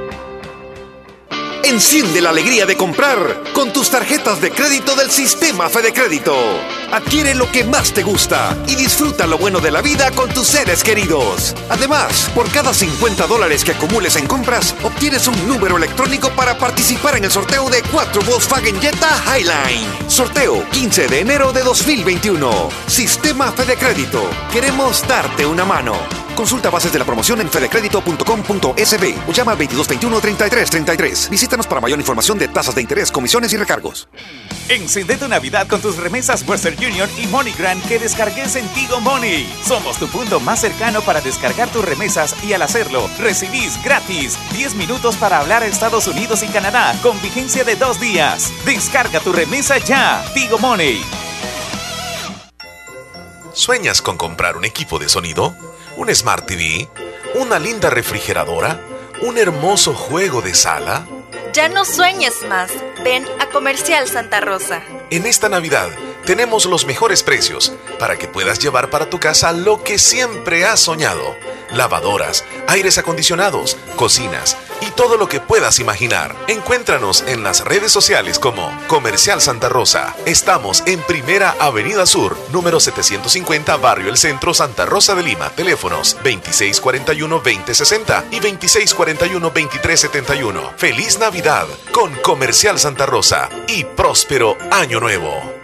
Speaker 52: Enciende la alegría de comprar con tus tarjetas de crédito del sistema Fede Crédito. Adquiere lo que más te gusta y disfruta lo bueno de la vida con tus seres queridos. Además, por cada 50 dólares que acumules en compras, obtienes un número electrónico para participar en el sorteo de 4 Volkswagen Jetta Highline. Sorteo 15 de enero de 2021. Sistema Fede Crédito. Queremos darte una mano. Consulta bases de la promoción en fedecredito.com.sb o llama al 2221-3333. Visítanos para mayor información de tasas de interés, comisiones y recargos.
Speaker 53: Encende tu Navidad con tus remesas Western Union y MoneyGram que descargues en Tigo Money. Somos tu punto más cercano para descargar tus remesas y al hacerlo, recibís gratis 10 minutos para hablar a Estados Unidos y Canadá con vigencia de dos días. Descarga tu remesa ya. Tigo Money.
Speaker 1: ¿Sueñas con comprar un equipo de sonido? ¿Un Smart TV? ¿Una linda refrigeradora? ¿Un hermoso juego de sala?
Speaker 45: Ya no sueñes más. Ven a Comercial Santa Rosa.
Speaker 1: En esta Navidad tenemos los mejores precios para que puedas llevar para tu casa lo que siempre has soñado. Lavadoras, aires acondicionados, cocinas y todo lo que puedas imaginar. Encuéntranos en las redes sociales como Comercial Santa Rosa. Estamos en Primera Avenida Sur, número 750, Barrio El Centro, Santa Rosa de Lima. Teléfonos 2641-2060 y 2641-2371. Feliz Navidad con Comercial Santa Rosa y próspero Año Nuevo.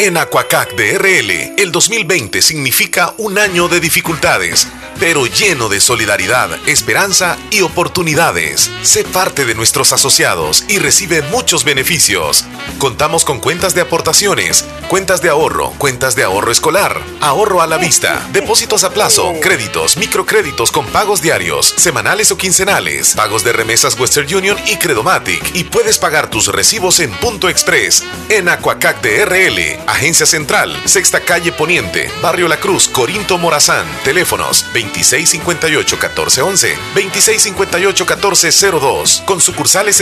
Speaker 1: En Aquacac DRL, el 2020 significa un año de dificultades, pero lleno de solidaridad, esperanza y oportunidades. Sé parte de nuestros asociados y recibe muchos beneficios. Contamos con cuentas de aportaciones, cuentas de ahorro, cuentas de ahorro escolar, ahorro a la vista, depósitos a plazo, créditos, microcréditos con pagos diarios, semanales o quincenales, pagos de remesas Western Union y Credomatic y puedes pagar tus recibos en Punto Express en Aquacac DRL Agencia Central, Sexta Calle Poniente, Barrio La Cruz, Corinto Morazán. Teléfonos 2658-1411, 2658-1402. Con sucursales en